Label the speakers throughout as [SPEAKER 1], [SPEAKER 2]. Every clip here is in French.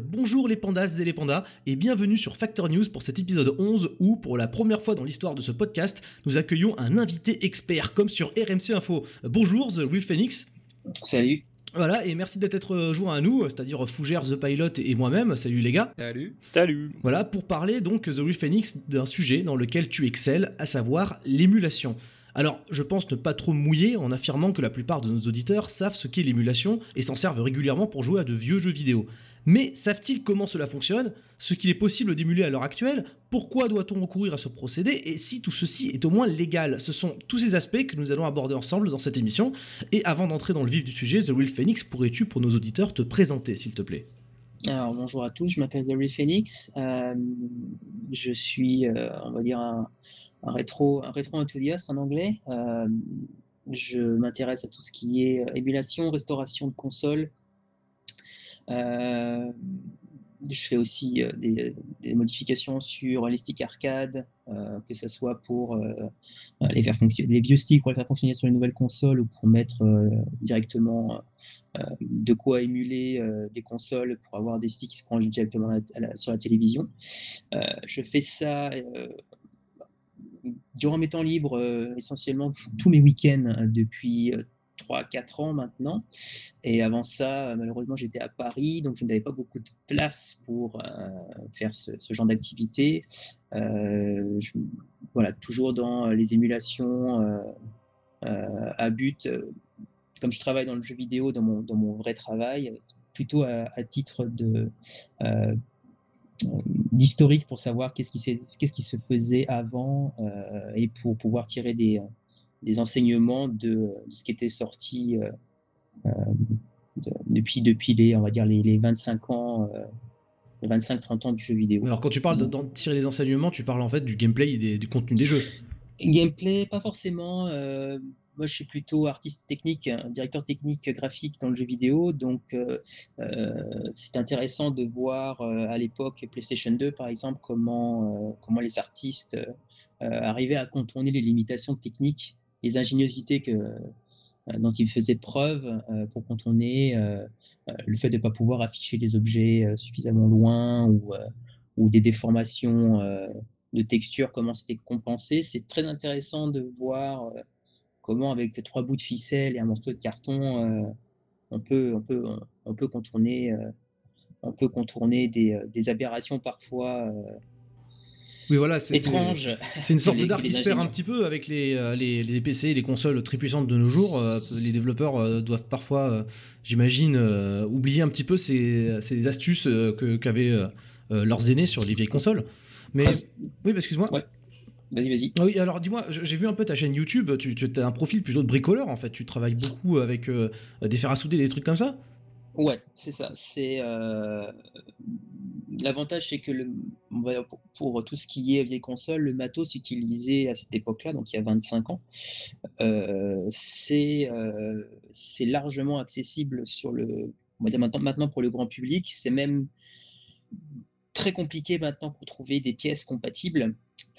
[SPEAKER 1] Bonjour les pandas et les pandas et bienvenue sur Factor News pour cet épisode 11 où pour la première fois dans l'histoire de ce podcast, nous accueillons un invité expert comme sur RMC Info. Bonjour The Will Phoenix.
[SPEAKER 2] Salut.
[SPEAKER 1] Voilà, et merci d'être joint à nous, c'est-à-dire Fougère, The Pilot et moi-même. Salut les gars.
[SPEAKER 3] Salut.
[SPEAKER 4] Salut.
[SPEAKER 1] Voilà, pour parler donc The Will Phoenix d'un sujet dans lequel tu excelles, à savoir l'émulation. Alors, je pense ne pas trop mouiller en affirmant que la plupart de nos auditeurs savent ce qu'est l'émulation et s'en servent régulièrement pour jouer à de vieux jeux vidéo. Mais savent-ils comment cela fonctionne? Ce qu'il est possible d'émuler à l'heure actuelle? Pourquoi doit-on recourir à ce procédé? Et si tout ceci est au moins légal? Ce sont tous ces aspects que nous allons aborder ensemble dans cette émission. Et avant d'entrer dans le vif du sujet, The Real Phoenix, pourrais-tu pour nos auditeurs te présenter, s'il te plaît?
[SPEAKER 2] Alors bonjour à tous, je m'appelle The Real Phoenix. Euh, je suis, euh, on va dire, un, un rétro, un rétro enthousiaste en anglais. Euh, je m'intéresse à tout ce qui est émulation, restauration de consoles. Euh, je fais aussi euh, des, modifications sur les sticks arcade, que ce soit pour les, faire les vieux sticks pour les faire fonctionner sur les nouvelles consoles ou pour mettre directement de quoi émuler des consoles pour avoir des sticks qui se branchent directement sur la télévision. je fais ça durant mes temps libres, euh, essentiellement tous mes week-ends euh, depuis 3-4 euh, ans maintenant. Et avant ça, malheureusement, j'étais à Paris, donc je n'avais pas beaucoup de place pour faire ce, genre d'activité. voilà, toujours dans les émulations à but. comme je travaille dans le jeu vidéo, dans mon, dans mon vrai travail, plutôt à, titre de d'historique pour savoir qu'est-ce qui, qu'est-ce qui se faisait avant euh, et pour pouvoir tirer des, des enseignements de, ce qui était sorti euh, euh, depuis, depuis les, on va dire les, les 25 ans. 25-30 ans du jeu vidéo.
[SPEAKER 1] Alors quand tu parles de, tirer des enseignements, tu parles en fait du gameplay et du contenu des jeux.
[SPEAKER 2] Gameplay, pas forcément. Moi, je suis plutôt artiste technique, directeur technique graphique dans le jeu vidéo, donc euh, euh, c'est intéressant de voir euh, à l'époque PlayStation 2, par exemple, comment, comment les artistes arrivaient à contourner les limitations techniques, les ingéniosités que, dont ils faisaient preuve pour contourner le fait de ne pas pouvoir afficher des objets suffisamment loin ou, des déformations de texture, comment c'était compensé. C'est très intéressant de voir comment avec trois bouts de ficelle et un morceau de carton, euh, on, peut, on, peut, on, peut contourner, euh, euh, des aberrations parfois
[SPEAKER 1] oui, voilà, c'est
[SPEAKER 2] étrange.
[SPEAKER 1] C'est une sorte d'art qui se perd un petit peu avec les, les, les, PC, les consoles très puissantes de nos jours. les développeurs doivent parfois, j'imagine, oublier un petit peu ces, ces astuces qu'avaient leurs aînés sur les vieilles consoles. Mais oui, excuse-moi.
[SPEAKER 2] Vas-y, vas-y.
[SPEAKER 1] Ah oui, alors dis-moi, j'ai vu un peu ta chaîne YouTube, tu, tu as un profil plutôt de bricoleur en fait, tu travailles beaucoup avec euh, des fers à souder, des trucs comme ça?
[SPEAKER 2] Ouais, c'est ça. C'est euh, L'avantage, c'est que pour, tout ce qui est vieille console, le matos utilisé à cette époque-là, donc il y a 25 ans, euh, c'est largement accessible sur le. On va dire maintenant, maintenant pour le grand public, c'est même très compliqué maintenant pour trouver des pièces compatibles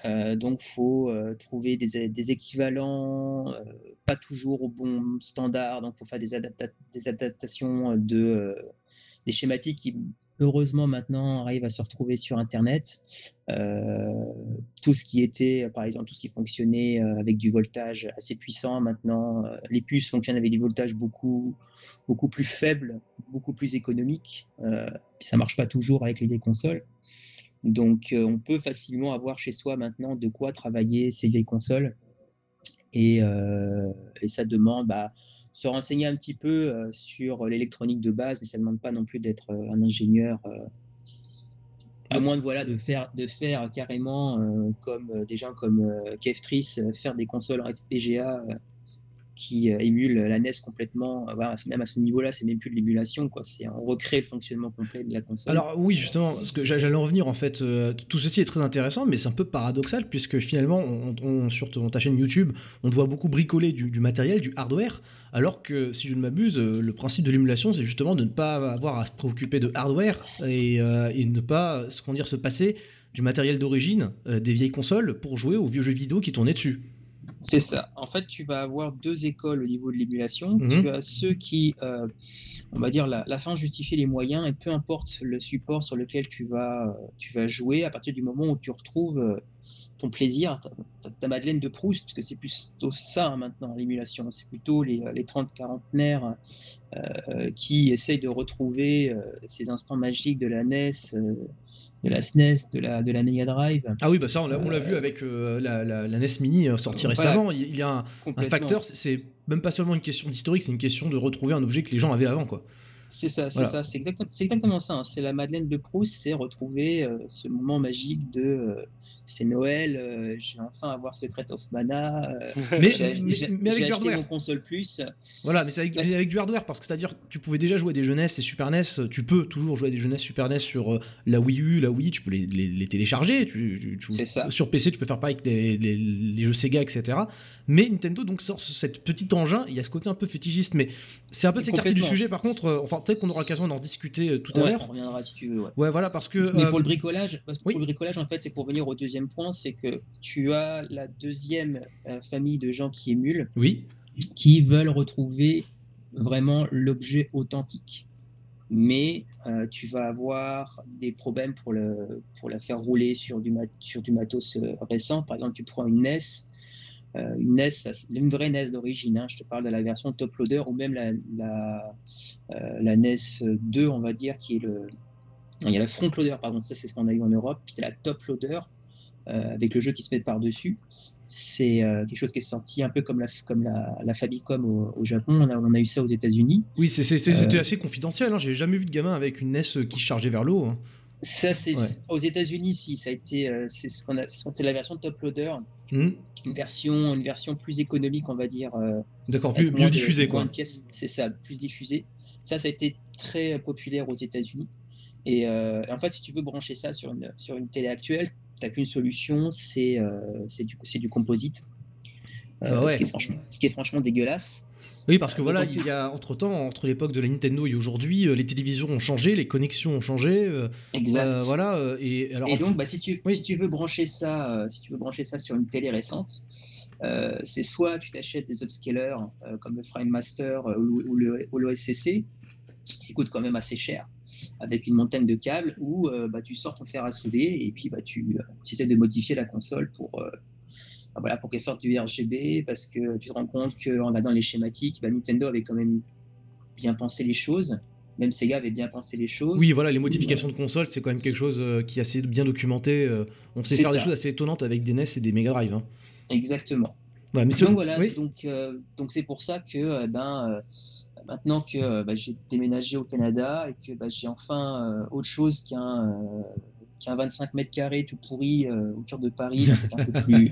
[SPEAKER 2] euh, donc, faut euh, trouver des, équivalents, euh, pas toujours au bon standard. Donc, faut faire des, adaptations de, des schématiques qui, heureusement, maintenant arrivent à se retrouver sur Internet. tout ce qui était, par exemple, tout ce qui fonctionnait avec du voltage assez puissant, maintenant, les puces fonctionnent avec des voltages beaucoup, beaucoup plus faibles, beaucoup plus économiques. ça marche pas toujours avec les consoles. Donc, euh, on peut facilement avoir chez soi maintenant de quoi travailler ces vieilles consoles. Et, euh, ça demande bah, se renseigner un petit peu euh, sur l'électronique de base, mais ça ne demande pas non plus d'être un ingénieur. à moins de, voilà, de, faire, de faire carrément comme des gens comme Kev faire des consoles FPGA qui émule la NES complètement. même à ce niveau-là, c'est même plus de l'émulation. C'est on recrée le fonctionnement complet de la console.
[SPEAKER 1] Alors oui, justement, parce que j'allais en revenir en fait. tout ceci est très intéressant, mais c'est un peu paradoxal puisque finalement, on, sur ta chaîne YouTube, on te voit beaucoup bricoler du, matériel, du hardware, alors que si je ne m'abuse, le principe de l'émulation, c'est justement de ne pas avoir à se préoccuper de hardware et, et ne pas, ce qu'on dire, se passer du matériel d'origine euh, des vieilles consoles pour jouer aux vieux jeux vidéo qui tournaient dessus.
[SPEAKER 2] C'est ça. En fait, tu vas avoir deux écoles au niveau de l'émulation. Mhm. Tu as ceux qui, euh, on va dire, la, fin justifie les moyens, et peu importe le support sur lequel tu vas, tu vas jouer, à partir du moment où tu retrouves euh, ton plaisir, ta, Madeleine de Proust, parce que c'est plutôt ça hein, maintenant, l'émulation. C'est plutôt les, les 30-40 qui essayent de retrouver ces instants magiques de la NES de la SNES, de la, de la Mega Drive.
[SPEAKER 1] Ah oui, bah ça, on l'a, vu euh, avec euh, la, la, NES Mini euh, sortie récemment. Il, y a un, facteur, c'est même pas seulement une question d'historique, c'est une question de retrouver un objet que les gens avaient avant, quoi.
[SPEAKER 2] C'est ça, c'est ça, c'est exactement, exactement ça. Hein. C'est la Madeleine de Proust, c'est retrouver ce moment magique de c'est Noël, euh, j'ai enfin avoir Secret of Mana. Euh, mais, mais, avec du hardware. mon console plus.
[SPEAKER 1] Voilà, mais c'est avec, du hardware parce que c'est-à-dire tu pouvais déjà jouer des jeunesses et Super NES, tu peux toujours jouer des jeunesses Super NES sur euh, la Wii U, la Wii, tu peux les, télécharger. Tu, ça. Sur PC, tu peux faire pareil avec les, jeux Sega, etc. Mais Nintendo donc sort cette petite engin, il y a ce côté un peu fétichiste, mais c'est un peu s'écarter du sujet. Par contre, enfin peut-être qu'on aura l'occasion d'en discuter tout à l'heure.
[SPEAKER 2] On reviendra si tu veux.
[SPEAKER 1] Ouais, voilà parce que.
[SPEAKER 2] Mais pour le bricolage, parce que pour le bricolage en fait, c'est pour venir au deuxième point, c'est que tu as la deuxième euh, famille de gens qui émulent,
[SPEAKER 1] oui.
[SPEAKER 2] qui veulent retrouver vraiment l'objet authentique. Mais euh, tu vas avoir des problèmes pour, le, pour la faire rouler sur du, sur du matos euh, récent. Par exemple, tu prends une NES, une NES, une vraie NES d'origine. Hein. je te parle de la version top loader ou même la, la, la NES 2, on va dire, qui est le. Il y a la front loader, pardon, ça c'est ce qu'on a eu en Europe. Puis tu as la top loader, avec le jeu qui se met par-dessus. C'est euh, quelque chose qui est sorti un peu comme la, comme la, la Famicom au, Japon. On a, on a, eu ça aux États-unis.
[SPEAKER 1] Oui, c'était euh, assez confidentiel. Hein. J'ai jamais vu de gamin avec une NES qui chargeait vers l'eau. Hein.
[SPEAKER 2] Ça, c'est aux États-Unis, si ça a été, c'est ce qu'on a, c'est la version top loader, hmm. une version, une version plus économique, on va dire.
[SPEAKER 1] D'accord, plus, mieux diffusée quoi.
[SPEAKER 2] C'est ça, plus diffusé. Ça, ça a été très populaire aux États-Unis. Et en fait, si tu veux brancher ça sur une, sur une télé actuelle, t'as qu'une solution, c'est euh, du, du composite. Euh, ah ce, qui est franchement, ce qui est franchement dégueulasse.
[SPEAKER 1] Oui, parce que voilà, il y a entre temps, entre l'époque de la Nintendo et aujourd'hui, euh, les télévisions ont changé, les connexions ont changé.
[SPEAKER 2] exact.
[SPEAKER 1] voilà. Et,
[SPEAKER 2] alors, et donc, bah, si, tu, si tu veux brancher ça, si tu veux brancher ça sur une télé récente, c'est soit tu t'achètes des upscalers comme le Frame Master ou, ou l'OSCC, coûte quand même assez cher, avec une montagne de câbles, où euh, bah, tu sors ton fer à souder et puis bah, tu, euh, tu essaies de modifier la console pour, euh, bah, voilà, pour qu'elle sorte du RGB, parce que tu te rends compte qu'en regardant les schématiques, bah, Nintendo avait quand même bien pensé les choses. Même Sega avait bien pensé les choses.
[SPEAKER 1] Oui, voilà, les modifications de console, c'est quand même quelque chose qui est assez bien documenté. on sait faire des choses assez étonnantes avec des NES et des Mega Drive. Hein.
[SPEAKER 2] Exactement. donc voilà, donc donc c'est pour ça que ben maintenant que euh, bah, j'ai déménagé au Canada et que bah, j'ai enfin euh, autre chose qu'un euh, qu'un 25 mètres carrés tout pourri au cœur de Paris, un peu plus,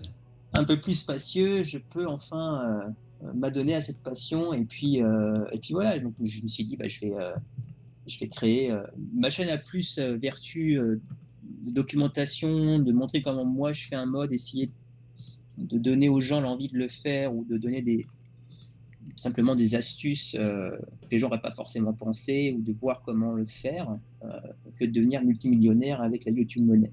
[SPEAKER 2] un peu plus spacieux, je peux enfin m'adonner à cette passion. Et puis, et puis voilà, donc je me suis dit, bah, je, vais, je vais créer. ma chaîne a plus vertu de documentation, de montrer comment moi je fais un mode, essayer de donner aux gens l'envie de le faire ou de donner des, simplement des astuces euh, que les gens n'auraient pas forcément pensé ou de voir comment le faire que de devenir multimillionnaire avec la YouTube Money.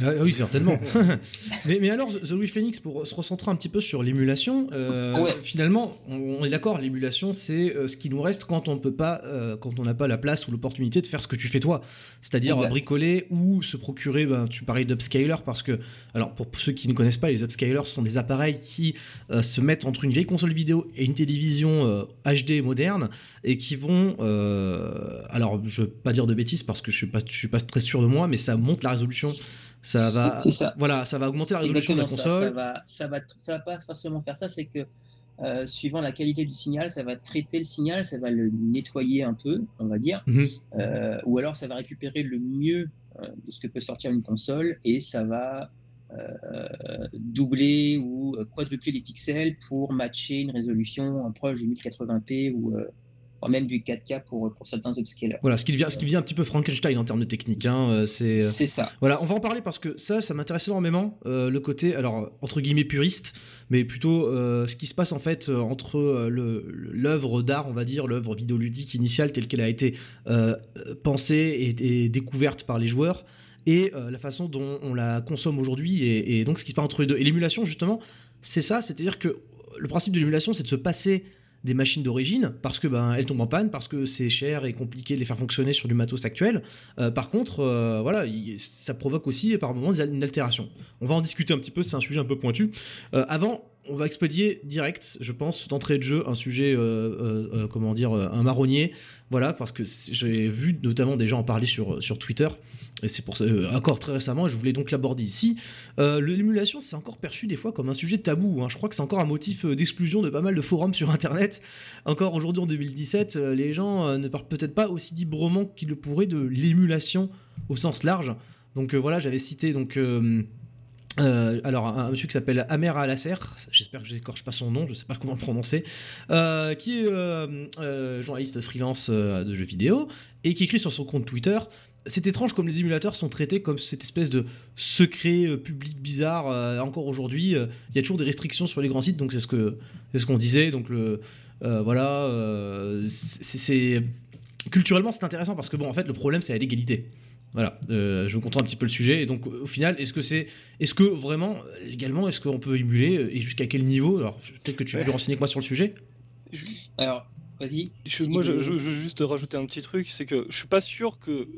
[SPEAKER 1] Bah oui, certainement. mais, alors, The Louis Phoenix, pour se recentrer un petit peu sur l'émulation, euh, finalement, on, est d'accord, l'émulation, c'est ce qui nous reste quand on peut pas, quand on n'a pas la place ou l'opportunité de faire ce que tu fais toi, c'est-à-dire bricoler ou se procurer. Ben, tu parlais d'upscaler parce que, alors pour ceux qui ne connaissent pas, les upscalers sont des appareils qui se mettent entre une vieille console vidéo et une télévision HD moderne et qui vont, alors je veux pas dire de bêtises parce que je suis pas, je suis pas très sûr de moi, mais ça monte la résolution. Ça va, ça. voilà, ça va augmenter la résolution de la console.
[SPEAKER 2] Ça, ça, va, ça va, ça va pas forcément faire ça. C'est que euh, suivant la qualité du signal, ça va traiter le signal, ça va le nettoyer un peu, on va dire, mhm. euh, ou alors ça va récupérer le mieux euh, de ce que peut sortir une console et ça va doubler ou quadrupler les pixels pour matcher une résolution proche du 1080p ou même du 4K pour, pour certains upscalers.
[SPEAKER 1] Voilà, ce qui devient, ce qui vient un petit peu Frankenstein en termes de technique. Hein, euh, c'est,
[SPEAKER 2] euh, c'est ça.
[SPEAKER 1] Voilà, on va en parler parce que ça, ça m'intéresse énormément, euh, le côté, alors, entre guillemets, puriste, mais plutôt ce qui se passe en fait entre l'œuvre d'art, on va dire, l'œuvre vidéoludique initiale telle qu'elle a été pensée et, découverte par les joueurs, et la façon dont on la consomme aujourd'hui, et, et donc ce qui se passe entre les deux. Et l'émulation, justement, c'est ça, c'est-à-dire que le principe de l'émulation, c'est de se passer des machines d'origine parce que ben elles tombent en panne parce que c'est cher et compliqué de les faire fonctionner sur du matos actuel. Euh, par contre, euh, voilà, ça provoque aussi par moments une altération. On va en discuter un petit peu, c'est un sujet un peu pointu. Euh, avant, on va expédier direct, je pense, d'entrée de jeu, un sujet, comment dire, un marronnier, voilà, parce que j'ai vu notamment des gens en parler sur, sur Twitter, et c'est pour ça, euh, encore très récemment, je voulais donc l'aborder ici. Euh, l'émulation, c'est encore perçu des fois comme un sujet tabou. Hein. Je crois que c'est encore un motif euh, d'exclusion de pas mal de forums sur Internet. Encore aujourd'hui en 2017, les gens ne parlent peut-être pas aussi librement qu'ils le pourraient de l'émulation au sens large. Donc voilà, j'avais cité donc. alors, un, monsieur qui s'appelle Amer Alasser, j'espère que je n'écorche pas son nom, je ne sais pas comment le prononcer, qui est journaliste freelance de jeux vidéo et qui écrit sur son compte Twitter c'est étrange comme les émulateurs sont traités comme cette espèce de secret euh, public bizarre. Euh, encore aujourd'hui, euh, il y a toujours des restrictions sur les grands sites, donc c'est ce que c'est ce qu'on disait. Donc le voilà, c'est culturellement c'est intéressant parce que bon en fait le problème c'est la légalité. Voilà, je me contrôle un petit peu le sujet. Et donc, au final, est-ce que c'est, est-ce que vraiment, légalement, est-ce qu'on peut émuler et jusqu'à quel niveau? Alors, peut-être que tu peux plus renseigner que moi sur le sujet.
[SPEAKER 2] Alors, vas-y.
[SPEAKER 3] moi, je, je, veux juste rajouter un petit truc, c'est que je suis pas sûr que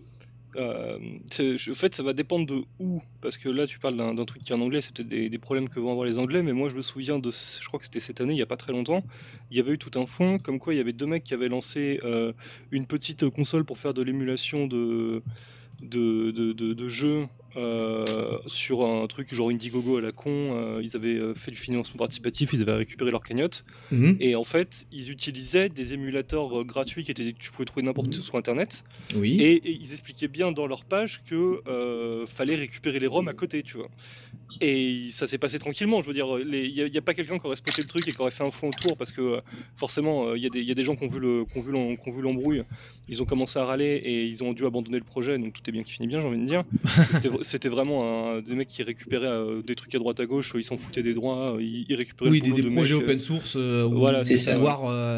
[SPEAKER 3] euh, en fait, ça va dépendre de où, parce que là, tu parles d'un truc qui est en anglais, c'est peut-être des, problèmes que vont avoir les Anglais, mais moi, je me souviens de, je crois que c'était cette année, il n'y a pas très longtemps, il y avait eu tout un fond, comme quoi il y avait deux mecs qui avaient lancé euh, une petite console pour faire de l'émulation de, jeux euh, sur un truc genre Indiegogo à la con. Euh, ils avaient euh, fait du financement participatif, ils avaient récupéré leur cagnotte. Mhm. Et en fait, ils utilisaient des émulateurs gratuits qui étaient, que tu pouvais trouver n'importe où sur Internet.
[SPEAKER 1] Oui.
[SPEAKER 3] Et, et, ils expliquaient bien dans leur page que fallait récupérer les ROM à côté, tu vois. Et ça s'est passé tranquillement. Je veux dire, il n'y a, pas quelqu'un qui aurait spoté le truc et qui aurait fait un fond autour parce que euh, forcément, il y, a des gens qui ont vu l'embrouille. Ils ont commencé à râler et ils ont dû abandonner le projet. Donc tout est bien qui finit bien, j'ai envie de dire. C'était vraiment des mecs qui récupéraient euh, des trucs à droite à gauche. Ils s'en foutaient des droits. Ils, récupéraient
[SPEAKER 1] oui,
[SPEAKER 3] des,
[SPEAKER 1] des projets open source. voilà, c'est ça.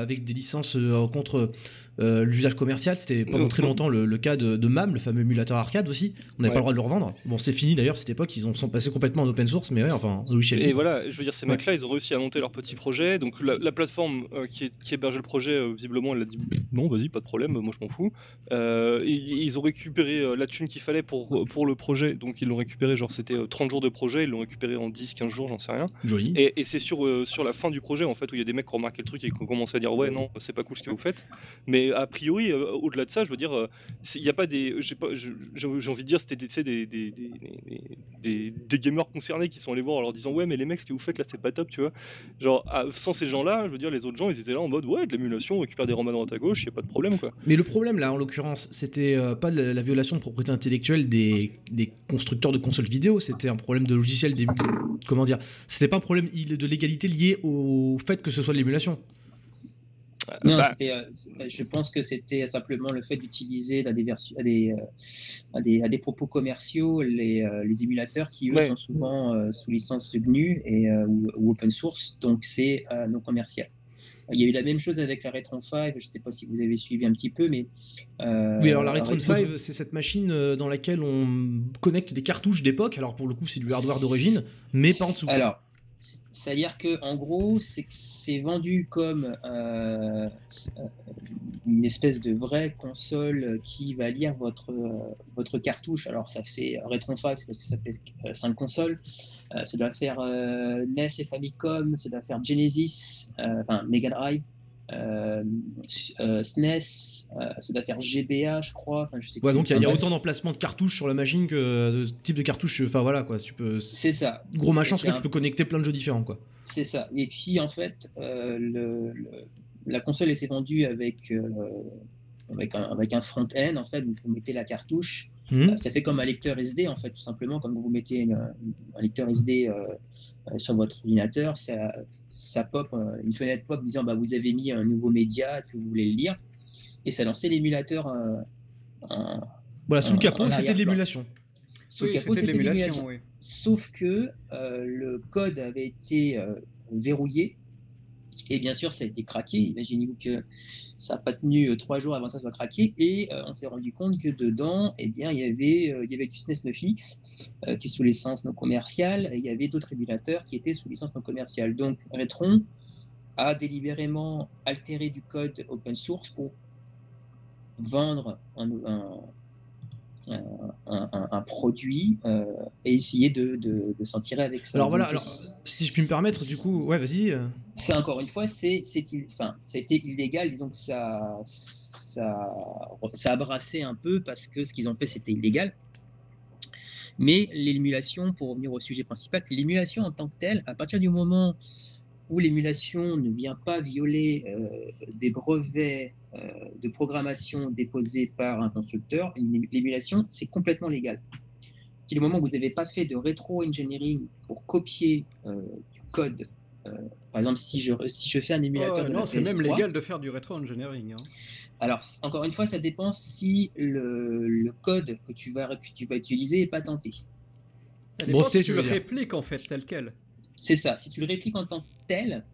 [SPEAKER 1] avec des licences contre euh, l'usage commercial, c'était pendant très longtemps le, cas de, MAM, le fameux émulateur arcade aussi. On n'avait pas le droit de le revendre. Bon, c'est fini d'ailleurs cette époque, ils ont, sont passés complètement en open source, mais ouais, enfin,
[SPEAKER 3] Et voilà, je veux dire, ces mecs-là, ils ont réussi à monter leur petit projet. Donc la, plateforme euh, qui, qui, hébergeait le projet, euh, visiblement, elle a dit non, vas-y, pas de problème, moi je m'en fous. ils ont récupéré la thune qu'il fallait pour, pour le projet, donc ils l'ont récupéré, genre c'était 30 jours de projet, ils l'ont récupéré en 10, 15 jours, j'en sais rien.
[SPEAKER 1] Joli.
[SPEAKER 3] Et, c'est sur, sur la fin du projet, en fait, où il y a des mecs qui ont remarqué le truc et qui ont commencé à dire ouais, non, c'est pas cool ce que vous faites. Mais a priori, au-delà de ça, je veux dire, euh, il n'y a pas des. J'ai envie de dire, c'était des, des, des, des, gamers concernés qui sont allés voir en leur disant Ouais, mais les mecs, ce que vous faites là, c'est pas top, tu vois. Genre, ah, sans ces gens-là, je veux dire, les autres gens, ils étaient là en mode Ouais, de l'émulation, on récupère des romans à droite à gauche, il n'y a pas de problème, quoi.
[SPEAKER 1] Mais le problème, là, en l'occurrence, c'était euh, pas la, violation de propriété intellectuelle des, constructeurs de consoles vidéo, c'était un problème de logiciel, des. Comment dire C'était pas un problème de légalité lié au fait que ce soit de l'émulation.
[SPEAKER 2] Non, bah, euh, je pense que c'était simplement le fait d'utiliser à, des, à, des, à, des, à des propos commerciaux les, euh, les émulateurs qui, eux, sont souvent euh, sous licence GNU et, ou, open source, donc c'est non commercial. Il y a eu la même chose avec la Retron 5, je ne sais pas si vous avez suivi un petit peu, mais...
[SPEAKER 1] oui, alors la Retron 5, c'est cette machine dans laquelle on connecte des cartouches d'époque, alors pour le coup c'est du hardware d'origine, mais pas en dessous.
[SPEAKER 2] Alors, c'est-à-dire que en gros, c'est vendu comme euh, euh, une espèce de vraie console qui va lire votre votre cartouche. Alors ça fait Retron 5, c'est parce que ça fait 5 consoles. Euh, ça doit faire NES et Famicom, ça doit faire Genesis, enfin Mega Drive. Euh, euh, SNES, euh, ça doit faire GBA, je crois. Enfin, je sais
[SPEAKER 1] ouais, donc il y, a autant d'emplacements de cartouches sur la machine que de type de cartouche. Enfin voilà quoi, tu peux.
[SPEAKER 2] C'est ça.
[SPEAKER 1] Gros machin, parce que tu peux connecter plein de jeux différents quoi.
[SPEAKER 2] C'est ça. Et puis en fait, le, la console était vendue avec avec un, avec un front-end en fait. vous mettez la cartouche Ça fait comme un lecteur SD, en fait, tout simplement, comme vous mettez une- un lecteur SD euh, euh, sur votre ordinateur, ça, ça pop, euh, une fenêtre pop disant bah, vous avez mis un nouveau média, est-ce que vous voulez le lire? Et ça lançait l'émulateur euh,
[SPEAKER 1] Voilà, sous le capot, c'était de l'émulation.
[SPEAKER 2] Sous
[SPEAKER 4] Oui,
[SPEAKER 2] le capot,
[SPEAKER 4] c'était de l'émulation, oui.
[SPEAKER 2] Sauf que euh, le code avait été euh, verrouillé. Et bien sûr, ça a été craqué. Imaginez-vous que ça n'a pas tenu euh, trois jours avant que ça soit craqué. Et euh, on s'est rendu compte que dedans, eh bien, il, y avait, euh, il y avait du SNES 9X qui est sous licence non commerciale. Et il y avait d'autres émulateurs qui étaient sous licence non commerciale. Donc, Retron a délibérément altéré du code open source pour vendre un, un- un, un- un produit euh, et essayer de, de- de s'en tirer avec ça.
[SPEAKER 1] Alors voilà, alors, si je puis me permettre, du coup, ouais, vas-y. euh.
[SPEAKER 2] ça encore une fois, c'est, enfin, ça a été illégal. Disons que ça, ça, ça a brassé un peu parce que ce qu'ils ont fait, c'était illégal. Mais l'émulation, pour revenir au sujet principal, l'émulation en tant que telle, à partir du moment où l'émulation ne vient pas violer euh, des brevets euh, de programmation déposés par un constructeur, l'ém- l'émulation, c'est complètement légal. Partir du moment où vous n'avez pas fait de rétro-engineering pour copier euh, du code, euh, par exemple, si je, si je fais un émulateur
[SPEAKER 4] Oh,
[SPEAKER 2] de
[SPEAKER 4] non, c'est même
[SPEAKER 2] PS3,
[SPEAKER 4] légal de faire du rétro-engineering. hein.
[SPEAKER 2] alors, encore une fois, ça dépend si le, le code que tu, vas, que tu vas utiliser est patenté.
[SPEAKER 1] Bon,
[SPEAKER 4] si
[SPEAKER 1] tu
[SPEAKER 4] le répliques en fait tel quel.
[SPEAKER 2] C'est ça. Si tu le répliques en tant que tel,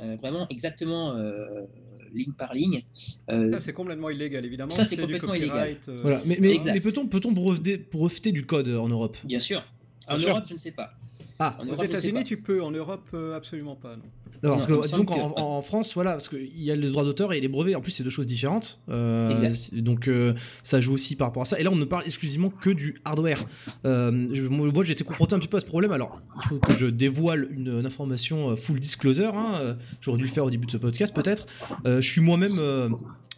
[SPEAKER 2] euh, vraiment exactement euh, ligne par ligne, euh,
[SPEAKER 4] Ça c'est complètement illégal évidemment.
[SPEAKER 2] Ça, c'est complètement
[SPEAKER 4] euh,
[SPEAKER 1] Voilà. Mais, mais, peut-on peut-on breveter, breveter du code en Europe?
[SPEAKER 2] Bien sûr. En
[SPEAKER 1] Bien sûr.
[SPEAKER 2] Europe, je ne sais pas.
[SPEAKER 1] Ah,
[SPEAKER 2] En
[SPEAKER 4] Aux États-unis tu peux, en Europe euh, absolument pas. Non.
[SPEAKER 1] Que, disons qu'en
[SPEAKER 2] que-
[SPEAKER 1] en France, voilà, parce qu'il y a le droit d'auteur et les brevets, en plus, c'est deux choses différentes. Euh,
[SPEAKER 2] Exact.
[SPEAKER 1] donc, euh, ça joue aussi par rapport à ça. Et là, on ne parle exclusivement que du hardware. Euh, je- moi, j'étais confronté un petit peu à ce problème. Alors, il faut que je dévoile une, une information full disclosure. hein, J'aurais dû le faire au début de ce podcast, peut-être. Euh, je suis moi-même. euh,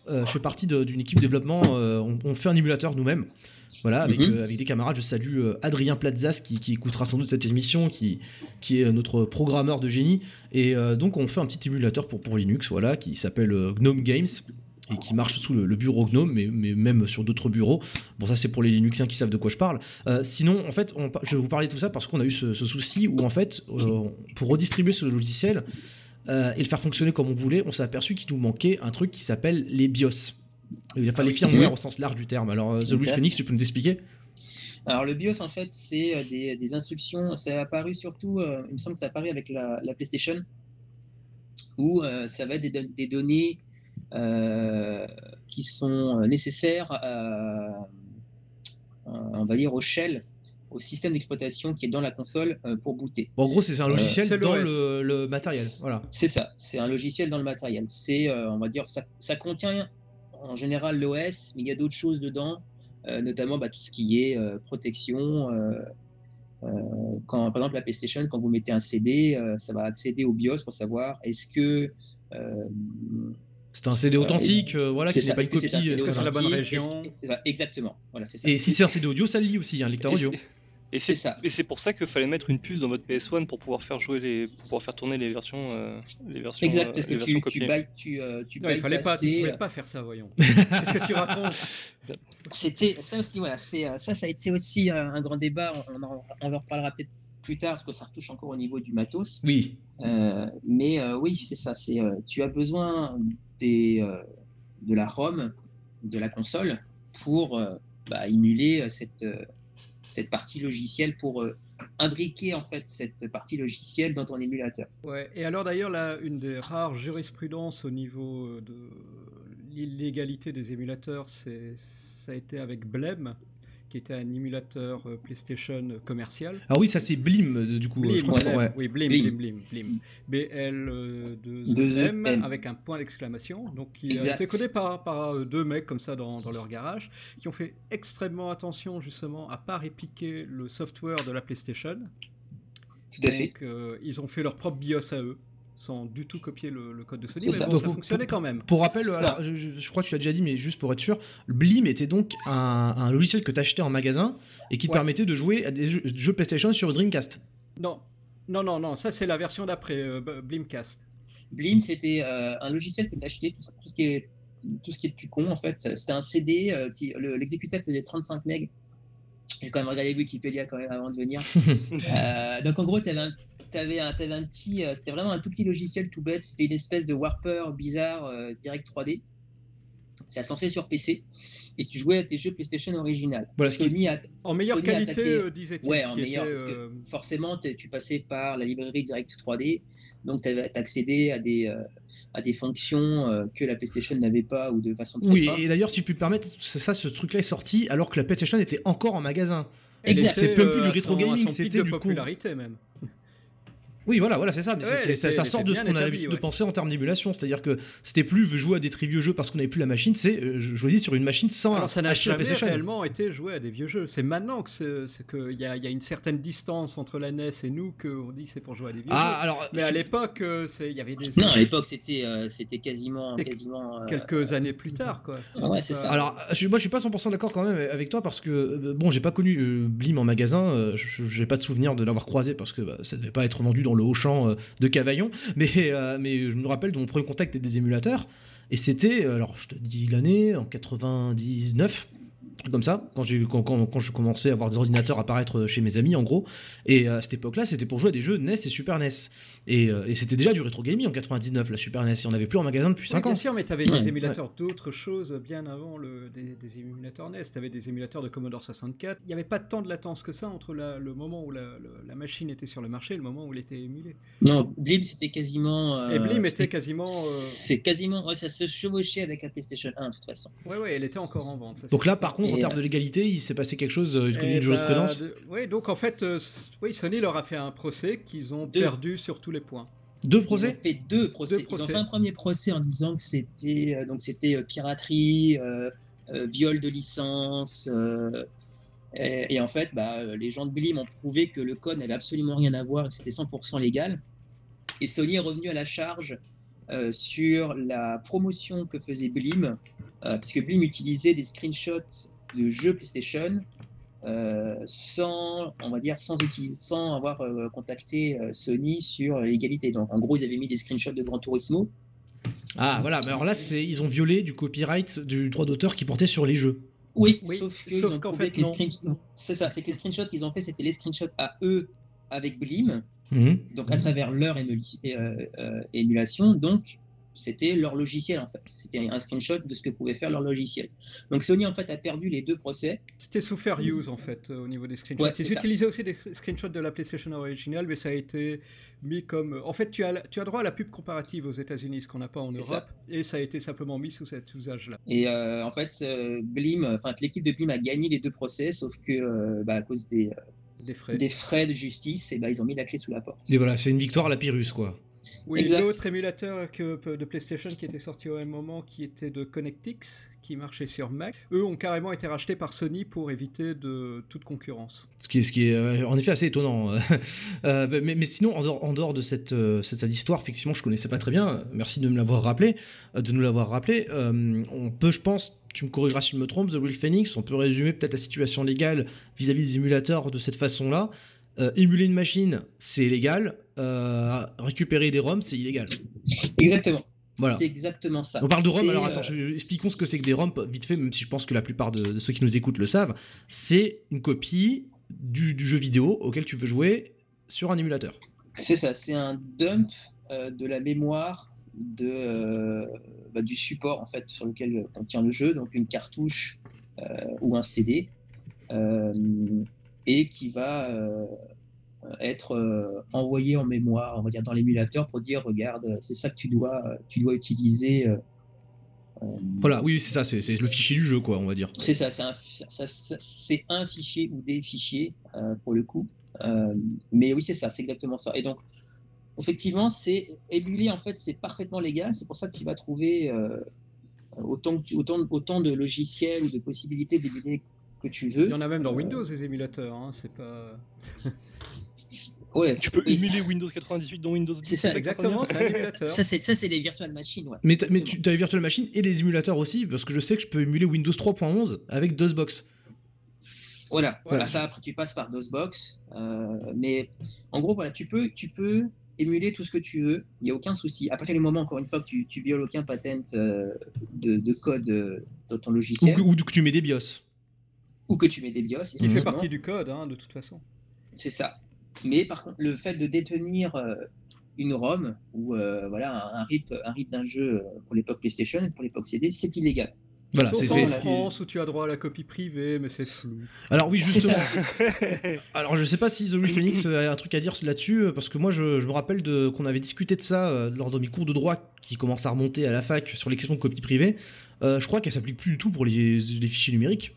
[SPEAKER 1] euh, je fais partie d'une équipe développement. euh, on, on fait un émulateur nous-mêmes. Voilà, avec,
[SPEAKER 2] Mhm.
[SPEAKER 1] euh, avec des camarades, je salue euh, Adrien Plazas qui, qui écoutera sans doute cette émission, qui, qui est notre programmeur de génie. Et euh, donc on fait un petit émulateur pour, pour Linux, voilà, qui s'appelle Gnome Games et qui marche sous le, le bureau Gnome, mais, mais même sur d'autres bureaux. Bon, ça c'est pour les Linuxiens qui savent de quoi je parle. Euh, sinon, en fait, on je vais vous parler de tout ça parce qu'on a eu ce, ce souci où en fait, euh, pour redistribuer ce logiciel euh, et le faire fonctionner comme on voulait, on s'est aperçu qu'il nous manquait un truc qui s'appelle les BIOS. Il a fallu
[SPEAKER 4] oui.
[SPEAKER 1] firmware au sens large du terme. Alors, euh, The
[SPEAKER 2] Exact.
[SPEAKER 1] Phoenix, tu peux nous expliquer?
[SPEAKER 2] Alors, le BIOS, en fait, c'est euh, des, des instructions. Ça a apparu surtout, euh, il me semble que ça a apparu avec la, la PlayStation, où euh, ça va être des, des données euh, qui sont nécessaires à, à- on va dire, au shell, au système d'exploitation qui est dans la console euh, pour booter.
[SPEAKER 1] Bon, En gros, c'est un logiciel dans le, le matériel. Voilà.
[SPEAKER 2] C'est ça, c'est un logiciel dans le matériel. C'est, euh, on va dire, ça, ça contient en général l'OS, mais il y a d'autres choses dedans, euh, notamment bah, tout ce qui est euh, protection. euh, quand, par exemple, la PlayStation, quand vous mettez un CD, ça va accéder au BIOS pour savoir est-ce que
[SPEAKER 1] C'est un CD authentique, voilà, qui n'est pas une copie.
[SPEAKER 4] est-ce que c'est la bonne région
[SPEAKER 2] que- Exactement, voilà, c'est ça.
[SPEAKER 1] Et si c'est un CD audio, ça le lit aussi, un lecteur
[SPEAKER 3] Et
[SPEAKER 1] audio.
[SPEAKER 3] Et
[SPEAKER 2] C'est ça.
[SPEAKER 3] Et c'est pour ça qu'il fallait mettre une puce dans votre PS1 pour pouvoir faire jouer les, pour pouvoir faire tourner les versions, euh, les versions,
[SPEAKER 2] Exact,
[SPEAKER 3] euh,
[SPEAKER 2] parce que tu, tu, tu, euh, tu
[SPEAKER 4] Non, il fallait pas, tu
[SPEAKER 2] bypassais,
[SPEAKER 4] pouvais pas faire ça, voyons. Qu'est-ce que tu racontes?
[SPEAKER 2] C'était ça aussi, voilà, c'est euh, ça, ça a été aussi euh, un grand débat. On en, on en reparlera peut-être plus tard parce que ça retouche encore au niveau du matos.
[SPEAKER 1] Oui.
[SPEAKER 2] Euh, mais euh, oui, c'est ça. C'est euh, tu as besoin des euh, de la ROM de la console pour euh, bah, émuler euh, cette euh, cette partie logicielle pour euh, imbriquer en fait cette partie logicielle dans ton émulateur.
[SPEAKER 4] Ouais. Et alors d'ailleurs, là, une des rares jurisprudences au niveau euh, de l'illégalité des émulateurs, c'est ça a été avec Blem, qui était un émulateur euh, PlayStation commercial.
[SPEAKER 1] Ah oui, ça c'est Blim, euh, du coup. euh,
[SPEAKER 4] Blim,
[SPEAKER 1] je crois ouais.
[SPEAKER 4] oui, Blim,
[SPEAKER 2] Blim.
[SPEAKER 4] Blim, Blim, Blim. BL
[SPEAKER 2] Deux
[SPEAKER 4] 2
[SPEAKER 2] E
[SPEAKER 4] avec un point d'exclamation. Donc, il a été codé par, par euh, deux mecs comme ça dans, dans leur garage, qui ont fait extrêmement attention justement à pas répliquer le software de la PlayStation.
[SPEAKER 2] Tout à fait.
[SPEAKER 4] Donc, euh, ils ont fait leur propre BIOS à eux, sans du tout copier le, le code de Sony, mais
[SPEAKER 2] ça.
[SPEAKER 4] bon,
[SPEAKER 1] Donc,
[SPEAKER 4] ça fonctionnait
[SPEAKER 1] pour-
[SPEAKER 4] quand même.
[SPEAKER 1] Pour rappel, alors, je, je- je crois que tu l'as déjà dit, mais juste pour être sûr, Blim était donc un, un logiciel que tu achetais en magasin et qui te
[SPEAKER 4] Ouais.
[SPEAKER 1] permettait de jouer à des jeux, jeux PlayStation sur Dreamcast.
[SPEAKER 4] Non, non, non, non, ça c'est la version d'après, euh, Blimcast.
[SPEAKER 2] Blim, c'était euh, un logiciel que tu achetais, tout, tout ce qui est tout ce qui est de plus con en fait. C'était un CD, euh, qui- le- l'exécuteur faisait 35 MB J'ai quand même regardé Wikipédia quand même avant de venir. Euh, donc en gros, tu avais un, t'avais un, t'avais un petit, euh, c'était vraiment un tout petit logiciel tout bête. C'était une espèce de Warper bizarre euh, direct 3D. C'est censé sur PC et tu jouais à tes jeux PlayStation original.
[SPEAKER 1] Voilà,
[SPEAKER 2] Sony a,
[SPEAKER 4] En meilleure
[SPEAKER 2] Sony
[SPEAKER 4] qualité,
[SPEAKER 2] attaqué-
[SPEAKER 4] euh, disait-il.
[SPEAKER 2] Ouais, en meilleur,
[SPEAKER 4] était,
[SPEAKER 2] parce que
[SPEAKER 4] euh,
[SPEAKER 2] forcément, tu passais par la librairie Direct 3D, donc tu accédé à des, euh, à des fonctions euh, que la PlayStation n'avait pas ou de façon très
[SPEAKER 1] Oui,
[SPEAKER 2] simple.
[SPEAKER 1] et d'ailleurs, si tu peux me permettre, ça, ce truc-là est sorti alors que la PlayStation était encore en magasin.
[SPEAKER 4] elle
[SPEAKER 2] Exact.
[SPEAKER 4] était,
[SPEAKER 1] C'est même plus
[SPEAKER 4] euh,
[SPEAKER 1] du
[SPEAKER 4] à
[SPEAKER 1] rétro
[SPEAKER 4] à
[SPEAKER 1] gaming, c'était
[SPEAKER 4] de popularité même.
[SPEAKER 1] Oui, voilà, voilà, c'est ça. Mais
[SPEAKER 4] Ouais,
[SPEAKER 1] c'est- c'est-
[SPEAKER 4] elle
[SPEAKER 1] ça, sort de ce qu'on a l'habitude de penser en termes d'émulation. C'est-à-dire que c'était plus jouer à des très vieux jeux parce qu'on n'avait plus la machine, c'est euh, choisis sur une machine sans
[SPEAKER 4] Alors ça n'a jamais réellement été joué à des vieux jeux. C'est maintenant que c'est c'est qu'il y, a- il y a une certaine distance entre la NES et nous qu'on dit que c'est pour jouer à des vieux
[SPEAKER 1] Ah,
[SPEAKER 4] jeux.
[SPEAKER 1] alors.
[SPEAKER 4] Mais à l'époque, euh, il y avait des
[SPEAKER 2] Non, à l'époque, c'était euh, c'était quasiment.
[SPEAKER 4] C'est
[SPEAKER 2] quasiment euh,
[SPEAKER 4] quelques années plus tard, quoi.
[SPEAKER 2] Ouais, c'est ça.
[SPEAKER 1] Alors, je, moi, je suis pas 100% d'accord quand même avec toi parce que bon, j'ai pas connu Blim en magasin. je- j'ai pas de souvenir de l'avoir croisé parce que bah, ça devait pas être vendu dans le haut champ euh, de Cavaillon. Mais, euh, mais je me rappelle de mon premier contact avec des émulateurs et c'était, euh, alors je te dis l'année, en 99. un truc Comme ça, quand, quand, je commençais à voir des ordinateurs apparaître chez mes amis, en gros. Et à cette époque-là, c'était pour jouer à des jeux NES et Super NES. Et, euh, et c'était déjà du rétro gaming en 99, la Super NES. Et on n'avait plus en magasin depuis
[SPEAKER 4] Oui,
[SPEAKER 1] 5
[SPEAKER 4] bien
[SPEAKER 1] ans.
[SPEAKER 4] sûr, mais tu avais
[SPEAKER 2] Ouais.
[SPEAKER 4] des émulateurs d'autres choses bien avant le, des, des émulateurs NES. Tu avais des émulateurs de Commodore 64. Il n'y avait pas tant de latence que ça entre la- le moment où la, le- la machine était sur le marché et le moment où elle était émulée.
[SPEAKER 2] Non, Blim, c'était quasiment. euh,
[SPEAKER 4] et Blim était
[SPEAKER 2] c'était-
[SPEAKER 4] quasiment. euh,
[SPEAKER 2] C'est quasiment. Ouais, ça se chevauchait avec la PlayStation 1, de toute façon.
[SPEAKER 4] Ouais, ouais, elle était encore en vente. ça,
[SPEAKER 1] Donc là, par contre, en termes
[SPEAKER 2] euh,
[SPEAKER 1] de légalité, il s'est passé quelque chose, euh, une
[SPEAKER 4] Eh
[SPEAKER 1] de jurisprudence?
[SPEAKER 4] bah, de- Oui, donc en fait, euh, oui, Sony leur a fait un procès qu'ils ont
[SPEAKER 2] Deux.
[SPEAKER 4] perdu sur tous les points.
[SPEAKER 1] Deux
[SPEAKER 2] Ils
[SPEAKER 1] procès
[SPEAKER 2] ont fait deux procès.
[SPEAKER 4] Deux
[SPEAKER 2] Ils ont
[SPEAKER 4] procès.
[SPEAKER 2] fait un premier procès en disant que c'était euh, donc c'était euh, piraterie, euh, viol de licence. et, et en fait, bah, les gens de Blim ont prouvé que le code n'avait absolument rien à voir et que c'était 100% légal. Et Sony est revenu à la charge sur la promotion que faisait Blim, parce que Blim utilisait des screenshots de jeux PlayStation sans, on va dire, sans, utiliser, sans avoir euh, contacté euh, Sony sur l'égalité. Donc, en gros, ils avaient mis des screenshots de Gran Turismo.
[SPEAKER 1] Ah voilà, mais alors là, c'est ils ont violé du copyright du droit d'auteur qui portait sur les jeux.
[SPEAKER 2] Oui,
[SPEAKER 4] Oui,
[SPEAKER 2] sauf
[SPEAKER 4] qu'en fait,
[SPEAKER 2] que les screenshots, c'est ça, c'est que les screenshots qu'ils ont fait, c'était les screenshots à eux avec Blim,
[SPEAKER 1] Mhm.
[SPEAKER 2] donc à travers leur euh, euh, émulation, donc c'était leur logiciel en fait. C'était un screenshot de ce que pouvait faire leur logiciel. Donc Sony en fait a perdu les deux procès.
[SPEAKER 4] C'était sous fair use en fait euh, au niveau des screenshots.
[SPEAKER 2] Ouais, c'est
[SPEAKER 4] Ils utilisaient aussi des screenshots de la PlayStation originale, mais ça a été mis comme. En fait, tu as, tu as droit à la pub comparative aux États-Unis, ce qu'on n'a pas en
[SPEAKER 2] C'est
[SPEAKER 4] Europe, et ça a été simplement mis sous cet usage-là.
[SPEAKER 2] Et euh, en fait, euh, Blim, enfin l'équipe de Blim a gagné les deux procès, sauf que euh, bah, à cause des,
[SPEAKER 4] Des frais.
[SPEAKER 2] des frais de justice, et bah, ils ont mis la clé sous la porte.
[SPEAKER 1] Et voilà, c'est une victoire à la Pyrrhus, quoi.
[SPEAKER 4] Oui, l'autre émulateur que, de PlayStation qui était sorti au même moment, qui était de ConnectX, qui marchait sur Mac, eux ont carrément été rachetés par Sony pour éviter de toute concurrence.
[SPEAKER 1] Ce qui est, ce qui est euh, en effet assez étonnant. Euh, mais, mais sinon, en dehors, en dehors de cette, euh, cette, cette histoire, effectivement, je connaissais pas très bien. Merci de me l'avoir rappelé, euh, de nous l'avoir rappelé. Euh, on peut, je pense, tu me corrigeras si je me trompe, The Real Phoenix, on peut résumer peut-être la situation légale vis-à-vis des émulateurs de cette façon-là. Euh, émuler une machine, c'est légal. Euh, récupérer des ROMs, c'est illégal.
[SPEAKER 2] Exactement.
[SPEAKER 1] Voilà.
[SPEAKER 2] C'est exactement ça.
[SPEAKER 1] On parle de ROM, alors
[SPEAKER 2] euh,
[SPEAKER 1] attends, je- expliquons ce que c'est que des ROM, vite fait, même si je pense que la plupart de, de ceux qui nous écoutent le savent. C'est une copie du, du jeu vidéo auquel tu veux jouer sur un émulateur.
[SPEAKER 2] C'est ça, c'est un dump euh, de la mémoire de, euh, bah, du support en fait sur lequel contient le jeu, donc une cartouche euh, ou un CD, euh, et qui va euh, être euh, envoyé en mémoire, on va dire dans l'émulateur pour dire regarde, c'est ça que tu dois, tu dois utiliser. euh,
[SPEAKER 1] Voilà, oui, c'est ça, c'est le fichier du jeu, quoi, on va dire.
[SPEAKER 2] c'est ça, c'est un, fichier ou des fichiers pour le coup. Mais oui, c'est ça, c'est exactement ça. Et donc, effectivement, c'est émuler, en fait, c'est parfaitement légal. C'est pour ça que tu vas trouver euh, autant, autant, autant de logiciels ou de possibilités d'émuler que tu veux.
[SPEAKER 4] Il y en a même dans
[SPEAKER 2] Euh,
[SPEAKER 4] Windows, des émulateurs, hein, c'est pas...
[SPEAKER 2] Ouais,
[SPEAKER 3] Tu peux
[SPEAKER 2] oui.
[SPEAKER 3] émuler Windows 98 dans Windows 10.
[SPEAKER 2] C'est ça,
[SPEAKER 4] Exactement,
[SPEAKER 3] dire
[SPEAKER 4] c'est un émulateur.
[SPEAKER 2] Ça, c'est ça, c'est les virtual machines. Ouais.
[SPEAKER 1] Mais, tu as les virtual machines et les émulateurs aussi, parce que je sais que je peux émuler Windows 3.11 avec DOSBox.
[SPEAKER 2] Voilà,
[SPEAKER 1] Voilà.
[SPEAKER 2] Bah, ça après tu passes par DOSBox, euh, mais en gros voilà, tu peux, tu peux émuler tout ce que tu veux, il n'y a aucun souci. À partir du moment, encore une fois, que tu, tu violes aucun patent euh, de, de code euh, dans ton logiciel,
[SPEAKER 1] ou que tu mets des BIOS.
[SPEAKER 2] Ou que tu mets des BIOS.
[SPEAKER 4] Qui fait partie du code, hein, de toute façon.
[SPEAKER 2] C'est ça. Mais par contre, le fait de détenir euh, une ROM ou euh, voilà un, RIP, un RIP d'un jeu euh, pour l'époque PlayStation, pour l'époque CD, c'est illégal.
[SPEAKER 1] Voilà, c'est.
[SPEAKER 4] en France où tu as droit à la copie privée, mais c'est flou.
[SPEAKER 1] Alors oui, justement. Alors je sais pas si The Phoenix a un truc à dire là-dessus, parce que moi je, je me rappelle de, qu'on avait discuté de ça euh, lors de mes cours de droit qui commencent à remonter à la fac sur les questions de copie privée. Euh, je crois qu'elle s'applique plus du tout pour les, les fichiers numériques.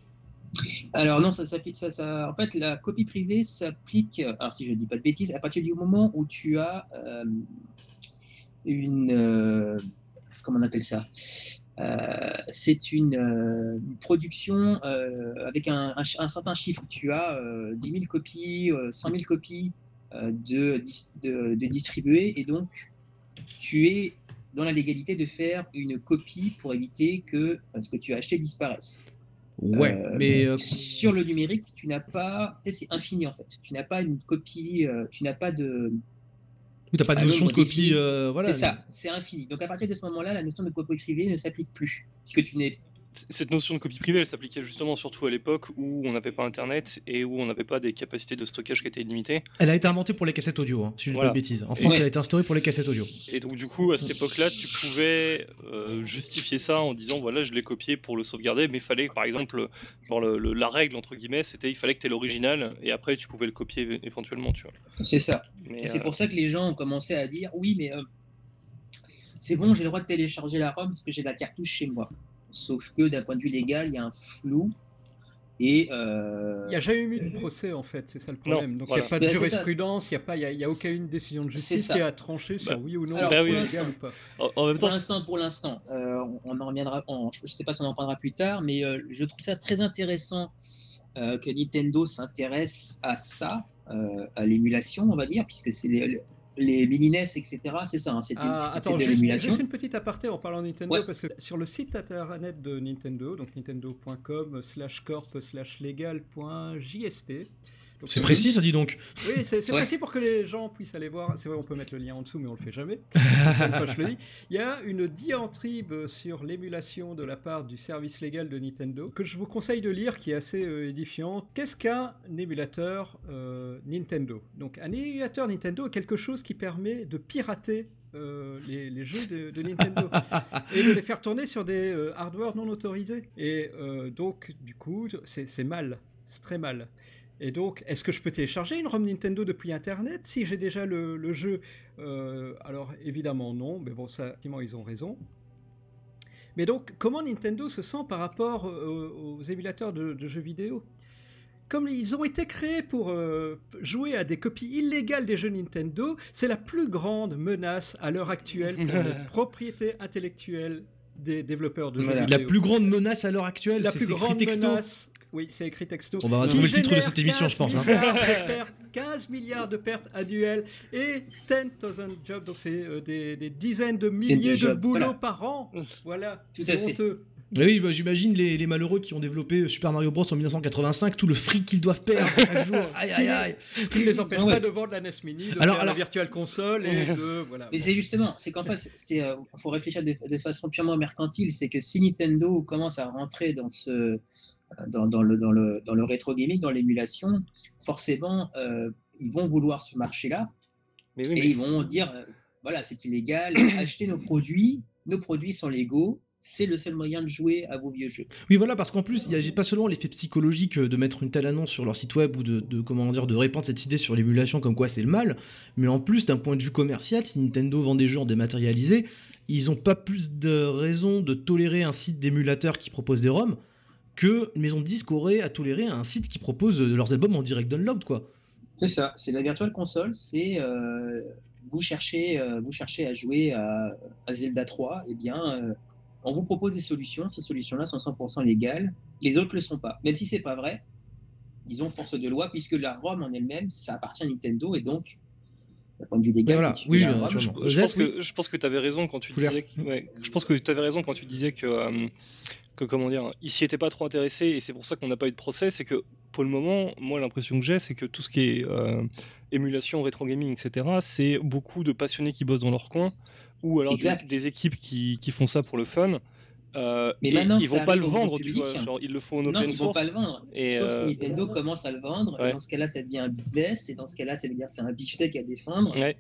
[SPEAKER 2] Alors non, ça, s'applique- ça, ça, en fait, la copie privée s'applique, alors si je ne dis pas de bêtises, à partir du moment où tu as euh, une, euh, comment on appelle ça Euh, C'est une, production avec un, certain chiffre. Tu as euh, 10 000 copies, euh, 100 000 copies de, dis- de, de distribuer, et donc tu es dans la légalité de faire une copie pour éviter que ce que tu as acheté disparaisse.
[SPEAKER 1] Ouais,
[SPEAKER 2] Euh,
[SPEAKER 1] mais euh,
[SPEAKER 2] sur le numérique, tu n'as pas, tu c'est infini en fait. Tu n'as pas une copie, euh, tu n'as pas de,
[SPEAKER 1] oui, t'as pas de notion de copie. voilà.
[SPEAKER 2] c'est ça, c'est infini. Donc à partir de ce moment-là, la notion de copie privée ne s'applique plus, puisque tu n'es,
[SPEAKER 3] Cette notion de copie privée, elle s'appliquait justement surtout à l'époque où on n'avait pas Internet et où on n'avait pas des capacités de stockage qui étaient illimitées.
[SPEAKER 1] Elle a été inventée pour les cassettes audio, hein, si je dis
[SPEAKER 3] Voilà.
[SPEAKER 1] pas de bêtises. En France,
[SPEAKER 2] Ouais.
[SPEAKER 1] elle a été instaurée pour les cassettes audio.
[SPEAKER 3] Et donc du coup, à cette époque-là, tu pouvais euh, justifier ça en disant voilà, je l'ai copié pour le sauvegarder, mais il fallait, par exemple, genre le- le- la règle entre guillemets, c'était il fallait que tu aies l'original et après tu pouvais le copier éventuellement, tu vois.
[SPEAKER 2] c'est ça. C'est
[SPEAKER 3] euh,
[SPEAKER 2] pour ça que les gens ont commencé à dire oui, mais euh, c'est bon, j'ai le droit de télécharger la ROM parce que j'ai la cartouche chez moi. Sauf que d'un point de vue légal, il y a un flou. Et euh,
[SPEAKER 4] Il n'y a jamais eu de procès en fait, c'est ça le problème. Donc il
[SPEAKER 3] voilà.
[SPEAKER 4] n'y a pas de
[SPEAKER 2] Ben,
[SPEAKER 4] jurisprudence, il n'y a, pas- il y a, y a aucune décision de
[SPEAKER 2] C'est
[SPEAKER 4] justice
[SPEAKER 2] ça.
[SPEAKER 4] qui a tranché sur
[SPEAKER 3] Bah,
[SPEAKER 4] oui ou non
[SPEAKER 2] alors,
[SPEAKER 4] légal
[SPEAKER 2] l'instant-
[SPEAKER 4] ou pas.
[SPEAKER 3] en, en même
[SPEAKER 2] Pour l'instant, pour l'instant, euh, on- on en reviendra. on- je ne sais pas si on en parlera plus tard, mais euh, je trouve ça très intéressant euh, que Nintendo s'intéresse à ça, euh, à l'émulation, on va dire, puisque c'est les, les, les mini NES, etc. C'est ça, hein, c'est une-
[SPEAKER 4] Ah,
[SPEAKER 2] c'est-
[SPEAKER 4] attends, juste, juste une petite aparté en parlant de Nintendo,
[SPEAKER 2] Ouais.
[SPEAKER 4] parce que sur le site internet de Nintendo, donc nintendo.com slash corp slash legal.jsp.
[SPEAKER 1] C'est précis, ça dit donc.
[SPEAKER 4] Oui, c'est
[SPEAKER 2] Ouais.
[SPEAKER 4] précis pour que les gens puissent aller voir. C'est vrai, on peut mettre le lien en dessous, mais on le fait jamais. Fois, je le dis. Il y a une diatribe sur l'émulation de la part du service légal de Nintendo que je vous conseille de lire, qui est assez euh, édifiant. Qu'est-ce qu'un émulateur euh, Nintendo? Donc, un émulateur Nintendo est quelque chose qui permet de pirater. euh, les, les jeux de, de Nintendo et de les faire tourner sur des euh, hardware non autorisés et euh, donc du coup c'est c'est mal c'est très mal et donc, est-ce que je peux télécharger une ROM Nintendo depuis Internet si j'ai déjà le, le jeu? Euh, Alors, évidemment, non, mais bon, ça, effectivement, ils ont raison. Mais donc, comment Nintendo se sent par rapport euh, aux émulateurs de, de jeux vidéo? Comme ils ont été créés pour euh, jouer à des copies illégales des jeux Nintendo, c'est la plus grande menace à l'heure actuelle pour les propriétés intellectuelles des développeurs de jeux
[SPEAKER 2] Voilà.
[SPEAKER 1] La
[SPEAKER 4] vidéo.
[SPEAKER 1] plus grande menace à l'heure actuelle,
[SPEAKER 4] La plus grande menace. Oui, c'est écrit texto.
[SPEAKER 1] On va
[SPEAKER 4] Qui
[SPEAKER 1] retrouver le titre de cette émission, je
[SPEAKER 4] 15
[SPEAKER 1] pense, hein.
[SPEAKER 4] pertes, 15 milliards de pertes annuelles et 10,000 jobs, donc c'est euh, des, des dizaines de milliers de boulots
[SPEAKER 2] voilà.
[SPEAKER 4] par an. Voilà, c'est honteux.
[SPEAKER 1] Et oui, bah, j'imagine les, les malheureux qui ont développé Super Mario Bros en 1985, tout le fric qu'ils doivent perdre chaque jour. Aïe aïe aïe.
[SPEAKER 4] Ce qui ne les empêche
[SPEAKER 2] Ah ouais.
[SPEAKER 4] pas de vendre la NES Mini, de
[SPEAKER 1] Alors-
[SPEAKER 4] faire
[SPEAKER 1] alors-
[SPEAKER 4] la Virtual Console et de. Voilà.
[SPEAKER 2] Mais c'est justement, c'est qu'en fait, c'est, euh, faut réfléchir de, de façon purement mercantile. C'est que si Nintendo commence à rentrer dans ce, euh, dans, dans le, dans le, dans le rétro gaming, dans l'émulation, forcément, euh, ils vont vouloir ce marché-là
[SPEAKER 3] mais oui,
[SPEAKER 2] et
[SPEAKER 3] mais-
[SPEAKER 2] ils vont dire, euh, voilà, c'est illégal, achetez nos produits, nos produits sont légaux, c'est le seul moyen de jouer à vos vieux jeux.
[SPEAKER 1] Oui, voilà, parce qu'en plus, il y a pas seulement l'effet psychologique euh, de mettre une telle annonce sur leur site web ou de, de- comment dire de répandre cette idée sur l'émulation comme quoi c'est le mal, mais en plus d'un point de vue commercial, si Nintendo vend des jeux en dématérialisé, ils ont pas plus de raison de tolérer un site d'émulateur qui propose des ROM que une maison de disques aurait à tolérer un site qui propose euh, leurs albums en direct download quoi.
[SPEAKER 2] C'est ça, c'est la Virtual Console, c'est euh, vous, cherchez, euh, vous cherchez à jouer à, Zelda 3, eh bien, on vous propose des solutions, ces solutions-là sont 100% légales, les autres ne le sont pas. Même si c'est pas vrai, ils ont force de loi, puisque la ROM en elle-même, ça appartient à Nintendo, et donc, d'un point de vue légal,
[SPEAKER 1] Voilà,
[SPEAKER 2] si
[SPEAKER 1] oui, naturellement.
[SPEAKER 3] je pense que je pense que tu avais raison quand tu disais que, ouais, je pense que tu avais raison quand tu disais que euh, que comment dire ils s'y étaient pas trop intéressés et c'est pour ça qu'on n'a pas eu de procès c'est que pour le moment moi l'impression que j'ai c'est que tout ce qui est euh, émulation rétro gaming etc c'est beaucoup de passionnés qui bossent dans leur coin ou alors des, des équipes qui, qui font ça pour le fun euh,
[SPEAKER 2] Mais maintenant
[SPEAKER 3] ils vont pas le vendre, tu
[SPEAKER 2] public,
[SPEAKER 3] vois. Genre, ils le font en
[SPEAKER 2] Non,
[SPEAKER 3] open
[SPEAKER 2] ils vont
[SPEAKER 3] source.
[SPEAKER 2] pas le vendre.
[SPEAKER 3] Et,
[SPEAKER 2] Sauf
[SPEAKER 3] euh,
[SPEAKER 2] si Nintendo commence à le vendre.
[SPEAKER 3] Ouais.
[SPEAKER 2] Et dans ce cas-là, ça devient un business. Et dans ce cas-là, ça veut dire c'est un beefsteak à défendre.
[SPEAKER 3] Ouais.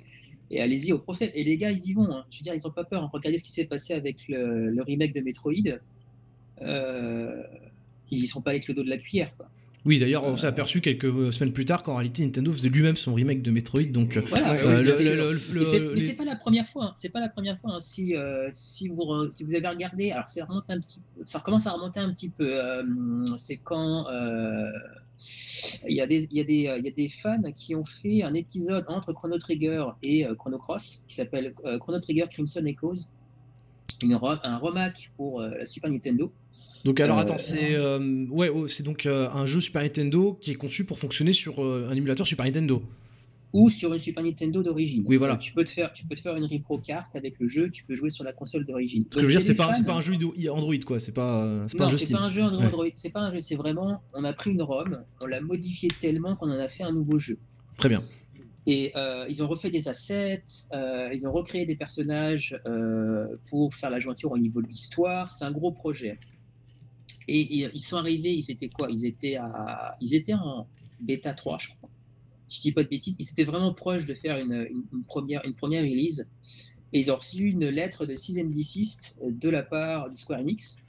[SPEAKER 2] Et allez-y au procès. Et les gars, ils y vont. hein. Je veux dire, ils ont pas peur. Regardez ce qui s'est passé avec le, le remake de Metroid. Euh, ils y sont pas allés avec le dos de la cuillère. Quoi.
[SPEAKER 1] Oui, d'ailleurs, on
[SPEAKER 2] Euh.
[SPEAKER 1] s'est aperçu quelques euh, semaines plus tard qu'en réalité Nintendo faisait lui-même son remake de Metroid, donc. euh, euh,
[SPEAKER 2] Mais c'est- pas la première fois. hein. C'est pas la première fois. hein. Si euh, si vous re- si vous avez regardé, alors ça remonte un petit, ça recommence à remonter un petit peu. euh, c'est quand euh, il y a des il y a des euh, il y a des fans qui ont fait un épisode entre Chrono Trigger et euh, Chrono Cross qui s'appelle euh, Chrono Trigger Crimson Echoes. Une un remake pour euh, la Super Nintendo.
[SPEAKER 1] Donc alors
[SPEAKER 2] Euh,
[SPEAKER 1] attends, c'est euh, ouais, oh, c'est donc euh, un jeu Super Nintendo qui est conçu pour fonctionner sur un émulateur Super Nintendo.
[SPEAKER 2] ou sur une Super Nintendo d'origine.
[SPEAKER 1] Oui, voilà.
[SPEAKER 2] Tu peux te faire, tu peux te faire une repro carte avec le jeu, tu peux jouer sur la console d'origine.
[SPEAKER 1] Ce que je veux dire, c'est pas, un jeu Android quoi, c'est pas, euh,
[SPEAKER 2] Non, c'est pas un jeu Android,
[SPEAKER 1] Ouais.
[SPEAKER 2] C'est pas un jeu, c'est vraiment, on a pris une ROM, on l'a modifié tellement qu'on en a fait un nouveau jeu.
[SPEAKER 1] Très bien.
[SPEAKER 2] Et euh, ils ont refait des assets, euh, ils ont recréé des personnages pour faire la jointure au niveau de l'histoire. C'est un gros projet. Et, et ils sont arrivés, ils étaient quoi? Ils étaient à, ils étaient en bêta 3, je crois. Si je dis pas de bêtises, ils étaient vraiment proches de faire une, une- une première, une première release. Et ils ont reçu une lettre de 6 desist de la part de Square Enix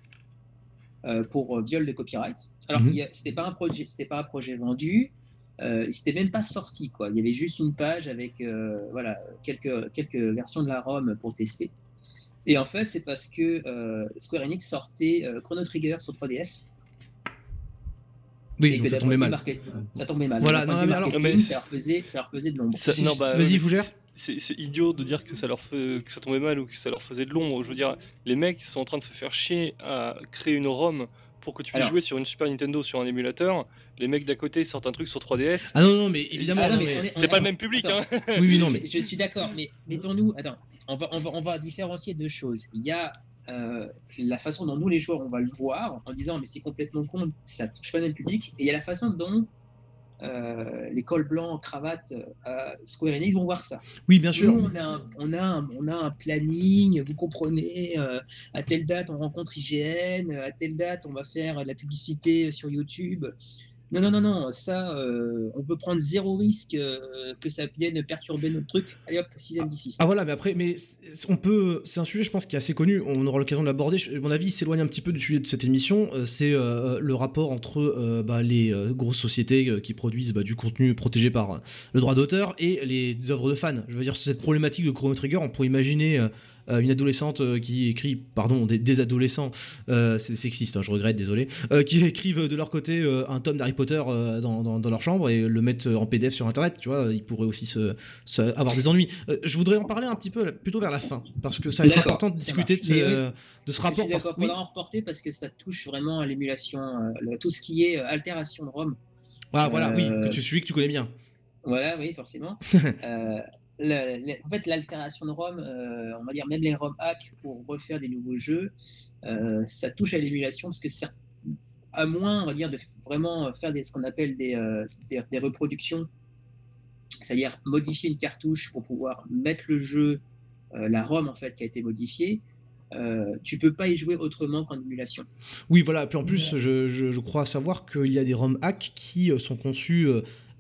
[SPEAKER 2] euh, pour euh, viol de copyright. Alors
[SPEAKER 1] Mhm.
[SPEAKER 2] a- c'était pas un projet, c'était pas un projet vendu. Euh, c'était même pas sorti quoi. Il y avait juste une page avec euh, voilà quelques quelques versions de la ROM pour tester. Et en fait, c'est parce que euh, Square Enix sortait euh, Chrono Trigger sur 3DS
[SPEAKER 1] Oui, donc ça tombait mal.
[SPEAKER 2] market- ça tombait mal.
[SPEAKER 1] Voilà, non, mais alors-
[SPEAKER 2] marketing,
[SPEAKER 3] mais-
[SPEAKER 2] ça leur faisait ça leur faisait de l'ombre.
[SPEAKER 3] Ça-
[SPEAKER 1] Si-
[SPEAKER 3] non, bah,
[SPEAKER 1] vas-y, Fougère.
[SPEAKER 3] c'est- C'est idiot de dire que ça leur fait, que ça tombait mal ou que ça leur faisait de l'ombre. Je veux dire, les mecs sont en train de se faire chier à créer une ROM pour que tu puisses
[SPEAKER 2] Alors-
[SPEAKER 3] jouer sur une Super Nintendo sur un émulateur. Les mecs d'à côté sortent un truc sur 3DS.
[SPEAKER 1] Ah non non, mais évidemment.
[SPEAKER 2] Ah
[SPEAKER 3] C'est
[SPEAKER 2] est-
[SPEAKER 3] pas le même public,
[SPEAKER 2] attends.
[SPEAKER 3] hein.
[SPEAKER 1] Oui, non, mais
[SPEAKER 2] je suis d'accord, mais mettons-nous, attends, on va, on, va, on va différencier deux choses. Il y a euh, la façon dont nous, les joueurs, on va le voir en disant mais c'est complètement con, ça touche pas le même public. Et il y a la façon dont euh, les cols blancs, cravates, euh, Square Enix vont voir ça.
[SPEAKER 1] oui, bien
[SPEAKER 2] Nous,
[SPEAKER 1] sûr.
[SPEAKER 2] on a, un, on, a un, on a un planning, vous comprenez, euh, à telle date on rencontre IGN, à telle date on va faire de la publicité sur YouTube. Non, non, non, non, ça, euh, on peut prendre zéro risque euh, que ça vienne perturber notre truc. Allez hop, 6ème d
[SPEAKER 1] Ah voilà, mais après, mais on peut, c'est un sujet, je pense, qui est assez connu. On aura l'occasion de l'aborder. À mon avis, il s'éloigne un petit peu du sujet de cette émission. Euh, C'est le rapport entre bah, les grosses sociétés qui produisent bah, du contenu protégé par le droit d'auteur et les œuvres de fans. Je veux dire, sur cette problématique de Chrono Trigger, on pourrait imaginer. Euh, une adolescente euh, qui écrit, pardon, des, des adolescents, euh, c'est sexiste, hein, je regrette, désolé, qui écrivent de leur côté un tome d'Harry Potter dans, dans- dans leur chambre et le mettent en PDF sur internet, tu vois, ils pourraient aussi se, se- avoir des ennuis. Je voudrais en parler un petit peu plutôt vers la fin, parce que ça
[SPEAKER 2] D'accord,
[SPEAKER 1] important de discuter de, ce, de ce rapport. parce-
[SPEAKER 2] d'accord,
[SPEAKER 1] oui.
[SPEAKER 2] en reporter parce que ça touche vraiment à l'émulation, tout ce qui est altération de ROM.
[SPEAKER 1] Ah, voilà, oui, que tu suis, que tu connais bien.
[SPEAKER 2] Voilà, oui, forcément. Euh, le- le- en fait, l'altération de ROM, euh, on va dire même les ROM hacks pour refaire des nouveaux jeux, euh, ça touche à l'émulation parce que à moins, on va dire, de vraiment faire des, ce qu'on appelle des, euh, des, des reproductions, c'est-à-dire modifier une cartouche pour pouvoir mettre le jeu, la ROM en fait qui a été modifiée, euh, tu peux pas y jouer autrement qu'en émulation.
[SPEAKER 1] Oui, voilà, puis en plus, je, je- je crois savoir qu'il y a des ROM hacks qui sont conçus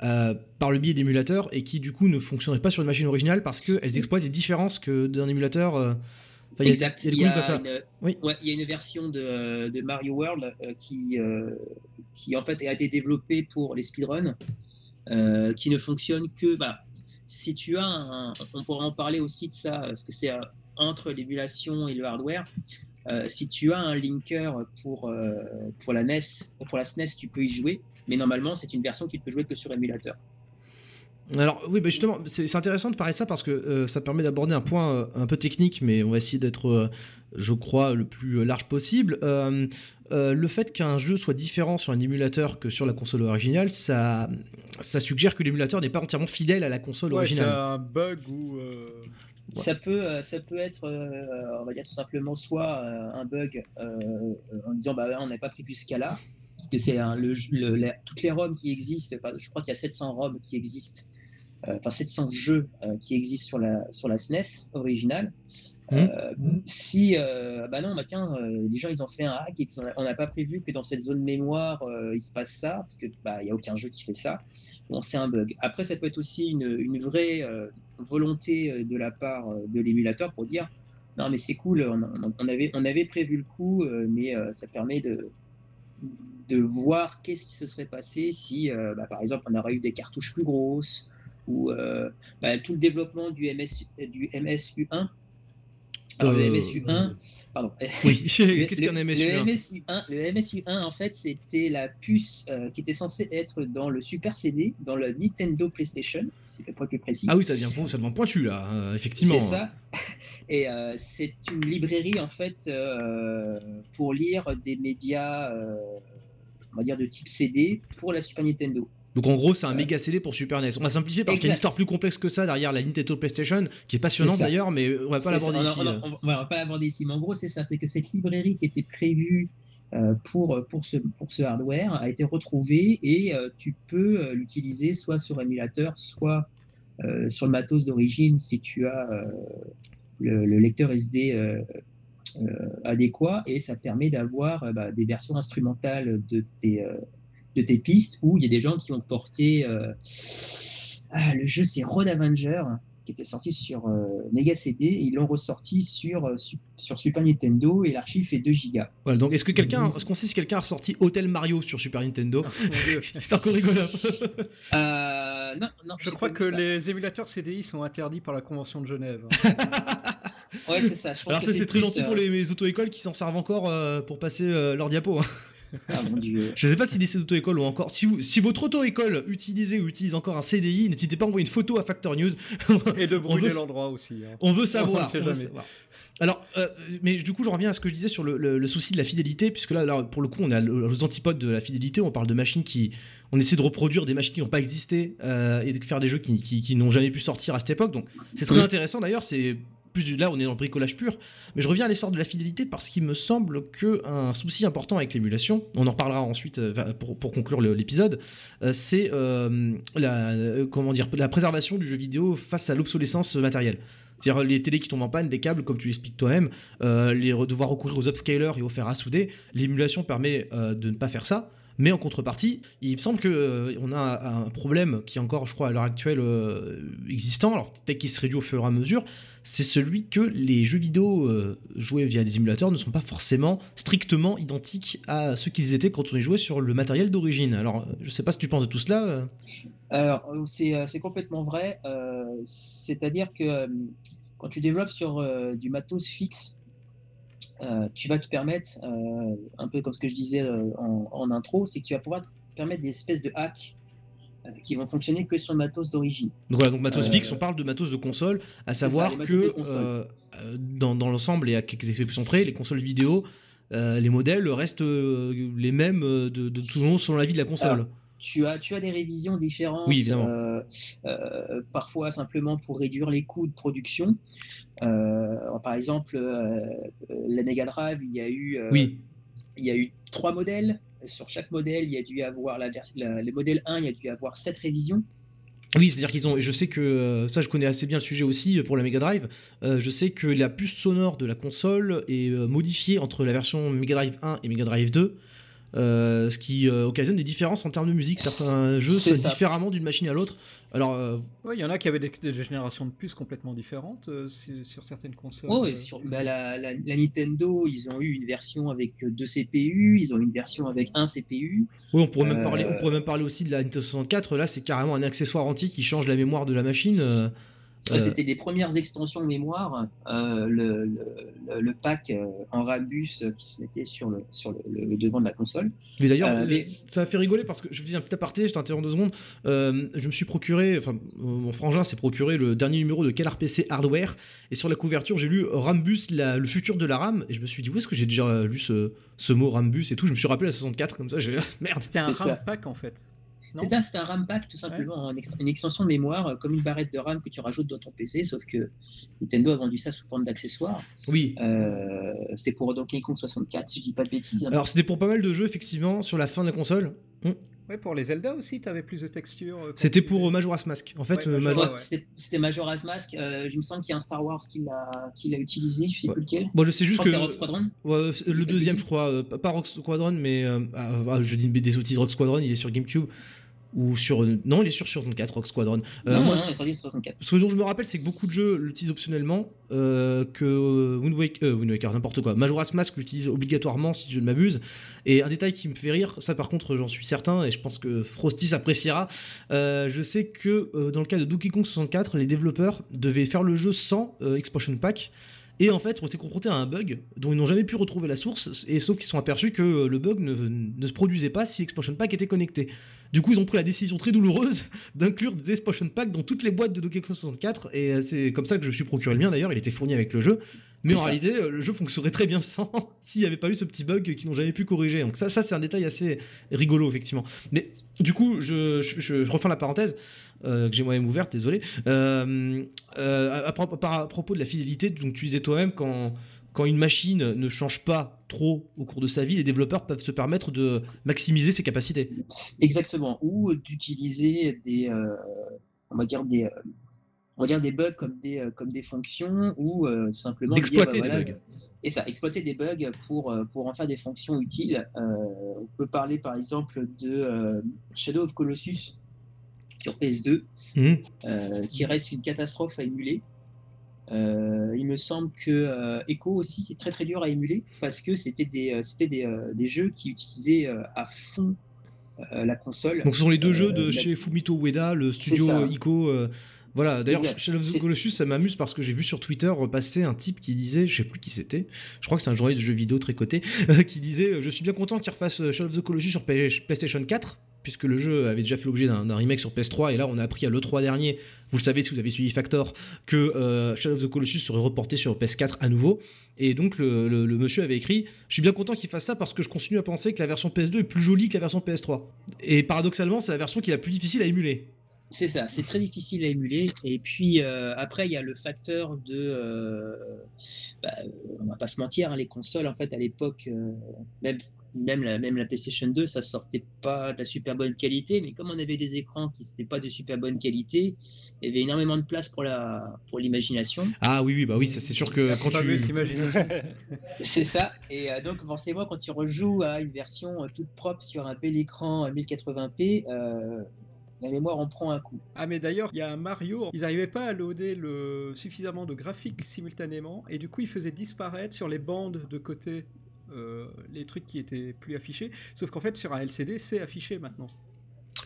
[SPEAKER 1] euh, par le biais d'émulateurs et qui, du coup, ne fonctionneraient pas sur une machine originale parce qu'elles exploitent des différences que d'un émulateur. euh, enfin, il y a-
[SPEAKER 2] exact.
[SPEAKER 1] Il y a
[SPEAKER 2] Il y, une,
[SPEAKER 1] Oui.
[SPEAKER 2] ouais, il y a une version de, de Mario World euh, qui, qui en fait a été développée pour les speedruns, qui ne fonctionne que bah, si tu as un, on pourra en parler aussi de ça parce que c'est entre l'émulation et le hardware. Si tu as un linker pour, pour la NES, pour la SNES, tu peux y jouer, mais normalement c'est une version qui ne peut jouer que sur émulateur.
[SPEAKER 1] Alors oui, bah justement, c'est c'est intéressant de parler de ça parce que euh, ça permet d'aborder un point euh, un peu technique, mais on va essayer d'être, euh, je crois, le plus large possible. Euh, euh, le fait qu'un jeu soit différent sur un émulateur que sur la console originale, ça, ça suggère que l'émulateur n'est pas entièrement fidèle à la console
[SPEAKER 4] Ouais, c'est
[SPEAKER 1] originale.
[SPEAKER 4] un bug ou. euh,
[SPEAKER 2] Ça peut, ça peut être, euh, on va dire tout simplement, soit euh, un bug euh, en disant bah on n'a pas pris plus qu'à là, parce que c'est un- le, le- la- toutes les ROM qui existent, je crois qu'il y a 700 ROM qui existent, euh, enfin 700 jeux euh, qui existent sur la, sur la SNES originale. Euh, si, bah non, bah tiens, les gens ils ont fait un hack et puis on n'a pas prévu que dans cette zone mémoire il se passe ça, parce que bah il y a aucun jeu qui fait ça. Bon, c'est un bug. Après, ça peut être aussi une, une vraie volonté de la part de l'émulateur pour dire non mais c'est cool, on, on, avait on avait prévu le coup, mais ça permet de de voir qu'est-ce qui se serait passé si, bah, par exemple, on aurait eu des cartouches plus grosses ou bah, tout le développement du MS du MSU1 alors, le MSU1, euh, pardon.
[SPEAKER 1] Oui, qu'est-ce qu'un MSU1
[SPEAKER 2] le MSU1, le MSU1, en fait, c'était la puce euh, qui était censée être dans le Super CD, dans le Nintendo PlayStation, c'est pour être plus précis.
[SPEAKER 1] Ah oui, ça devient, ça devient pointu, là, euh, effectivement.
[SPEAKER 2] C'est ça. Et c'est une librairie, en fait, pour lire des médias, on va dire, de type CD pour la Super Nintendo.
[SPEAKER 1] Donc en gros, c'est un méga CD pour Super NES. On va simplifier parce qu'il y a une histoire plus complexe que ça derrière la Nintendo PlayStation, qui est passionnante d'ailleurs, mais on va pas l'aborder ici.
[SPEAKER 2] On, on, va pas l'aborder ici, mais en gros, c'est ça, c'est que cette librairie qui était prévue euh, pour, pour, ce, pour ce hardware a été retrouvée et euh, tu peux euh, l'utiliser soit sur émulateur, soit sur le matos d'origine si tu as le, lecteur SD adéquat et ça permet d'avoir bah, des versions instrumentales de tes de tes pistes où il y a des gens qui ont porté. Euh, ah, le jeu, c'est Road Avenger, qui était sorti sur euh, Mega CD, et ils l'ont ressorti sur, euh, sur Super Nintendo, et l'archive fait 2 gigas.
[SPEAKER 1] Voilà, donc est-ce que quelqu'un, est-ce qu'on sait si quelqu'un a ressorti Hotel Mario sur Super Nintendo? Ah, C'est encore rigolo.
[SPEAKER 2] non, non,
[SPEAKER 4] je crois que les émulateurs CDI sont interdits par la Convention de Genève.
[SPEAKER 2] ouais, c'est ça.
[SPEAKER 1] Alors, c'est très gentil pour les, auto-écoles qui s'en servent encore pour passer leur diapo. Hein.
[SPEAKER 2] Ah mon dieu.
[SPEAKER 1] Je sais pas si des auto-écoles ont encore. Si, vous, si votre auto-école utilisait ou utilise encore un CDI, n'hésitez pas à envoyer une photo à Factor News.
[SPEAKER 4] Et de brûler l'endroit aussi.
[SPEAKER 1] Hein. On veut savoir. Alors, euh, mais du coup, je reviens à ce que je disais sur le, souci de la fidélité, puisque là, pour le coup, on est aux antipodes de la fidélité. On parle de machines qui. On essaie de reproduire des machines qui n'ont pas existé euh, et de faire des jeux qui, qui n'ont jamais pu sortir à cette époque. Donc, c'est très intéressant d'ailleurs. C'est plus là on est dans le bricolage pur. Mais je reviens à l'histoire de la fidélité parce qu'il me semble que un souci important avec l'émulation, on en reparlera ensuite euh, pour, pour conclure l'épisode, euh, c'est euh, la comment dire la préservation du jeu vidéo face à l'obsolescence matérielle. C'est-à-dire les télés qui tombent en panne, les câbles, comme tu l'expliques toi-même, les devoir recourir aux upscalers et aux faire à. L'émulation permet de ne pas faire ça. Mais en contrepartie, il me semble qu'on euh, on a un problème qui est encore, je crois, à l'heure actuelle euh, existant, alors peut-être qu'il se réduit au fur et à mesure, c'est celui que les jeux vidéo euh, joués via des émulateurs ne sont pas forcément strictement identiques à ceux qu'ils étaient quand on les jouait sur le matériel d'origine. Alors, je sais pas ce que tu penses de tout cela.
[SPEAKER 2] Alors, c'est complètement vrai. C'est-à-dire que quand tu développes sur du matos fixe, euh, tu vas te permettre, euh, un peu comme ce que je disais euh, en, intro, c'est que tu vas pouvoir te permettre des espèces de hacks qui vont fonctionner que sur le matos d'origine.
[SPEAKER 1] Donc voilà, donc matos fixe, on parle de matos de console, à savoir que dans, dans l'ensemble et à quelques exceptions près, les consoles vidéo, les modèles restent les mêmes de, tout le long selon la vie de la console
[SPEAKER 2] tu as, tu as des révisions différentes, euh, euh, parfois simplement pour réduire les coûts de production. Euh, par exemple, la Mega Drive, il y a eu, il y a eu trois modèles. Sur chaque modèle, il y a dû avoir la, le modèle 1, il y a dû avoir sept révisions.
[SPEAKER 1] Oui, c'est-à-dire qu'ils ont. Je sais que ça, je connais assez bien le sujet aussi pour la Mega Drive. je sais que la puce sonore de la console est modifiée entre la version Mega Drive 1 et Mega Drive 2. Euh, ce qui euh, occasionne des différences en termes de musique. Certains jeux sonnent différemment d'une machine à l'autre. Alors,
[SPEAKER 4] euh, il y en a qui avaient des, générations de puces complètement différentes sur certaines consoles.
[SPEAKER 2] oui, sur bah, la, Nintendo, ils ont eu une version avec deux CPU, ils ont une version avec un CPU.
[SPEAKER 1] Oui, on pourrait, même parler, on pourrait même parler aussi de la Nintendo 64. Là, c'est carrément un accessoire anti qui change la mémoire de la machine.
[SPEAKER 2] Euh, c'était les premières extensions de mémoire, euh, le, le, pack euh, en Rambus qui se mettait sur le, sur le, devant de la console.
[SPEAKER 1] Mais d'ailleurs, ça a fait rigoler parce que je dis un petit aparté, je t'interromps deux secondes. je me suis procuré, enfin, mon frangin s'est procuré le dernier numéro de Quel PC Hardware et sur la couverture, j'ai lu Rambus, le futur de la RAM et je me suis dit, où est-ce que j'ai déjà lu ce, ce mot Rambus et tout? Je me suis rappelé la 64 comme ça, j'ai merde.
[SPEAKER 4] C'était un RAM pack en fait.
[SPEAKER 2] C'est un, RAM pack tout simplement, une extension de mémoire euh, comme une barrette de RAM que tu rajoutes dans ton PC, sauf que Nintendo a vendu ça sous forme d'accessoire.
[SPEAKER 1] Oui.
[SPEAKER 2] Euh, c'était pour Donkey Kong 64, si je dis pas de bêtises.
[SPEAKER 1] Alors c'était pour pas mal de jeux effectivement sur la fin de la console.
[SPEAKER 4] Ouais, pour les Zelda aussi, tu avais plus de textures. euh,
[SPEAKER 1] C'était pour euh, Majora's Mask. En fait,
[SPEAKER 4] Ouais, Majora's ouais.
[SPEAKER 2] C'était- C'était Majora's Mask. euh, je me sens qu'il y a un Star Wars qui l'a qui l'a utilisé. Je sais
[SPEAKER 1] Ouais.
[SPEAKER 2] plus lequel.
[SPEAKER 1] Bon, je sais
[SPEAKER 2] Je
[SPEAKER 1] juste
[SPEAKER 2] crois que
[SPEAKER 1] que.
[SPEAKER 2] c'est Rock Squadron.
[SPEAKER 1] Ouais, c'est le deuxième,
[SPEAKER 2] bêtises.
[SPEAKER 1] je crois. euh, pas Rock Squadron, mais. euh, ah, ah, je dis des sottises. Rock Squadron, il est sur GameCube. Ou sur. Non, il est sur 64, Rock Squadron. Euh,
[SPEAKER 2] non,
[SPEAKER 1] moi,
[SPEAKER 2] non, il est sur 64.
[SPEAKER 1] Ce dont je me rappelle, c'est que beaucoup de jeux l'utilisent optionnellement, euh, que euh, Wind Waker, euh, n'importe quoi. Majora's Mask l'utilise obligatoirement, si je ne m'abuse. Et un détail qui me fait rire, ça par contre, j'en suis certain, et je pense que Frosty s'appréciera. je sais que dans le cas de Donkey Kong 64, les développeurs devaient faire le jeu sans Expansion Pack. Et en fait, on été confrontés à un bug dont ils n'ont jamais pu retrouver la source, et sauf qu'ils sont aperçus que euh, le bug ne, ne se produisait pas si l'expansion pack était connecté. Du coup, ils ont pris la décision très douloureuse d'inclure des expansion packs dans toutes les boîtes de Donkey Kong 64, et euh, c'est comme ça que je suis procuré le mien d'ailleurs, il était fourni avec le jeu. Mais en
[SPEAKER 2] ça.
[SPEAKER 1] réalité, euh, le jeu fonctionnerait très bien sans, s'il n'y avait pas eu ce petit bug qu'ils n'ont jamais pu corriger. Donc ça, ça c'est un détail assez rigolo, effectivement. Mais du coup, je, je, je refais la parenthèse, que j'ai moi-même ouverte, désolé. Euh, euh, à, propos de la fidélité, donc tu disais toi-même, quand, quand une machine ne change pas trop au cours de sa vie, les développeurs peuvent se permettre de maximiser ses capacités.
[SPEAKER 2] Exactement. Ou d'utiliser des, euh, on va dire des, euh, on va dire des bugs comme des, euh, comme des fonctions ou euh, tout simplement
[SPEAKER 1] D'exploiter
[SPEAKER 2] bah,
[SPEAKER 1] des bugs.
[SPEAKER 2] Et ça, exploiter des bugs pour, euh, pour en faire des fonctions utiles. Euh, on peut parler par exemple de euh, Shadow of Colossus sur PS2,
[SPEAKER 1] Mhm.
[SPEAKER 2] euh, qui reste une catastrophe à émuler. Euh, il me semble que euh, Echo aussi est très très dur à émuler parce que c'était des, euh, c'était des, des jeux qui utilisaient à fond la console.
[SPEAKER 1] Donc ce sont les deux jeux de
[SPEAKER 2] la-
[SPEAKER 1] chez Fumito Ueda, le studio Ico. voilà, d'ailleurs. Shadow of the Colossus, ça m'amuse parce que j'ai vu sur Twitter passer un type qui disait, je sais plus qui c'était, je crois que c'est un journaliste de jeux vidéo très coté, qui disait Je suis bien content qu'il refasse Shadow of the Colossus sur PlayStation 4, puisque le jeu avait déjà fait l'objet d'un remake sur PS3, et là on a appris à l'E3 dernier, vous le savez si vous avez suivi Factor, que euh, Shadow of the Colossus serait reporté sur PS4 à nouveau. Et donc le, monsieur avait écrit Je suis bien content qu'il fasse ça parce que je continue à penser que la version PS2 est plus jolie que la version PS3. Et paradoxalement, c'est la version qui est la plus difficile à émuler.
[SPEAKER 2] C'est ça, c'est très difficile à émuler. Et puis euh, après, il y a le facteur de. euh, bah, on va pas se mentir, hein, les consoles, en fait, à l'époque, euh, même, même, la, même la PlayStation 2, ça sortait pas de la super bonne qualité. Mais comme on avait des écrans qui n'étaient pas de super bonne qualité, il y avait énormément de place pour la pour l'imagination.
[SPEAKER 1] Ah oui, oui, bah oui, ça, c'est sûr que
[SPEAKER 4] La
[SPEAKER 1] quand tu.
[SPEAKER 2] C'est ça. Et euh, donc, forcément, quand tu rejoues à une version euh, toute propre sur un bel écran euh, 1080p, euh, la mémoire en prend un coup.
[SPEAKER 4] Ah mais d'ailleurs, il y a un Mario, ils n'arrivaient pas à loader le... suffisamment de graphiques simultanément, et du coup ils faisaient disparaître sur les bandes de côté euh, les trucs qui étaient plus affichés, sauf qu'en fait sur un LCD c'est affiché maintenant.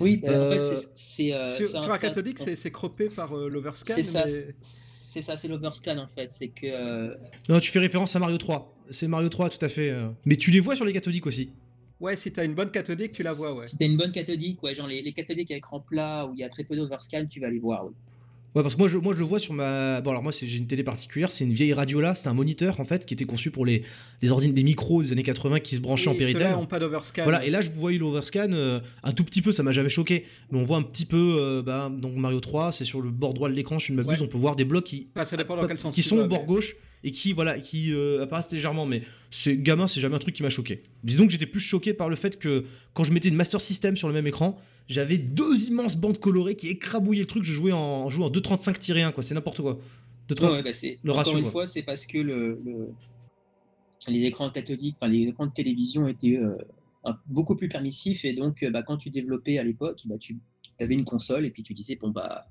[SPEAKER 2] Oui, euh, en fait,
[SPEAKER 1] Euh,
[SPEAKER 2] c'est- c'est. euh,
[SPEAKER 4] sur,
[SPEAKER 2] c'est un-
[SPEAKER 4] sur un
[SPEAKER 2] c'est un-
[SPEAKER 4] cathodique c'est c'est croppé par euh, l'overscan,
[SPEAKER 2] C'est ça,
[SPEAKER 4] mais-
[SPEAKER 2] c'est- ça, c'est l'overscan en fait. C'est que
[SPEAKER 1] Non, tu fais référence à Mario 3. C'est Mario 3, tout à fait. Mais tu les vois sur les cathodiques aussi.
[SPEAKER 4] Ouais, si t'as une bonne cathodique, tu la vois, ouais.
[SPEAKER 2] Si t'as une bonne cathodique, ouais, genre les, les cathodiques à écran plat où il y a très peu d'overscan, tu vas les voir. Oui.
[SPEAKER 1] Ouais, parce que moi je, moi, je le vois sur ma. Bon, alors moi, j'ai une télé particulière, c'est une vieille radio là, c'est un moniteur en fait qui était conçu pour les, les ordines des micros des années 80 qui se branchaient en
[SPEAKER 4] Et
[SPEAKER 1] Péritel.
[SPEAKER 4] ceux-là ont pas d'overscan.
[SPEAKER 1] Voilà, et là je voyais l'overscan euh, un tout petit peu, ça m'a jamais choqué, mais on voit un petit peu, euh, bah, donc Mario 3, c'est sur le bord droit de l'écran, je ne m'abuse,
[SPEAKER 4] Ouais.
[SPEAKER 1] on peut voir des blocs qui,
[SPEAKER 4] Enfin, ça dépend dans quel sens
[SPEAKER 1] qui sont au bord
[SPEAKER 4] mais-
[SPEAKER 1] gauche et qui, voilà, qui euh, apparaissent légèrement, mais c'est gamin, c'est jamais un truc qui m'a choqué. Disons que j'étais plus choqué par le fait que quand je mettais une Master System sur le même écran, j'avais deux immenses bandes colorées qui écrabouillaient le truc, je jouais en, jouant en 2.35-1, quoi, c'est n'importe quoi. De
[SPEAKER 2] Ouais, ouais, bah,
[SPEAKER 1] Le
[SPEAKER 2] encore
[SPEAKER 1] ratio,
[SPEAKER 2] une
[SPEAKER 1] quoi.
[SPEAKER 2] fois, c'est parce que le, le- les écrans cathodiques, enfin les écrans de télévision étaient euh, beaucoup plus permissifs et donc euh, bah, quand tu développais à l'époque, bah, tu avais une console et puis tu disais bon bah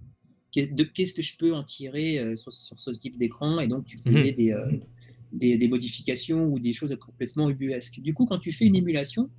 [SPEAKER 2] de- qu'est-ce que je peux en tirer euh, sur, sur ce type d'écran et donc tu faisais des, euh, des, des modifications ou des choses complètement ubuesques. Du coup, quand tu fais une émulation,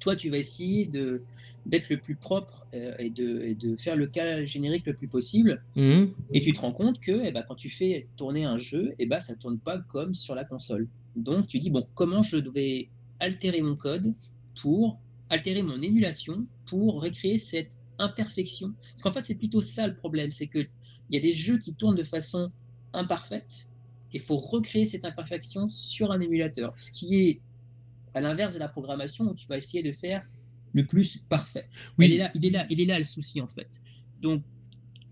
[SPEAKER 2] toi tu vas essayer de d'être le plus propre euh, et, de, et de faire le cas générique le plus possible
[SPEAKER 1] Mhm.
[SPEAKER 2] et tu te rends compte que eh ben, quand tu fais tourner un jeu, eh ben, ça ne tourne pas comme sur la console. Donc tu dis, bon, comment je devais altérer mon code pour altérer mon émulation pour recréer cette imperfection Parce qu'en fait, c'est plutôt ça le problème, c'est qu'il y a des jeux qui tournent de façon imparfaite et il faut recréer cette imperfection sur un émulateur. Ce qui est à l'inverse de la programmation où tu vas essayer de faire le plus parfait.
[SPEAKER 1] Oui.
[SPEAKER 2] Il, est là, il, est là, il est là le souci en fait. Donc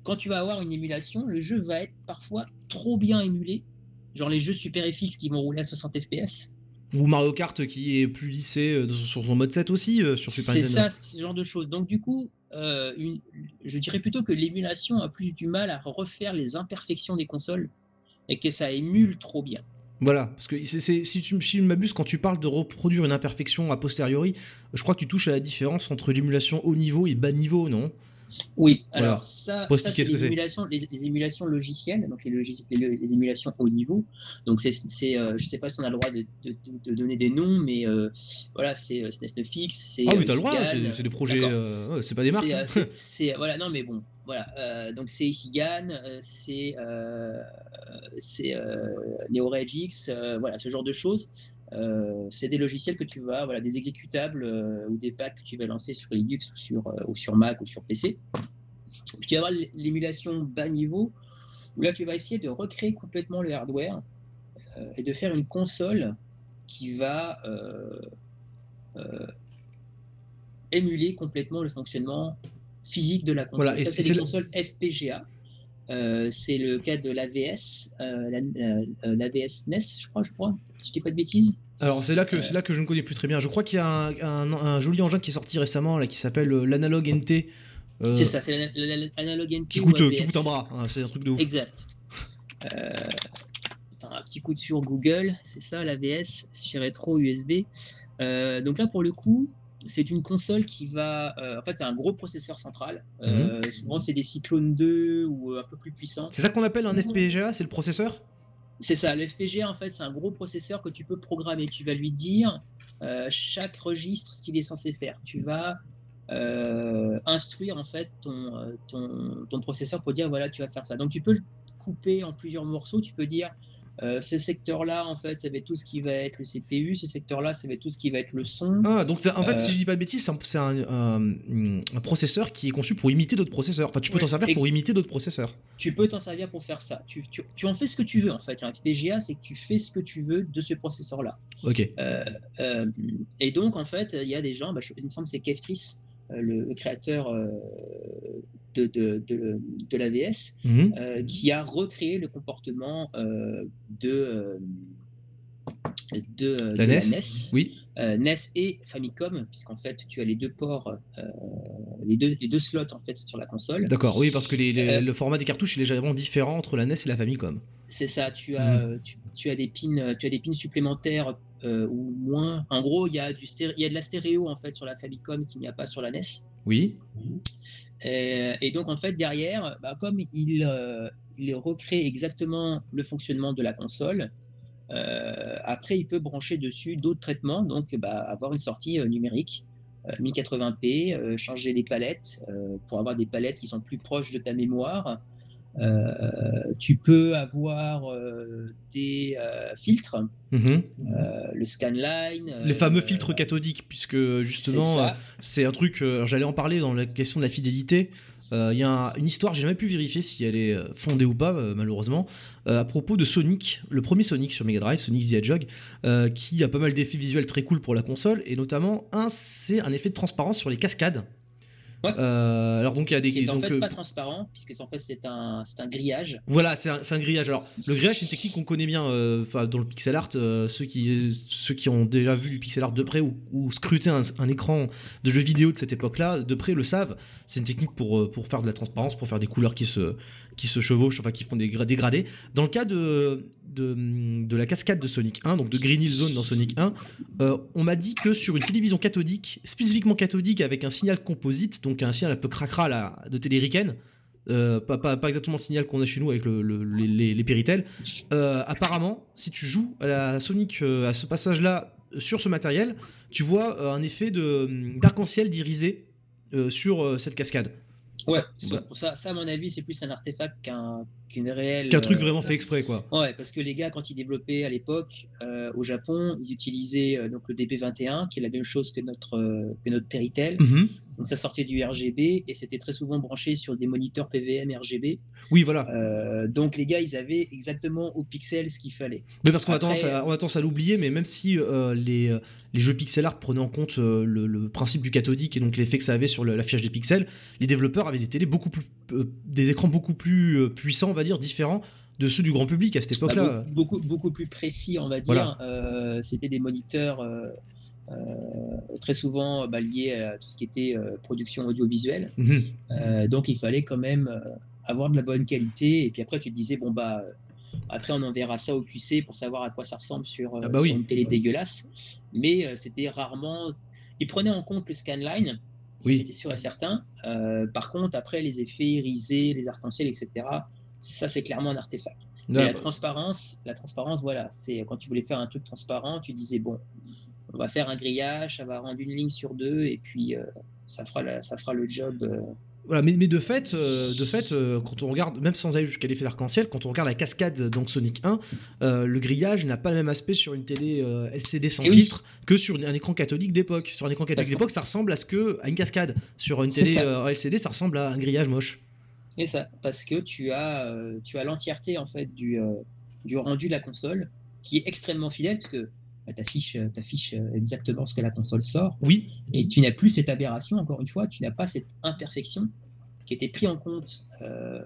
[SPEAKER 2] quand tu vas avoir une émulation, le jeu va être parfois trop bien émulé. Genre les jeux Super FX qui vont rouler à 60 FPS.
[SPEAKER 1] Ou Mario Kart qui est plus lissé euh, sur son mode 7 aussi euh, sur Super
[SPEAKER 2] C'est
[SPEAKER 1] Nintendo.
[SPEAKER 2] ça, c'est ce genre de choses. Donc du coup, euh, je dirais plutôt que l'émulation a plus du mal à refaire les imperfections des consoles et que ça émule trop bien.
[SPEAKER 1] Voilà, parce que si tu si je ne m'abuse, quand tu parles de reproduire une imperfection a posteriori, je crois que tu touches à la différence entre l'émulation haut niveau et bas niveau, non?
[SPEAKER 2] Oui,
[SPEAKER 1] Voilà.
[SPEAKER 2] alors ça, ça c'est les émulations, les, les émulations logicielles, donc les, logis- les- les émulations haut niveau. Donc c'est, euh, je sais pas si on a le droit de, de- donner des noms, mais euh, voilà, c'est euh, SNES c'est
[SPEAKER 1] Ah
[SPEAKER 2] euh,
[SPEAKER 1] oui, t'as le droit, c'est des projets, euh, c'est pas des marques.
[SPEAKER 2] C'est,
[SPEAKER 1] hein.
[SPEAKER 2] euh, c'est- voilà, non mais bon, voilà. euh, donc c'est Higan, euh, c'est euh, c'est euh, NeoRegix, euh, voilà, ce genre de choses. Euh, c'est des logiciels que tu vas, voilà, des exécutables euh, ou des packs que tu vas lancer sur Linux ou sur, euh, ou sur Mac ou sur PC. Puis tu vas avoir l'émulation bas niveau, où là tu vas essayer de recréer complètement le hardware et de faire une console qui va émuler complètement le fonctionnement physique de la console.
[SPEAKER 1] Voilà, et
[SPEAKER 2] Ça,
[SPEAKER 1] c'est-
[SPEAKER 2] les
[SPEAKER 1] le-
[SPEAKER 2] consoles FPGA. C'est le cas de l'AVS, euh, la- l'AVS NES, je crois, je crois, si je dis pas de bêtises.
[SPEAKER 1] Alors c'est là que
[SPEAKER 2] Euh.
[SPEAKER 1] c'est là que je ne connais plus très bien. Je crois qu'il y a un, un- un joli engin qui est sorti récemment là qui s'appelle euh, l'Analog NT. euh,
[SPEAKER 2] c'est ça, c'est l'ana- l'ana- l'analogue NT
[SPEAKER 1] Qui coûte, qui coûte un bras. hein, c'est un truc de ouf.
[SPEAKER 2] Exact. Euh, un petit coup de sur Google, c'est ça, l'AVS chez Retro USB. Euh, donc là, pour le coup, c'est une console qui va. euh, en fait, c'est un gros processeur central. Euh, Souvent, c'est des Cyclone 2 ou un peu plus puissants.
[SPEAKER 1] C'est ça qu'on appelle un FPGA, c'est le processeur?
[SPEAKER 2] C'est ça, le FPGA, en fait, c'est un gros processeur que tu peux programmer. Tu vas lui dire euh, chaque registre ce qu'il est censé faire. Tu vas euh, instruire, en fait, ton, euh, ton, ton processeur pour dire, voilà, tu vas faire ça. Donc, tu peux le couper en plusieurs morceaux. Tu peux dire, euh, ce secteur-là, en fait, ça va être tout ce qui va être le CPU. Ce secteur-là, ça va être tout ce qui va être le son.
[SPEAKER 1] Ah, donc en fait,
[SPEAKER 2] Euh.
[SPEAKER 1] si je dis pas de bêtises, c'est un, c'est un, processeur qui est conçu pour imiter d'autres processeurs. Enfin, tu peux
[SPEAKER 2] Ouais,
[SPEAKER 1] t'en servir
[SPEAKER 2] et-
[SPEAKER 1] pour imiter d'autres processeurs.
[SPEAKER 2] tu peux t'en servir pour faire ça. Tu, tu- tu en fais ce que tu veux, en fait. Un FPGA, c'est que tu fais ce que tu veux de ce processeur-là.
[SPEAKER 1] Ok.
[SPEAKER 2] Euh, euh, et donc, en fait, il y a des gens, bah, je- il me semble que c'est Keftris, euh, le, le créateur euh, de, de, de, de l'AVS,
[SPEAKER 1] Mhm.
[SPEAKER 2] euh, qui a recréé le comportement euh, de, euh, de,
[SPEAKER 1] La NES
[SPEAKER 2] NES.
[SPEAKER 1] Oui.
[SPEAKER 2] Euh, NES et Famicom, puisqu'en fait, tu as les deux ports, euh, les, deux, les deux slots en fait sur la console.
[SPEAKER 1] D'accord, oui, parce que les- les-
[SPEAKER 2] Euh.
[SPEAKER 1] le format des cartouches est légèrement différent entre la NES et la Famicom.
[SPEAKER 2] C'est ça, tu as,
[SPEAKER 1] Mhm.
[SPEAKER 2] euh, tu, tu as des pins, euh, tu as des pins supplémentaires euh, ou moins. En gros, il y a du il y a de la stéréo en fait sur la Famicom qu'il n'y a pas sur la NES.
[SPEAKER 1] Oui.
[SPEAKER 2] Et, et donc en fait derrière, bah, comme il, euh, il recrée exactement le fonctionnement de la console, euh, après il peut brancher dessus d'autres traitements, donc bah, avoir une sortie numérique. euh, 1080p, euh, changer les palettes pour avoir des palettes qui sont plus proches de ta mémoire. Euh, tu peux avoir euh, des euh, filtres,
[SPEAKER 1] Mhm.
[SPEAKER 2] le scanline.
[SPEAKER 1] Les fameux filtres cathodiques, puisque justement, c'est un truc. J'allais en parler dans la question de la fidélité. Il y a un- une histoire, j'ai jamais pu vérifier si elle est fondée ou pas, malheureusement, à propos de Sonic, le premier Sonic sur Mega Drive, Sonic the Hedgehog, qui a pas mal d'effets visuels très cool pour la console, et notamment un, c'est un effet de transparence sur les cascades.
[SPEAKER 2] Ouais.
[SPEAKER 1] Euh, alors donc il y a des
[SPEAKER 2] qui est en fait
[SPEAKER 1] euh,
[SPEAKER 2] pas transparent, puisque en fait c'est un, c'est un grillage.
[SPEAKER 1] Voilà, c'est un, un grillage. Alors, le grillage, c'est une technique qu'on connaît bien euh, dans le pixel art. ceux, qui, ceux qui ont déjà vu du pixel art de près ou, ou scruté un, un écran de jeu vidéo de cette époque-là, de près le savent. C'est une technique pour, pour faire de la transparence, pour faire des couleurs qui se, qui se chevauchent, enfin qui font des gra- dégradés. Dans le cas de, de, la cascade de Sonic 1, donc de Green Hill Zone dans Sonic 1, euh, on m'a dit que sur une télévision cathodique, spécifiquement cathodique avec un signal composite, donc un signal un peu cracra de téléricaine, euh, pas, pas, pas exactement le signal qu'on a chez nous avec le- le- les, les, les Péritel. Euh, apparemment, si tu joues à la Sonic euh, à ce passage-là sur ce matériel, tu vois un effet d'arc-en-ciel d'irisé sur cette cascade.
[SPEAKER 2] Ouais,
[SPEAKER 1] Bah.
[SPEAKER 2] pour ça, ça, à mon avis, c'est plus un artefact qu'un qu'une réelle.
[SPEAKER 1] Qu'un truc
[SPEAKER 2] euh,
[SPEAKER 1] vraiment fait exprès, quoi.
[SPEAKER 2] Ouais, parce que les gars, quand ils développaient à l'époque euh, au Japon, ils utilisaient euh, donc le DP21, qui est la même chose que notre, euh, que notre Péritel.
[SPEAKER 1] Mhm.
[SPEAKER 2] Donc ça sortait du RGB et c'était très souvent branché sur des moniteurs PVM RGB.
[SPEAKER 1] Oui, voilà.
[SPEAKER 2] Euh, donc les gars, ils avaient exactement au pixel ce qu'il fallait.
[SPEAKER 1] Mais parce qu'on a tendance à, on a tendance à l'oublier, mais même si euh, les, euh, les jeux pixel art prenaient en compte euh, le, le principe du cathodique et donc l'effet que ça avait sur l'affichage des pixels, les développeurs avaient des télés beaucoup plus, euh, des écrans beaucoup plus euh, puissants, on va dire, différents, de ceux du grand public à cette
[SPEAKER 2] Bah,
[SPEAKER 1] époque-là.
[SPEAKER 2] beaucoup, beaucoup, beaucoup plus précis, on va dire.
[SPEAKER 1] Voilà.
[SPEAKER 2] Euh, C'était des moniteurs euh, euh, très souvent bah, liés à tout ce qui était euh, production audiovisuelle.
[SPEAKER 1] Mhm.
[SPEAKER 2] Euh, donc il fallait quand même euh, avoir de la bonne qualité. Et puis après, tu te disais, bon, bah, après, on enverra ça au QC pour savoir à quoi ça ressemble sur,
[SPEAKER 1] Ah bah
[SPEAKER 2] sur
[SPEAKER 1] oui.
[SPEAKER 2] une télé dégueulasse. Mais euh, c'était rarement. Ils prenaient en compte le scanline,
[SPEAKER 1] Oui.
[SPEAKER 2] c'était sûr et certain. Euh, par contre, après, les effets irisés, les arcs-en-ciel, etc., ça, c'est clairement un artefact. Mais la transparence, la transparence, voilà, c'est quand tu voulais faire un truc transparent, tu disais bon, on va faire un grillage, ça va rendre une ligne sur deux, et puis euh, ça fera la- ça fera le job.
[SPEAKER 1] Voilà, mais, mais de fait, euh, de fait euh, quand on regarde, même sans aller jusqu'à l'effet d'arc-en-ciel, quand on regarde la cascade dans Sonic 1, euh, le grillage n'a pas le même aspect sur une télé LCD sans
[SPEAKER 2] Eh oui.
[SPEAKER 1] filtre que sur un écran cathodique d'époque. Sur un écran cathodique d'époque, ça ressemble à ce que à une cascade. Sur une télé
[SPEAKER 2] ça.
[SPEAKER 1] LCD, ça ressemble à un grillage moche.
[SPEAKER 2] Et ça, parce que tu as, tu as l'entièreté en fait du, du rendu de la console, qui est extrêmement fidèle, parce que bah, t'affiches, euh, t'affiches euh, exactement ce que la console sort,
[SPEAKER 1] Oui,
[SPEAKER 2] et tu n'as plus cette aberration. Encore une fois, tu n'as pas cette imperfection qui était prise en compte euh,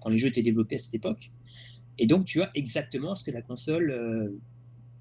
[SPEAKER 2] quand les jeux étaient développés à cette époque. Et donc, tu as exactement ce que la console euh,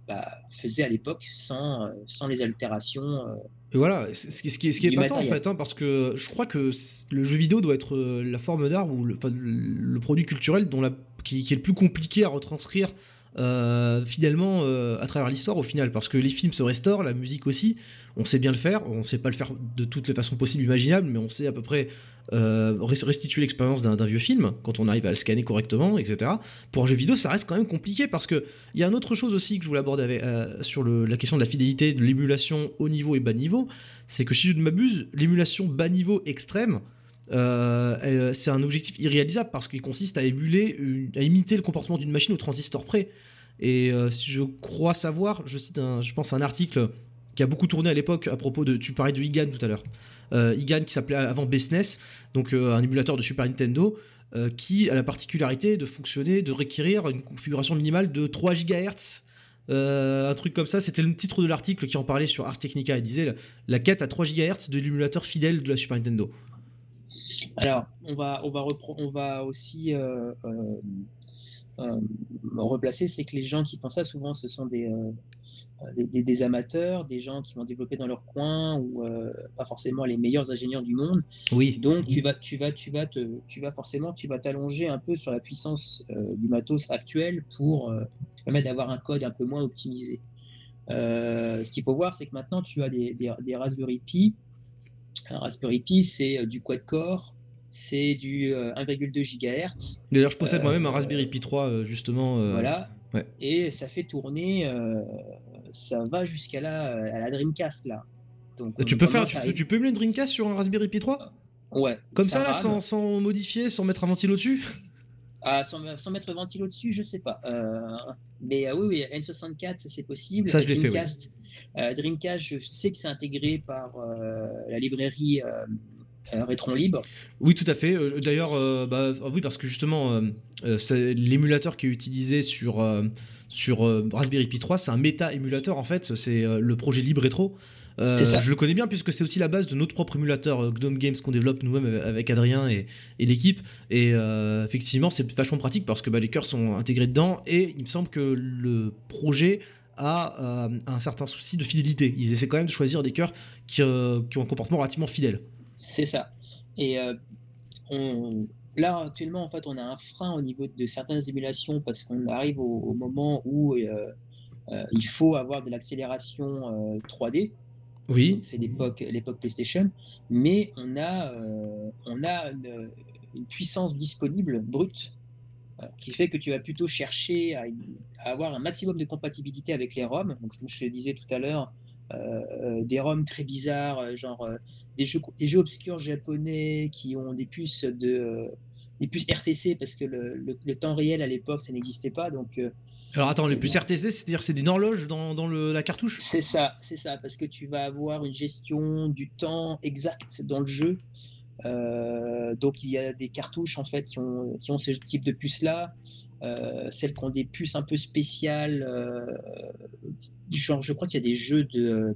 [SPEAKER 2] bah, faisait à l'époque sans, sans les altérations. euh,
[SPEAKER 1] Et voilà, ce qui, ce qui est, ce qui est
[SPEAKER 2] Du
[SPEAKER 1] épatant en fait, hein, parce que je crois que le jeu vidéo doit être la forme d'art ou le, enfin, le- le produit culturel dont la, qui, qui est le plus compliqué à retranscrire euh, fidèlement euh, à travers l'histoire au final, parce que les films se restaurent, la musique aussi, on sait bien le faire, on sait pas le faire de toutes les façons possibles imaginables, mais on sait à peu près euh, res- restituer l'expérience d'un vieux film quand on arrive à le scanner correctement, etc. Pour un jeu vidéo, ça reste quand même compliqué parce que il y a une autre chose aussi que je voulais aborder euh, sur la question de la fidélité, de l'émulation haut niveau et bas niveau, c'est que si je ne m'abuse, l'émulation bas niveau extrême, euh, elle- c'est un objectif irréalisable parce qu'il consiste à émuler, à imiter le comportement d'une machine au transistor près. Et euh, si je crois savoir, je cite un, je pense un article qui a beaucoup tourné à l'époque à propos de, tu parlais de IGAN tout à l'heure, euh, IGAN qui s'appelait avant BSNES, donc euh, un émulateur de Super Nintendo, euh, qui a la particularité de fonctionner, de requérir une configuration minimale de 3 GHz. Euh, un truc comme ça, c'était le titre de l'article qui en parlait sur Ars Technica. Il disait la quête à 3 GHz de l'émulateur fidèle de la Super Nintendo.
[SPEAKER 2] Alors, on va, on va, on va aussi euh, euh, euh, replacer, c'est que les gens qui font ça, souvent, ce sont des, des, des- des amateurs, des gens qui vont développer dans leur coin ou pas forcément les meilleurs ingénieurs du monde.
[SPEAKER 1] Oui.
[SPEAKER 2] Donc, tu vas, tu vas, tu vas, te, tu vas forcément, tu vas t'allonger un peu sur la puissance du matos actuel pour permettre d'avoir un code un peu moins optimisé. Euh, ce qu'il faut voir, c'est que maintenant, tu as des, des, des Raspberry Pi. Un Raspberry Pi, c'est du quad-core, c'est du euh, 1,2 GHz.
[SPEAKER 1] D'ailleurs, je possède
[SPEAKER 2] Euh,
[SPEAKER 1] moi-même un Raspberry Pi 3, euh, justement. euh,
[SPEAKER 2] Voilà.
[SPEAKER 1] ouais.
[SPEAKER 2] Et ça fait tourner, euh, ça va jusqu'à la, à la Dreamcast, là. Donc, on
[SPEAKER 1] Tu peux, faire, tu, tu peux émuler une Dreamcast sur un Raspberry Pi 3
[SPEAKER 2] Ouais.
[SPEAKER 1] Comme ça, là, sans, sans modifier, sans mettre un ventilo dessus?
[SPEAKER 2] Ah, sans, sans mettre le ventilo dessus, je sais pas. Euh, mais euh, oui, oui, N64, ça c'est possible.
[SPEAKER 1] Ça, je l'ai fait.
[SPEAKER 2] Dreamcast, euh, Dreamcast, je sais que c'est intégré par euh, la librairie euh, euh, Rétron Libre.
[SPEAKER 1] Oui, tout à fait. Euh, D'ailleurs, euh, bah, ah oui, parce que justement, euh, euh, l'émulateur qui est utilisé sur, euh, sur euh, Raspberry Pi 3, c'est un méta-émulateur en fait. C'est euh, le projet Libre Retro. Euh,
[SPEAKER 2] C'est ça.
[SPEAKER 1] Je le connais bien puisque c'est aussi la base de notre propre émulateur euh, Gnome Games qu'on développe nous-mêmes euh, avec Adrien et, et l'équipe. Et euh, effectivement, c'est vachement pratique parce que bah, les cœurs sont intégrés dedans et il me semble que le projet a euh, un certain souci de fidélité. Ils essaient quand même de choisir des cœurs qui, euh, qui ont un comportement relativement fidèle.
[SPEAKER 2] C'est ça. Et euh, on- là, actuellement, en fait, on a un frein au niveau de certaines émulations parce qu'on arrive au, au moment où euh, euh, il faut avoir de l'accélération euh, 3D.
[SPEAKER 1] Oui.
[SPEAKER 2] c'est l'époque l'époque PlayStation, mais on a on a une, une puissance disponible brute qui fait que tu vas plutôt chercher à, à avoir un maximum de compatibilité avec les ROM. Donc comme je te disais tout à l'heure, euh, des ROM très bizarres, euh, genre euh, des jeux des jeux obscurs japonais qui ont des puces de euh, des puces RTC parce que le, le- le temps réel à l'époque ça n'existait pas donc euh,
[SPEAKER 1] Alors attends, les puces RTC, c'est-à-dire c'est une horloge dans, dans le- la cartouche?
[SPEAKER 2] C'est ça, c'est ça, parce que tu vas avoir une gestion du temps exact dans le jeu. Euh, donc il y a des cartouches en fait qui ont, qui ont ce type de puces là, celles qui ont des puces un peu spéciales. euh, genre, je crois qu'il y a des jeux de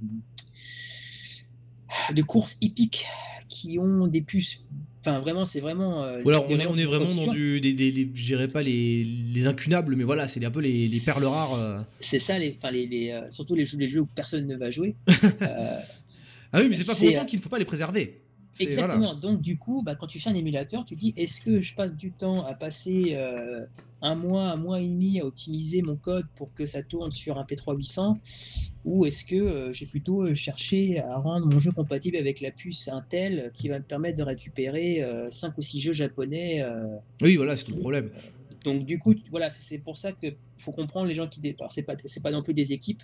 [SPEAKER 2] de courses hippiques qui ont des puces. Enfin, vraiment, c'est vraiment. euh,
[SPEAKER 1] Voilà,
[SPEAKER 2] des
[SPEAKER 1] on est, on est vraiment dans du. Des, des- je dirais pas les, les incunables, mais voilà, c'est un peu les, les perles rares. euh.
[SPEAKER 2] C'est ça, les, enfin, les, les, euh, surtout les jeux, les jeux où personne ne va jouer. Euh,
[SPEAKER 1] Ah oui, mais c'est pas pour autant
[SPEAKER 2] euh,
[SPEAKER 1] qu'il ne faut pas les préserver.
[SPEAKER 2] Exactement.
[SPEAKER 1] voilà.
[SPEAKER 2] Donc du coup, bah, quand tu fais un émulateur, tu dis est-ce que je passe du temps à passer euh, un mois, un mois et demi à optimiser mon code pour que ça tourne sur un P3 800 ou est-ce que euh, j'ai plutôt euh, cherché à rendre mon jeu compatible avec la puce Intel qui va me permettre de récupérer 5 ou 6 jeux japonais
[SPEAKER 1] Oui, voilà, c'est tout le problème.
[SPEAKER 2] donc du coup, tu- voilà, c'est pour ça que faut comprendre les gens qui départent. C'est pas c'est pas non plus des équipes.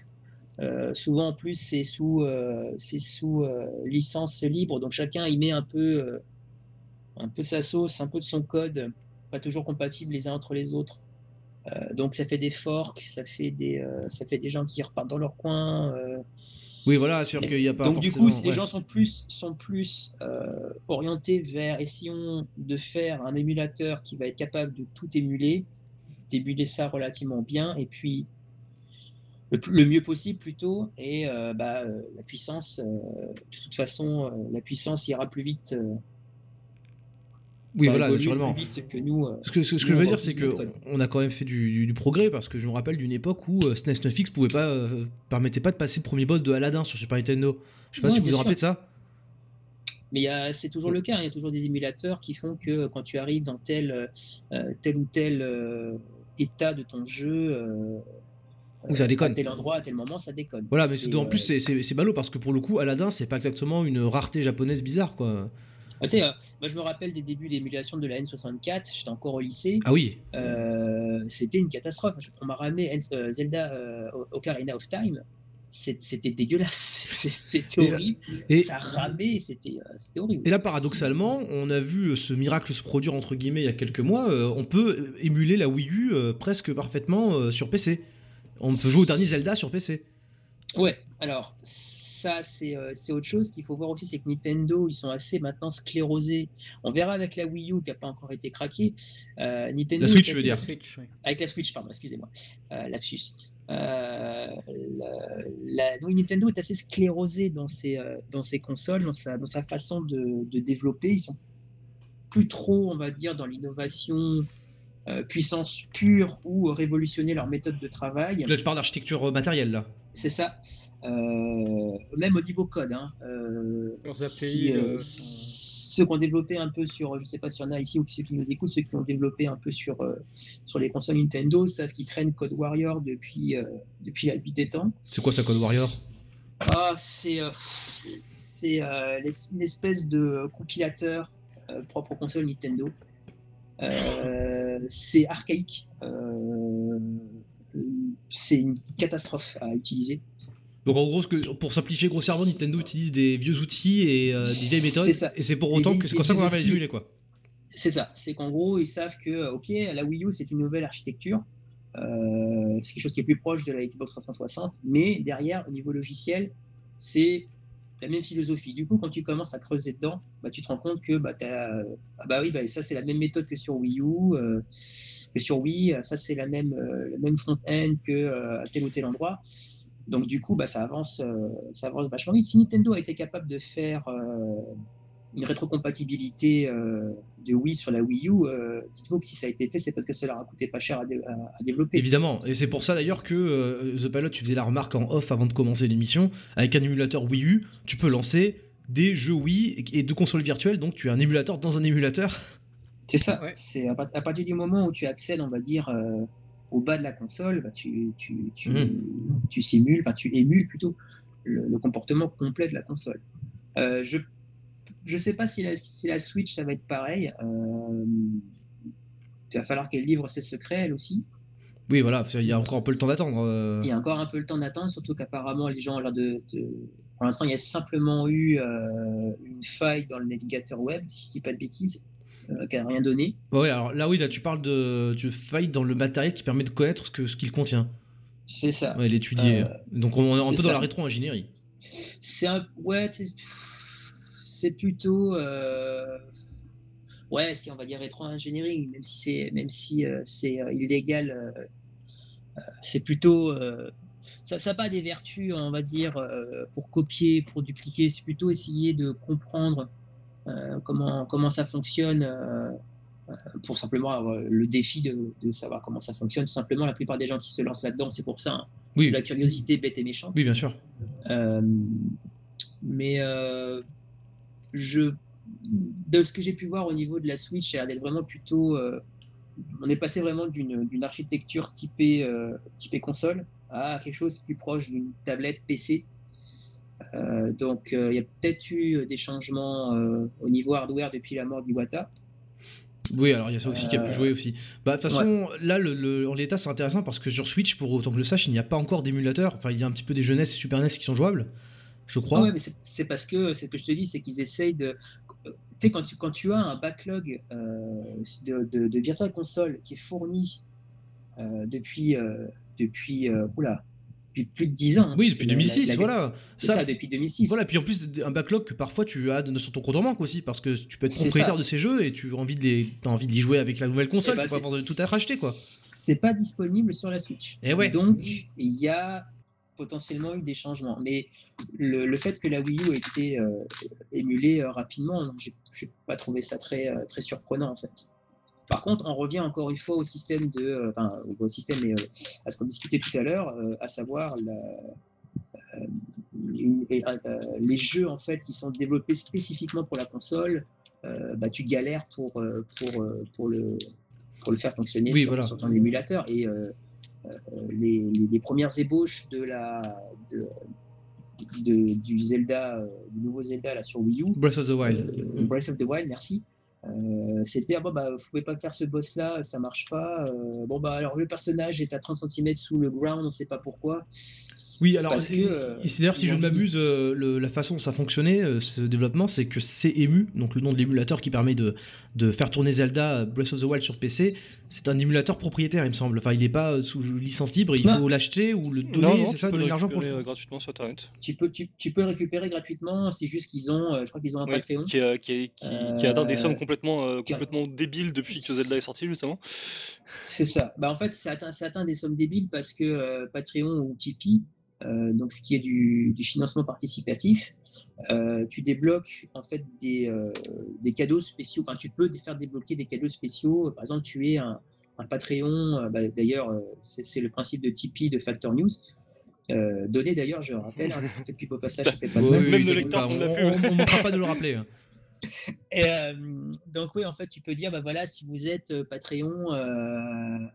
[SPEAKER 2] Euh, souvent en plus c'est sous euh, c'est sous euh, licence libre, donc chacun y met un peu un peu sa sauce, un peu de son code, pas toujours compatible les uns entre les autres. Euh, donc ça fait des forks, ça fait des euh, ça fait des gens qui repartent dans leur coin. euh,
[SPEAKER 1] Oui, voilà, sûr qu'il n'y a pas
[SPEAKER 2] donc du coup, les gens sont plus, sont plus orientés vers essayons de faire un émulateur qui va être capable de tout émuler, d'émuler ça relativement bien, et puis le, plus- le mieux possible plutôt, et euh, bah, euh, la puissance, euh, de toute façon, la puissance ira plus vite,
[SPEAKER 1] Oui,
[SPEAKER 2] va
[SPEAKER 1] voilà, naturellement.
[SPEAKER 2] plus vite que nous.
[SPEAKER 1] Ce que, ce, ce que je veux dire, c'est
[SPEAKER 2] utiliser
[SPEAKER 1] que
[SPEAKER 2] notre code.
[SPEAKER 1] on a quand même fait du, du- du progrès parce que je me rappelle d'une époque où euh, SNES 9X pouvait pas, euh, permettait pas de passer le premier boss de Aladdin sur Super Nintendo. Je sais pas
[SPEAKER 2] Ouais,
[SPEAKER 1] si vous vous rappelez de ça.
[SPEAKER 2] Mais c'est toujours le cas, hein. il y a toujours des émulateurs qui font que quand tu arrives dans tel, euh, tel ou tel état de ton jeu, euh,
[SPEAKER 1] Ou ça
[SPEAKER 2] à
[SPEAKER 1] déconne.
[SPEAKER 2] tel endroit, à tel moment, ça déconne.
[SPEAKER 1] Voilà, mais en plus
[SPEAKER 2] euh,
[SPEAKER 1] c'est- ballot parce que pour le coup Aladdin c'est pas exactement une rareté japonaise bizarre quoi.
[SPEAKER 2] ah, tu sais, euh, moi je me rappelle des débuts d'émulation de la N64, j'étais encore au lycée,
[SPEAKER 1] Ah oui.
[SPEAKER 2] euh, c'était une catastrophe. On m'a ramené N- euh, Zelda euh, Ocarina of Time, c'était dégueulasse, c'était horrible,
[SPEAKER 1] et-
[SPEAKER 2] ça ramait, c'était euh, horrible.
[SPEAKER 1] Et là, paradoxalement, on a vu euh, ce miracle se produire entre guillemets il y a quelques mois. euh, on peut émuler la Wii U euh, presque parfaitement euh, sur PC. On peut jouer au dernier Zelda sur PC.
[SPEAKER 2] Ouais, alors ça c'est euh, c'est autre chose qu'il faut voir aussi, c'est que Nintendo ils sont assez maintenant sclérosés. On verra avec la Wii U qui n'a pas encore été craquée. Euh, Nintendo
[SPEAKER 1] La Switch,
[SPEAKER 2] est
[SPEAKER 1] tu veux
[SPEAKER 2] assez-
[SPEAKER 1] dire.
[SPEAKER 4] Switch, oui.
[SPEAKER 2] Avec la Switch, pardon, excusez-moi, euh, lapsus. Euh, la, la- oui, Nintendo est assez sclérosé dans ses, euh, dans ses consoles, dans sa, dans sa façon de, de développer. Ils sont plus trop, on va dire, dans l'innovation puissance pure ou révolutionner leur méthode de travail.
[SPEAKER 1] Là, tu parles d'architecture euh, matérielle là.
[SPEAKER 2] C'est ça. Euh, même au niveau code. Hein. Euh, si, euh,
[SPEAKER 4] euh,
[SPEAKER 2] ceux qui ont développé un peu sur, je sais pas s'il y en a ici ou ceux qui nous écoutent, ceux qui ont développé un peu sur, euh, sur les consoles Nintendo savent qu'ils traînent Code Warrior depuis, euh, depuis la nuit des temps.
[SPEAKER 1] C'est quoi ça, Code Warrior?
[SPEAKER 2] Ah, c'est euh, c'est euh, une espèce de compilateur euh, propre aux consoles Nintendo. Euh, c'est archaïque. Euh, c'est une catastrophe à utiliser.
[SPEAKER 1] Donc en gros, pour simplifier grossièrement, Nintendo utilise des vieux outils et euh, des vieilles méthodes,
[SPEAKER 2] ça.
[SPEAKER 1] et c'est pour autant que c'est comme ça qu'on à les quoi.
[SPEAKER 2] C'est ça. C'est qu'en gros, ils savent que, ok, la Wii U, c'est une nouvelle architecture. Euh, c'est quelque chose qui est plus proche de la Xbox 360. Mais derrière, au niveau logiciel, c'est la même philosophie. Du coup, quand tu commences à creuser dedans, bah, tu te rends compte que bah, t'as- ah bah oui, bah, ça, c'est la même méthode que sur Wii U, euh, que sur Wii. Ça, c'est la même, euh, le même front-end que euh, à tel ou tel endroit. Donc, du coup, bah, ça, avance, euh, ça avance vachement vite. Si Nintendo a été capable de faire euh, une rétrocompatibilité euh, de Wii sur la Wii U, euh, dites-vous que si ça a été fait, c'est parce que ça leur a coûté pas cher à, dé- à- à développer.
[SPEAKER 1] Évidemment, et c'est pour ça d'ailleurs que euh, The Pilot, tu faisais la remarque en off avant de commencer l'émission, avec un émulateur Wii U, tu peux lancer des jeux Wii et deux consoles virtuelles, donc tu as un émulateur dans un émulateur.
[SPEAKER 2] C'est ça.
[SPEAKER 4] Ouais.
[SPEAKER 2] C'est à, part- à partir du moment où tu accèdes, on va dire, euh, au bas de la console, bah, tu, tu, tu, tu simules, enfin tu émules plutôt le, le comportement complet de la console. Euh, je je sais pas si la, si la Switch ça va être pareil. Euh, il va falloir qu'elle livre ses secrets elle aussi.
[SPEAKER 1] Oui, voilà, il y a encore un peu le temps d'attendre. euh.
[SPEAKER 2] Il y a encore un peu le temps d'attendre, surtout qu'apparemment les gens ont l'air de, de- Pour l'instant, il y a simplement eu euh, une faille dans le navigateur web, si je dis pas de bêtises, euh, qui n'a rien donné.
[SPEAKER 1] Ouais, alors là, oui, là, tu parles de, tu failles dans le matériel qui permet de connaître ce que ce qu'il contient,
[SPEAKER 2] C'est ça.
[SPEAKER 1] ouais, l'étudier.
[SPEAKER 2] Euh,
[SPEAKER 1] donc on est un peu dans la rétro-ingénierie.
[SPEAKER 2] C'est un. Ouais, c'est plutôt. euh, Ouais, si on va dire rétro-ingénierie, même si c'est même si euh, c'est euh, illégal, euh, euh, c'est plutôt. euh, Ça n'a pas des vertus, on va dire, euh, pour copier, pour dupliquer. C'est plutôt essayer de comprendre comment, comment ça fonctionne pour simplement avoir le défi de, de, savoir comment ça fonctionne. Tout simplement, la plupart des gens qui se lancent là-dedans, c'est pour ça. Hein. Oui. C'est la curiosité bête et méchante.
[SPEAKER 1] Oui, bien sûr.
[SPEAKER 2] mais je, de ce que j'ai pu voir au niveau de la Switch, elle est vraiment plutôt. on est passé vraiment d'une architecture typée, typée console à quelque chose plus proche d'une tablette PC. Euh, donc euh, il y a peut-être eu des changements euh, au niveau hardware depuis la mort d'Iwata.
[SPEAKER 1] Oui, alors il y a ça aussi qui a pu jouer aussi. Bah, de toute façon, là, le, en l'état, c'est intéressant parce que sur Switch, pour autant que je le sache, il n'y a pas encore d'émulateur. Enfin, il y a un petit peu des jeunesses et Super NES qui sont jouables, je crois.
[SPEAKER 2] Ouais, mais c'est parce que, c'est ce que je te dis, c'est qu'ils essayent de. Tu sais, quand tu, quand tu as un backlog de, de, de, Virtual Console qui est fourni depuis. depuis oula, depuis plus de 10 ans. Hein,
[SPEAKER 1] oui, depuis 2006, voilà.
[SPEAKER 2] C'est ça, depuis 2006.
[SPEAKER 1] Voilà, puis en plus, un backlog que parfois tu as sur ton compte en banque aussi, parce que tu peux être propriétaire de ces jeux et tu as envie de les, as envie d'y jouer avec la nouvelle console, eh tu pas tout à racheter, quoi.
[SPEAKER 2] C'est pas disponible sur la Switch.
[SPEAKER 1] Et eh ouais.
[SPEAKER 2] Donc, il y a potentiellement eu des changements. Mais le, fait que la Wii U ait été euh, émulée euh, rapidement, je n'ai pas trouvé ça très, euh, très surprenant, en fait. Par contre, on revient encore une fois au système de, enfin, au système et à ce qu'on discutait tout à l'heure, à savoir les jeux en fait qui sont développés spécifiquement pour la console. bah, tu galères pour, pour, pour, le, pour le faire fonctionner sur, ton émulateur. Et les, les, premières ébauches de la, de, du Zelda, du nouveau Zelda là, sur Wii U.
[SPEAKER 1] Breath of the Wild.
[SPEAKER 2] Breath of the Wild, merci. Euh, c'était ah bon bah vous pouvez pas faire ce boss là ça marche pas euh, bon bah alors le personnage est à 30 cm sous le ground on sait pas pourquoi
[SPEAKER 1] oui, alors c'est d'ailleurs si je ne m'abuse, euh, la façon dont ça fonctionnait, euh, ce développement, c'est que CEMU, donc le nom de l'émulateur qui permet de, de, faire tourner Zelda Breath of the Wild sur PC, c'est un émulateur propriétaire, il me semble. Enfin, il n'est pas sous licence libre, il faut l'acheter ou le donner, c'est ça, donner l'argent pour le
[SPEAKER 3] gratuitement sur Internet.
[SPEAKER 2] Tu peux, tu, tu peux le récupérer gratuitement, c'est juste qu'ils ont, euh, je crois qu'ils ont un Patreon.
[SPEAKER 3] Qui, qui, qui, atteint des sommes complètement, complètement débiles depuis que Zelda est sorti, justement.
[SPEAKER 2] C'est ça. Bah, en fait, ça atteint, ça atteint des sommes débiles parce que Patreon ou Tipeee, euh, donc ce qui est du, financement participatif, euh, tu débloques en fait des, euh, des, cadeaux spéciaux. Enfin, tu peux faire débloquer des cadeaux spéciaux. Par exemple, tu es un, Patreon. Bah, d'ailleurs, c'est le principe de Tipeee de Factor News. Euh, donné d'ailleurs, je rappelle, hein, depuis au passage, je fais pas de
[SPEAKER 1] oui, Même le lecteur, on ne manquera pas de le rappeler. Hein.
[SPEAKER 2] Et, donc oui, en fait, tu peux dire, bah voilà, si vous êtes Patreon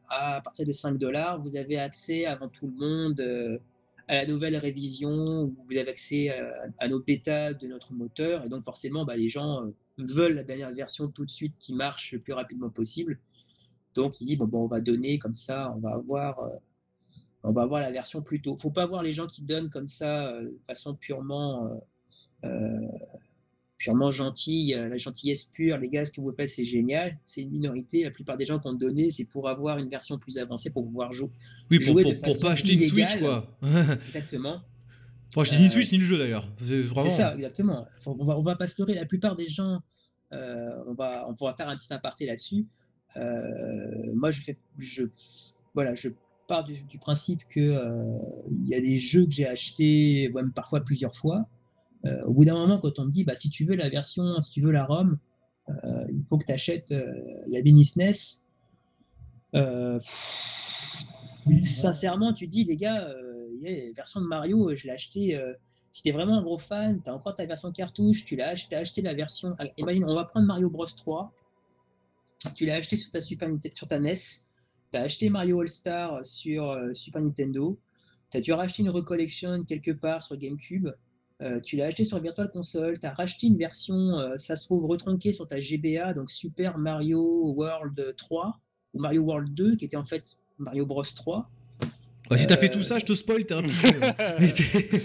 [SPEAKER 2] à partir de 5 dollars, vous avez accès avant tout le monde à la nouvelle révision vous avez accès à, nos bêtas de notre moteur. Et donc, forcément, bah, les gens euh, veulent la dernière version tout de suite qui marche le plus rapidement possible. Donc, il dit bon, bon on va donner comme ça, on va avoir, euh, on va avoir la version plus tôt. Faut pas voir les gens qui donnent comme ça euh, de façon purement purement gentil, euh, la gentillesse pure, les gars, ce que vous faites, c'est génial. C'est une minorité. La plupart des gens qu'on donné, c'est pour avoir une version plus avancée, pour pouvoir jouer.
[SPEAKER 1] Oui, pour, pour, pas acheter une Switch, quoi.
[SPEAKER 2] exactement.
[SPEAKER 1] Pour acheter ni une Switch ni le jeu, d'ailleurs.
[SPEAKER 2] C'est ça, exactement. on, va, on va pas se leurrer. La plupart des gens, euh, on, va, on pourra faire un petit aparté là-dessus. Euh, moi, je fais. Je, voilà, je pars du, principe que il y a des jeux que j'ai achetés, même parfois plusieurs fois. Euh, au bout d'un moment, quand on me dit, bah, si tu veux la version, si tu veux la ROM, euh, il faut que tu achètes euh, la mini SNES. sincèrement, tu dis, les gars, la version de Mario, je l'ai acheté. si tu es vraiment un gros fan, tu as encore ta version cartouche, tu l'as acheté, acheté la version. Imagine, on va prendre Mario Bros 3. Tu l'as acheté sur ta, Super, sur ta NES. Tu as acheté Mario All-Star sur Super Nintendo. Tu as dû racheter une recollection quelque part sur GameCube. Euh, tu l'as acheté sur Virtual Console, tu as racheté une version, euh, ça se trouve retronquée sur ta GBA, donc Super Mario World 3 ou Mario World 2, qui était en fait Mario Bros 3.
[SPEAKER 1] Ouais, si t'as fait tout ça, je te spoil, t'es un peu.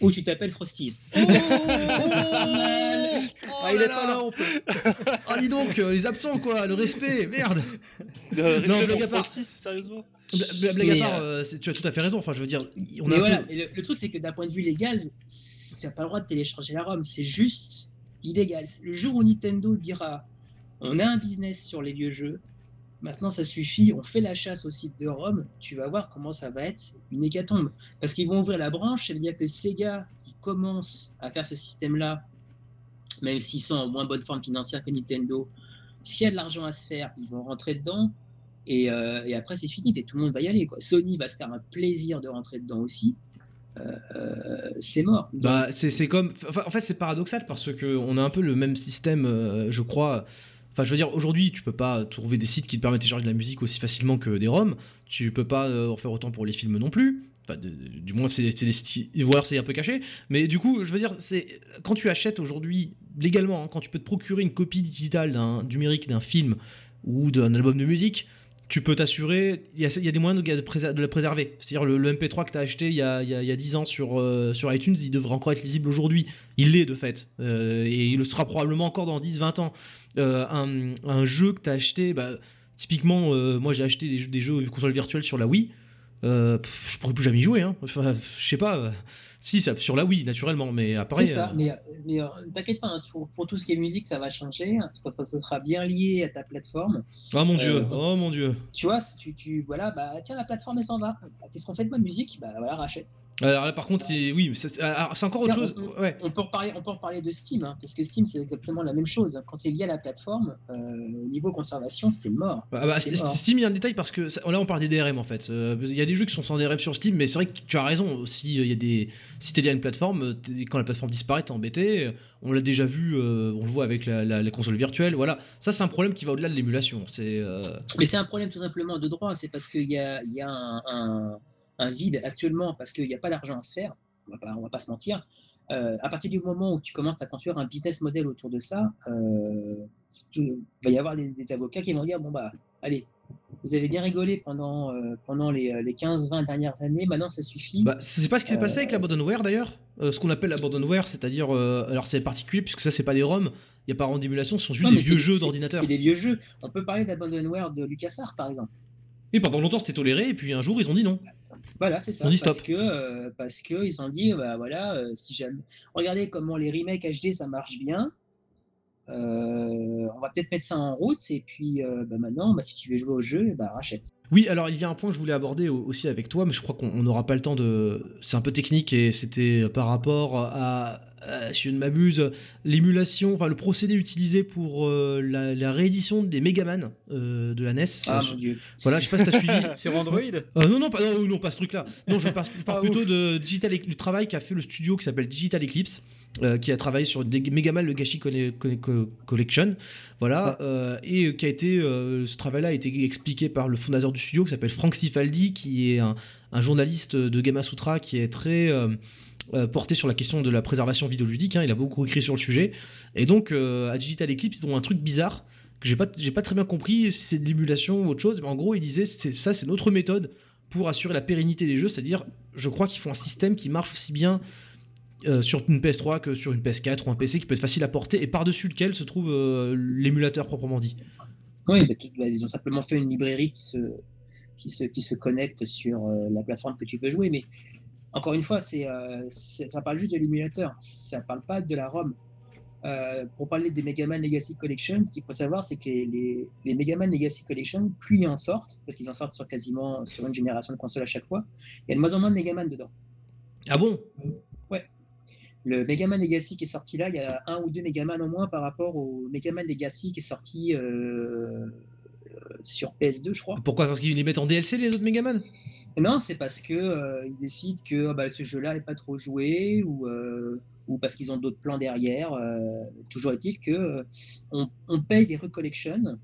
[SPEAKER 2] Ou tu t'appelles Frosties. Oh,
[SPEAKER 1] ah, il est pas là, on peut. Ah, dis donc, euh, les absents, quoi, le respect, merde.
[SPEAKER 3] non, blague à part. sérieusement.
[SPEAKER 1] Blague à part, euh, tu as tout à fait raison. Enfin, je veux dire,
[SPEAKER 2] on a voilà, le, truc, c'est que d'un point de vue légal, tu n'as pas le droit de télécharger la ROM. C'est juste illégal. Le jour où Nintendo dira on a un business sur les vieux jeux, maintenant ça suffit, on fait la chasse au site de ROM, tu vas voir comment ça va être une hécatombe. Parce qu'ils vont ouvrir la branche, ça veut dire que Sega, qui commence à faire ce système-là, même s'ils sont en moins bonne forme financière que Nintendo, s'il y a de l'argent à se faire, ils vont rentrer dedans. Et, euh, et après, c'est fini, et tout le monde va y aller. Sony va se faire un plaisir de rentrer dedans aussi. Euh, c'est mort.
[SPEAKER 1] Bah, c'est comme. enfin, en fait, c'est paradoxal parce que on a un peu le même système, euh, je crois. Enfin, je veux dire, aujourd'hui, tu peux pas trouver des sites qui te permettent de télécharger de la musique aussi facilement que des ROM. Tu peux pas en faire autant pour les films non plus. Enfin, du moins, c'est des alors c'est un peu caché. Mais du coup, je veux dire, c'est quand tu achètes aujourd'hui légalement, hein, quand tu peux te procurer une copie digitale d'un numérique d'un film ou d'un album de musique, tu peux t'assurer, il y a, des moyens de, la préserver. C'est-à-dire le, le MP3 que tu as acheté il y a, y a- il y a 10 ans sur, euh, sur iTunes, il devrait encore être lisible aujourd'hui. Il l'est de fait. Euh, et il le sera probablement encore dans 10-20 ans. Euh, un, jeu que tu as acheté, bah, typiquement, moi j'ai acheté des jeux, des jeux consoles virtuelles sur la Wii. Pff, je pourrais plus jamais y jouer. Hein. Enfin, je sais pas. Euh, si, ça, sur la Wii, naturellement. Mais après.
[SPEAKER 2] c'est ça,
[SPEAKER 1] euh,
[SPEAKER 2] mais, mais euh, t'inquiète pas, hein, pour, pour tout ce qui est musique, ça va changer. hein, parce que ça sera bien lié à ta plateforme.
[SPEAKER 1] Oh mon dieu,
[SPEAKER 2] Euh,
[SPEAKER 1] oh mon dieu.
[SPEAKER 2] Tu vois, si tu, tu voilà, bah tiens, la plateforme elle s'en va. Bah, Qu'est-ce qu'on fait de ma musique? Bah voilà, rachète.
[SPEAKER 1] Alors là, par contre, c'est- oui, c'est encore autre chose.
[SPEAKER 2] on-
[SPEAKER 1] Ouais.
[SPEAKER 2] On peut reparler, on peut reparler de Steam, hein, parce que Steam c'est exactement la même chose. Quand c'est lié à la plateforme, euh, au niveau conservation, c'est mort.
[SPEAKER 1] Bah, bah,
[SPEAKER 2] mort.
[SPEAKER 1] Steam, il y a un détail parce que ça- là on parle des DRM en fait. Euh, Il y a des jeux qui sont sans DRM sur Steam, mais c'est vrai que tu as raison. aussi il y a des, si lié à une plateforme, euh, quand la plateforme disparaît, t'es embêté. On l'a déjà vu, euh, on le voit avec la, la- la console virtuelle. Voilà, ça c'est un problème qui va au-delà de l'émulation. Euh,
[SPEAKER 2] Mais c'est un problème tout simplement de droit. C'est parce qu'il y a, un, vide actuellement, parce qu'il n'y a pas d'argent à se faire. On va pas, on va pas se mentir. À partir du moment où tu commences à construire un business model autour de ça, il va y avoir des, des avocats qui vont dire bon bah allez, vous avez bien rigolé pendant, euh, pendant les, euh, les 15-20 dernières années, maintenant ça suffit.
[SPEAKER 1] Bah, c'est pas ce qui s'est passé avec
[SPEAKER 2] Euh.
[SPEAKER 1] l'abandonware d'ailleurs? Euh, ce qu'on appelle l'abandonware, c'est-à-dire, euh, alors c'est particulier puisque ça c'est pas des ROM, il y a pas ROM d'émulation, ce sont juste
[SPEAKER 2] Non,
[SPEAKER 1] des vieux jeux d'ordinateur.
[SPEAKER 2] C'est des vieux jeux. On peut parler d'Abandonware de LucasArts par exemple.
[SPEAKER 1] Et pendant longtemps c'était toléré, et puis un jour ils ont dit non.
[SPEAKER 2] Voilà, c'est ça.
[SPEAKER 1] On dit
[SPEAKER 2] parce
[SPEAKER 1] stop.
[SPEAKER 2] que euh, parce que ils ont dit bah voilà, si jamais regardez comment les remakes HD ça marche bien. Euh, on va peut-être mettre ça en route et puis euh, bah, maintenant bah, si tu veux jouer au jeu bah rachète.
[SPEAKER 1] Oui, alors il y a un point que je voulais aborder au- aussi avec toi, mais je crois qu'on on n'aura pas le temps de. C'est un peu technique et c'était par rapport à, à- si je ne m'abuse, l'émulation, enfin le procédé utilisé pour euh, la, la réédition des Megaman euh, de la NES.
[SPEAKER 2] Ah
[SPEAKER 1] Euh,
[SPEAKER 2] mon dieu.
[SPEAKER 1] voilà, je sais pas si t'as suivi.
[SPEAKER 4] Sur Android?
[SPEAKER 1] Euh, non, non, pas, non, non, pas ce truc-là. Non, je parle, je parle
[SPEAKER 4] Ah,
[SPEAKER 1] plutôt
[SPEAKER 4] ouf.
[SPEAKER 1] de Digital, du travail qu'a fait le studio qui s'appelle Digital Eclipse, euh, qui a travaillé sur des Megaman Colle- Co- Collection, voilà, euh, et qui a été, euh, ce travail-là a été expliqué par le fondateur du studio qui s'appelle Frank Cifaldi, qui est un, un journaliste de Gamasutra qui est très porté sur la question de la préservation vidéoludique. hein, il a beaucoup écrit sur le sujet, et donc à Digital Eclipse, ils ont un truc bizarre que j'ai pas, j'ai pas très bien compris si c'est de l'émulation ou autre chose, mais en gros, il disait c'est ça, c'est notre méthode pour assurer la pérennité des jeux, c'est-à-dire, je crois qu'ils font un système qui marche aussi bien euh, sur une PS3 que sur une PS4 ou un PC qui peut être facile à porter et par-dessus lequel se trouve euh, l'émulateur proprement dit.
[SPEAKER 2] Oui, bah, ils ont simplement fait une librairie qui se qui se qui se connecte sur euh, la plateforme que tu veux jouer, mais encore une fois c'est ça parle juste de l'émulateur, ça parle pas de la ROM. Pour parler des Mega Man Legacy Collection, ce qu'il faut savoir, c'est que les, les, les Mega Man Legacy Collection, plus ils en sortent, parce qu'ils en sortent sur quasiment sur une génération de consoles à chaque fois, il y a de moins en moins de Mega Man dedans.
[SPEAKER 1] Ah bon?
[SPEAKER 2] Le Mega Man Legacy qui est sorti là, il y a un ou deux Mega Man en moins par rapport au Mega Man Legacy qui est sorti euh, euh, sur PS2, je crois.
[SPEAKER 1] Pourquoi? Parce qu'ils les mettent en DLC les autres Megaman
[SPEAKER 2] Non, c'est parce que euh, ils décident que ah bah, ce jeu-là n'est pas trop joué ou, euh, ou parce qu'ils ont d'autres plans derrière. toujours est-il que on, on paye des recollections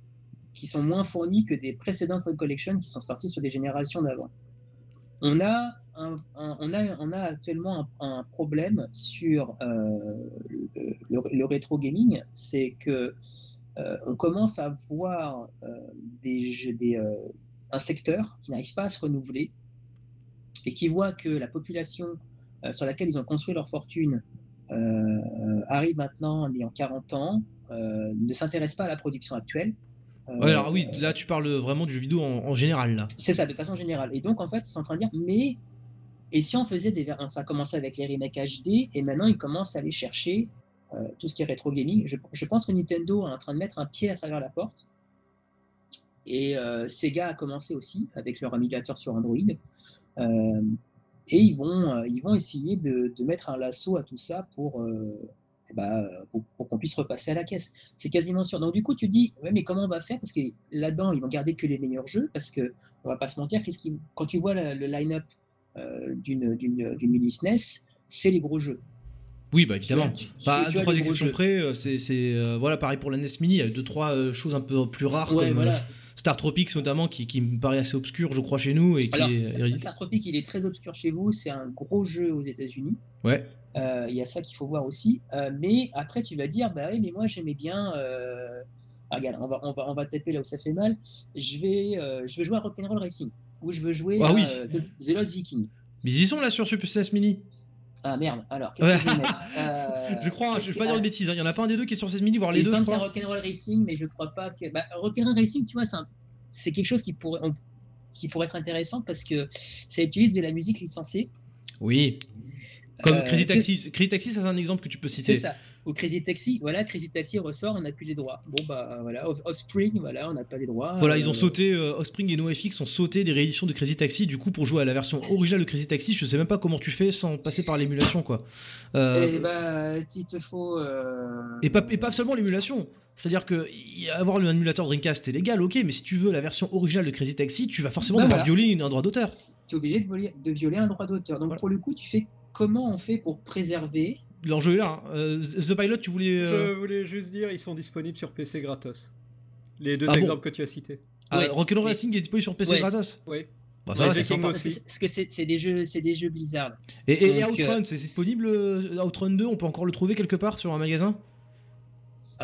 [SPEAKER 2] qui sont moins fournies que des précédentes recollections qui sont sorties sur des générations d'avant. On a, un, un- on a, on a actuellement un, problème sur euh, le, le- le rétro gaming, c'est que euh, on commence à voir euh, des, un secteur qui n'arrive pas à se renouveler et qui voit que la population euh, sur laquelle ils ont construit leur fortune euh, arrive maintenant ayant 40 ans, euh, ne s'intéresse pas à la production actuelle.
[SPEAKER 1] Ouais, Alors oui, là tu parles vraiment du jeu vidéo en, en général là.
[SPEAKER 2] c'est ça, de façon générale. Et donc, en fait, ils sont en train de dire, mais, et si on faisait des. Ça a commencé avec les remakes HD, et maintenant, ils commencent à aller chercher euh, tout ce qui est rétro gaming. Je, pense que Nintendo est en train de mettre un pied à travers la porte. Et euh, Sega a commencé aussi avec leur émulateur sur Android. Euh, et ils vont, ils vont essayer de, mettre un lasso à tout ça pour, bah, pour, qu'on puisse repasser à la caisse. C'est quasiment sûr. Donc du coup, tu dis, ouais, mais comment on va faire? Parce que là-dedans, ils vont garder que les meilleurs jeux, parce que on va pas se mentir, qu'est-ce qui, quand tu vois le, line-up euh, d'une mini SNES, c'est les gros jeux.
[SPEAKER 1] Oui, bah évidemment. pas deux, trois exceptions près, euh, c'est euh, voilà pareil pour la NES Mini, il y a deux trois euh, choses un peu plus rares comme Star Tropics notamment qui, qui, me paraît assez obscur, je crois chez nous et qui
[SPEAKER 2] Star, Tropics, il est très obscur chez vous, c'est un gros jeu aux États-Unis.
[SPEAKER 1] Ouais.
[SPEAKER 2] Il y a ça qu'il faut voir aussi, mais après tu vas dire bah oui mais moi j'aimais bien. Ah, regarde, on va, on, va, on va taper là où ça fait mal. Je vais, je veux jouer à Rock'n'Roll Racing ou je veux jouer
[SPEAKER 1] ah, oui.
[SPEAKER 2] The, Lost Viking.
[SPEAKER 1] Mais ils y sont là sur Super Mini.
[SPEAKER 2] Ah merde, alors, qu'est-ce que je vais mettre
[SPEAKER 1] euh, Je crois, je vais pas dire de bêtises, hein. il y en a pas un des deux qui est sur 16 mini, voire les deux.
[SPEAKER 2] Il Rock'n'Roll Racing, mais je crois pas que. Bah, Rock'n'Roll Racing, tu vois, c'est quelque chose qui pourrait, qui pourrait être intéressant parce que ça utilise de la musique licenciée.
[SPEAKER 1] Oui. Comme euh, Crazy Taxi. Crazy Taxi, c'est un exemple que tu peux citer.
[SPEAKER 2] C'est ça au Crazy Taxi, voilà, Crazy Taxi ressort, on n'a plus les droits. Bon bah voilà, Offspring, voilà, on n'a pas les droits.
[SPEAKER 1] Voilà, ils ont euh, sauté, euh, Offspring et NoFX ont sauté des rééditions de Crazy Taxi, du coup pour jouer à la version originale de Crazy Taxi, je sais même pas comment tu fais sans passer par l'émulation quoi.
[SPEAKER 2] Euh, et bah il te faut.
[SPEAKER 1] Et, pas, et pas seulement l'émulation. C'est-à-dire que avoir un émulateur Dreamcast est légal, ok, mais si tu veux la version originale de Crazy Taxi, tu vas forcément bah devoir violer un droit d'auteur.
[SPEAKER 2] Tu es obligé de, violer un droit d'auteur. Donc pour le coup, tu fais comment on fait pour préserver
[SPEAKER 1] L'enjeu est là. Hein. Euh, The Pilot, tu voulais.
[SPEAKER 4] Euh, Je voulais juste dire, ils sont disponibles sur PC gratos. Les deux ah exemples que tu as cités.
[SPEAKER 1] Ah, ouais. Rock'n'Roll Racing est disponible sur PC gratos?
[SPEAKER 4] Oui.
[SPEAKER 2] Bah, ça c'est parce que c'est des jeux, c'est des jeux Blizzard.
[SPEAKER 1] Et, et Outrun, euh, c'est disponible Outrun 2, on peut encore le trouver quelque part sur un magasin?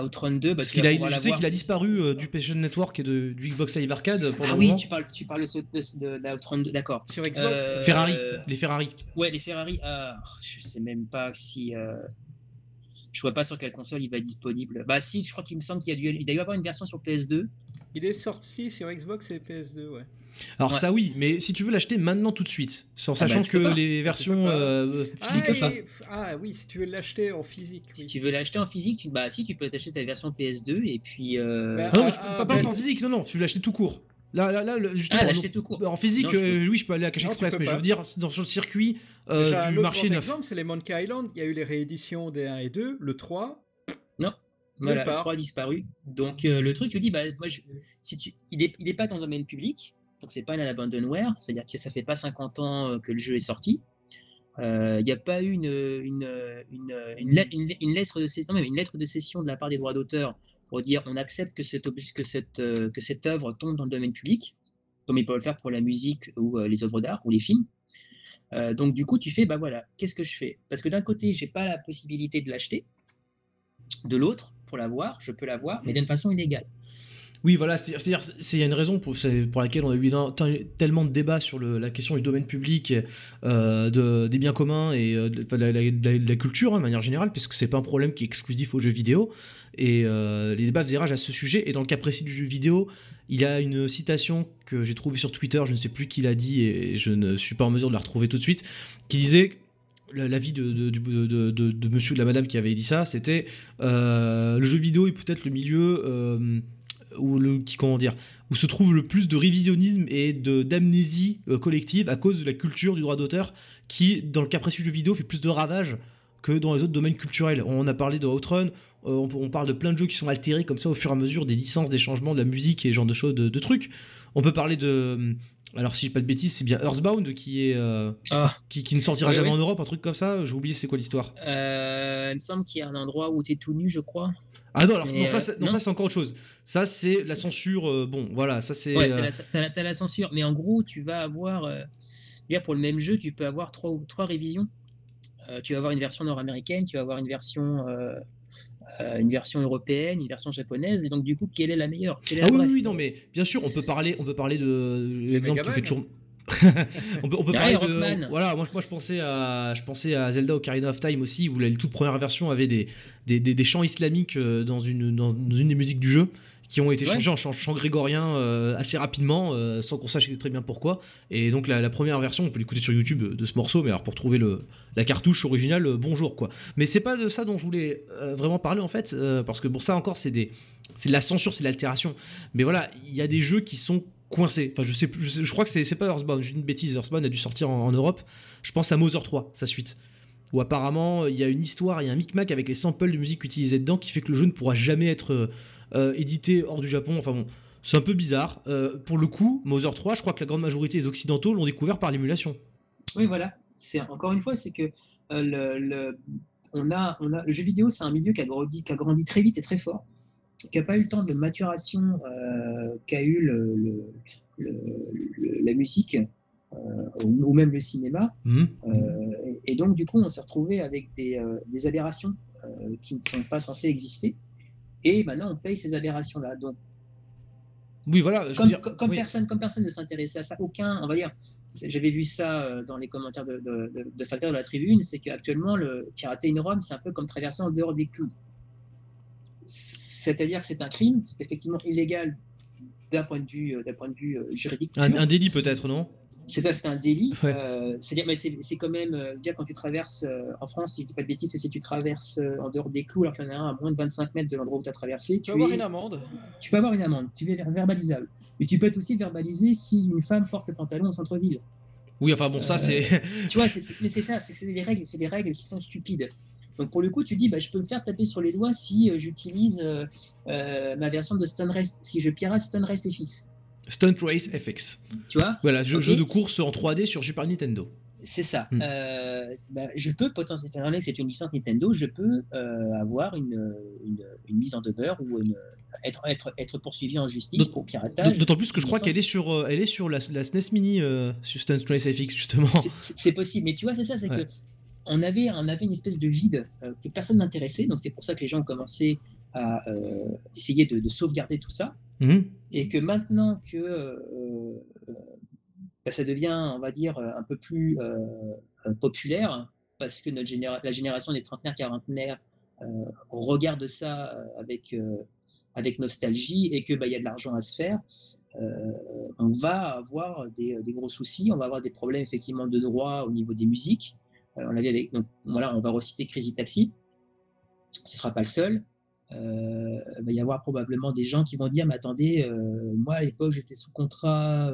[SPEAKER 2] Outrun 2
[SPEAKER 1] parce, qu'il a, je sais qu'il a disparu euh, du PlayStation Network et de, du Xbox Live Arcade pour
[SPEAKER 2] ah oui tu parles tu parles d'Outrun 2 d'accord.
[SPEAKER 4] Sur Xbox euh,
[SPEAKER 1] Ferrari les Ferrari.
[SPEAKER 2] Ouais les Ferrari ah, je sais même pas si euh, je vois pas sur quelle console il va être disponible. Bah si je crois qu'il me semble qu'il y a dû il y avoir une version sur PS2
[SPEAKER 4] il est sorti sur Xbox et PS2 ouais
[SPEAKER 1] alors ça oui, mais si tu veux l'acheter maintenant tout de suite, en ah sachant bah, que les versions euh, physiques.
[SPEAKER 4] Ah, ah, oui, si tu veux l'acheter en physique.
[SPEAKER 2] Si tu veux l'acheter en physique, tu... bah si tu peux t'acheter ta version PS2 et puis. Euh...
[SPEAKER 1] Bah, non, ah, pas, en physique, non non, tu veux l'acheter tout court. Là, là, là, justement,
[SPEAKER 2] ah, l'acheter tout court.
[SPEAKER 1] En physique, euh, oui, je peux aller à Cash Express, mais je veux dire, dans le circuit euh, du marché neuf.
[SPEAKER 4] exemple, c'est les Monkey Island. Il y a eu les rééditions des 1 et 2, le 3.
[SPEAKER 2] Non, voilà, le 3 a disparu. Donc le truc, tu dis, bah, moi, je, si tu, il n'est il est pas dans le domaine public, donc c'est pas un abandonware, c'est-à-dire que ça fait pas 50 ans euh, que le jeu est sorti. Il euh, n'y a pas eu une, une, une, une, lettre de cession, même une lettre de cession de la part des droits d'auteur pour dire on accepte que cette, que cette, euh, que cette œuvre tombe dans le domaine public, comme ils peuvent le faire pour la musique ou les œuvres d'art ou les films. donc du coup, tu fais, bah voilà, qu'est-ce que je fais? Parce que d'un côté, j'ai pas la possibilité de l'acheter, de l'autre, pour l'avoir, je peux l'avoir, mais d'une façon illégale.
[SPEAKER 1] Oui, voilà, c'est-à-dire, il y a une raison pour, laquelle on a eu tellement de débats sur la question du domaine public, euh, de, des biens communs et euh, de, la, culture, hein, de manière générale, puisque c'est pas un problème qui est exclusif aux jeux vidéo. Et euh, les débats faisaient rage à ce sujet. Et dans le cas précis du jeu vidéo, il y a une citation que j'ai trouvée sur Twitter, je ne sais plus qui l'a dit, et je ne suis pas en mesure de la retrouver tout de suite, qui disait l'avis de, monsieur ou de la madame qui avait dit ça, c'était le jeu vidéo est peut-être le milieu où le qui comment dire où se trouve le plus de révisionnisme et de d'amnésie euh, collective à cause de la culture du droit d'auteur qui dans le cas précis du jeu vidéo fait plus de ravages que dans les autres domaines culturels. On a parlé de Outrun, euh, on, parle de plein de jeux qui sont altérés comme ça au fur et à mesure des licences, des changements, de la musique et ce genre de choses, de, trucs. On peut parler de euh, alors si je dis pas de bêtises, c'est bien Earthbound qui est ah. qui, qui, ne sortira jamais en Europe, un truc comme ça. J'ai oublié c'est quoi l'histoire.
[SPEAKER 2] il me semble qu'il y a un endroit où tu es tout nu, je crois.
[SPEAKER 1] Ah non, alors non, ça, ça c'est encore autre chose. Ça, c'est la censure. Euh, bon, voilà, ça c'est.
[SPEAKER 2] Ouais, t'as la, la, censure. Mais en gros, tu vas avoir. Euh, pour le même jeu, tu peux avoir trois, trois révisions. Euh, tu vas avoir une version nord-américaine, tu vas avoir une version. une version européenne, une version japonaise, et donc du coup, quelle est la meilleure?
[SPEAKER 1] Ah oui, oui, non, mais bien sûr, on peut parler, on peut parler de l'exemple qui fait toujours. on peut, on peut parler de voilà moi, moi je pensais à je pensais à Zelda Ocarina of Time aussi où la toute première version avait des des, des, chants islamiques euh, dans une dans une des musiques du jeu qui ont été changés en chant, grégorien euh, assez rapidement euh, sans qu'on sache très bien pourquoi. Et donc la, première version on peut l'écouter sur YouTube de ce morceau mais alors pour trouver le la cartouche originale bonjour quoi. Mais c'est pas de ça dont je voulais vraiment parler en fait parce que bon ça encore c'est des c'est de la censure c'est de l'altération. Mais voilà il y a des jeux qui sont coincé. Enfin, je sais, je, je crois que c'est pas Earthbound, j'ai une bêtise. Earthbound a dû sortir en, Europe. Je pense à Mother 3, sa suite. où apparemment il y a une histoire, il y a un micmac avec les samples de musique utilisés dedans qui fait que le jeu ne pourra jamais être euh, édité hors du Japon. Enfin bon, c'est un peu bizarre. Euh, pour le coup, Mother 3, je crois que la grande majorité des Occidentaux l'ont découvert par l'émulation.
[SPEAKER 2] Oui, voilà. C'est encore une fois, c'est que euh, le, on a, on a, le jeu vidéo, c'est un milieu qui a, grandi, qui a grandi très vite et très fort, qui n'a pas eu le temps de maturation qu'a eu le, la musique ou même le cinéma.
[SPEAKER 1] Mmh.
[SPEAKER 2] et, donc, du coup, on s'est retrouvé avec des, des aberrations qui ne sont pas censées exister. Et maintenant, on paye ces aberrations-là. Donc,
[SPEAKER 1] oui, voilà.
[SPEAKER 2] comme, comme personne, comme personne ne s'intéressait à ça, aucun, on va dire, j'avais vu ça euh, dans les commentaires de, de, de, Facteur de la Tribune, c'est qu'actuellement, le pirater une Rome, c'est un peu comme traverser en dehors des clous. C'est-à-dire que c'est un crime, c'est effectivement illégal d'un point de vue, euh, d'un point de vue euh, juridique.
[SPEAKER 1] Un, délit peut-être, non?
[SPEAKER 2] C'est ça, c'est un délit. Euh, c'est-à-dire, c'est quand même, dire quand tu traverses en France, si je dis pas de bêtises, c'est si tu traverses en dehors des clous, alors qu'il y en a un à moins de 25 mètres de l'endroit où tu as traversé.
[SPEAKER 4] Tu, peux avoir une amende.
[SPEAKER 2] Tu peux avoir une amende. Tu es verbalisable. Mais tu peux être aussi verbalisé si une femme porte le pantalon au centre-ville.
[SPEAKER 1] Oui, enfin bon, ça c'est.
[SPEAKER 2] tu vois, mais c'est ça, c'est des règles, c'est des règles qui sont stupides. Donc pour le coup, tu dis, bah, je peux me faire taper sur les doigts si euh, j'utilise euh, euh, ma version de Stone Race, si je pirate Stone Race FX.
[SPEAKER 1] Stunt Race FX.
[SPEAKER 2] Tu vois?
[SPEAKER 1] Voilà, jeu, de course en 3D sur Super Nintendo.
[SPEAKER 2] C'est ça. Hmm. Bah, je peux potentiellement, c'est une licence Nintendo, je peux avoir une, une, mise en demeure ou une, être, être, être poursuivi en justice pour piratage.
[SPEAKER 1] D'autant plus que je crois qu'elle est sur, elle est sur la, la SNES e Mini, sur Stunt Race FX, justement.
[SPEAKER 2] C'est possible, mais tu vois, c'est ça, c'est que on avait, on avait une espèce de vide euh, que personne n'intéressait. Donc c'est pour ça que les gens ont commencé à euh, essayer de, sauvegarder tout ça.
[SPEAKER 1] Mmh.
[SPEAKER 2] Et que maintenant que euh, bah, ça devient, on va dire, un peu plus populaire, parce que notre la génération des trentenaires, quarantenaires regarde ça avec, avec nostalgie et que bah, y a de l'argent à se faire, on va avoir des, des, gros soucis, on va avoir des problèmes effectivement de droit au niveau des musiques. Euh, on l'avait avec, donc voilà, on va reciter Crazy Taxi. Ce ne sera pas le seul. Euh, il va y avoir probablement des gens qui vont dire mais attendez euh, moi à l'époque j'étais sous contrat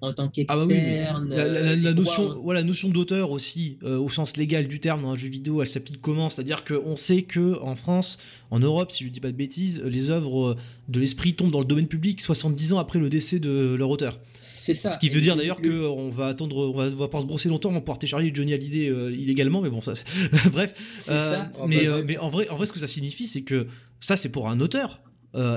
[SPEAKER 2] en tant qu'externe
[SPEAKER 1] ah bah la, notion voilà, notion d'auteur aussi au sens légal du terme dans un jeu vidéo elle s'applique comment? C'est à dire qu'on sait que en France en Europe si je ne dis pas de bêtises les œuvres de l'esprit tombent dans le domaine public 70 ans après le décès de leur auteur
[SPEAKER 2] c'est ça.
[SPEAKER 1] Ce qui veut dire d'ailleurs qu'on va attendre, on va, va, pas se brosser longtemps, on va pouvoir télécharger Johnny Hallyday euh, illégalement, mais bon, ça. Bref.
[SPEAKER 2] C'est ça.
[SPEAKER 1] Euh, mais, euh, mais en, vrai, en vrai, ce que ça signifie, c'est que ça, c'est pour un auteur.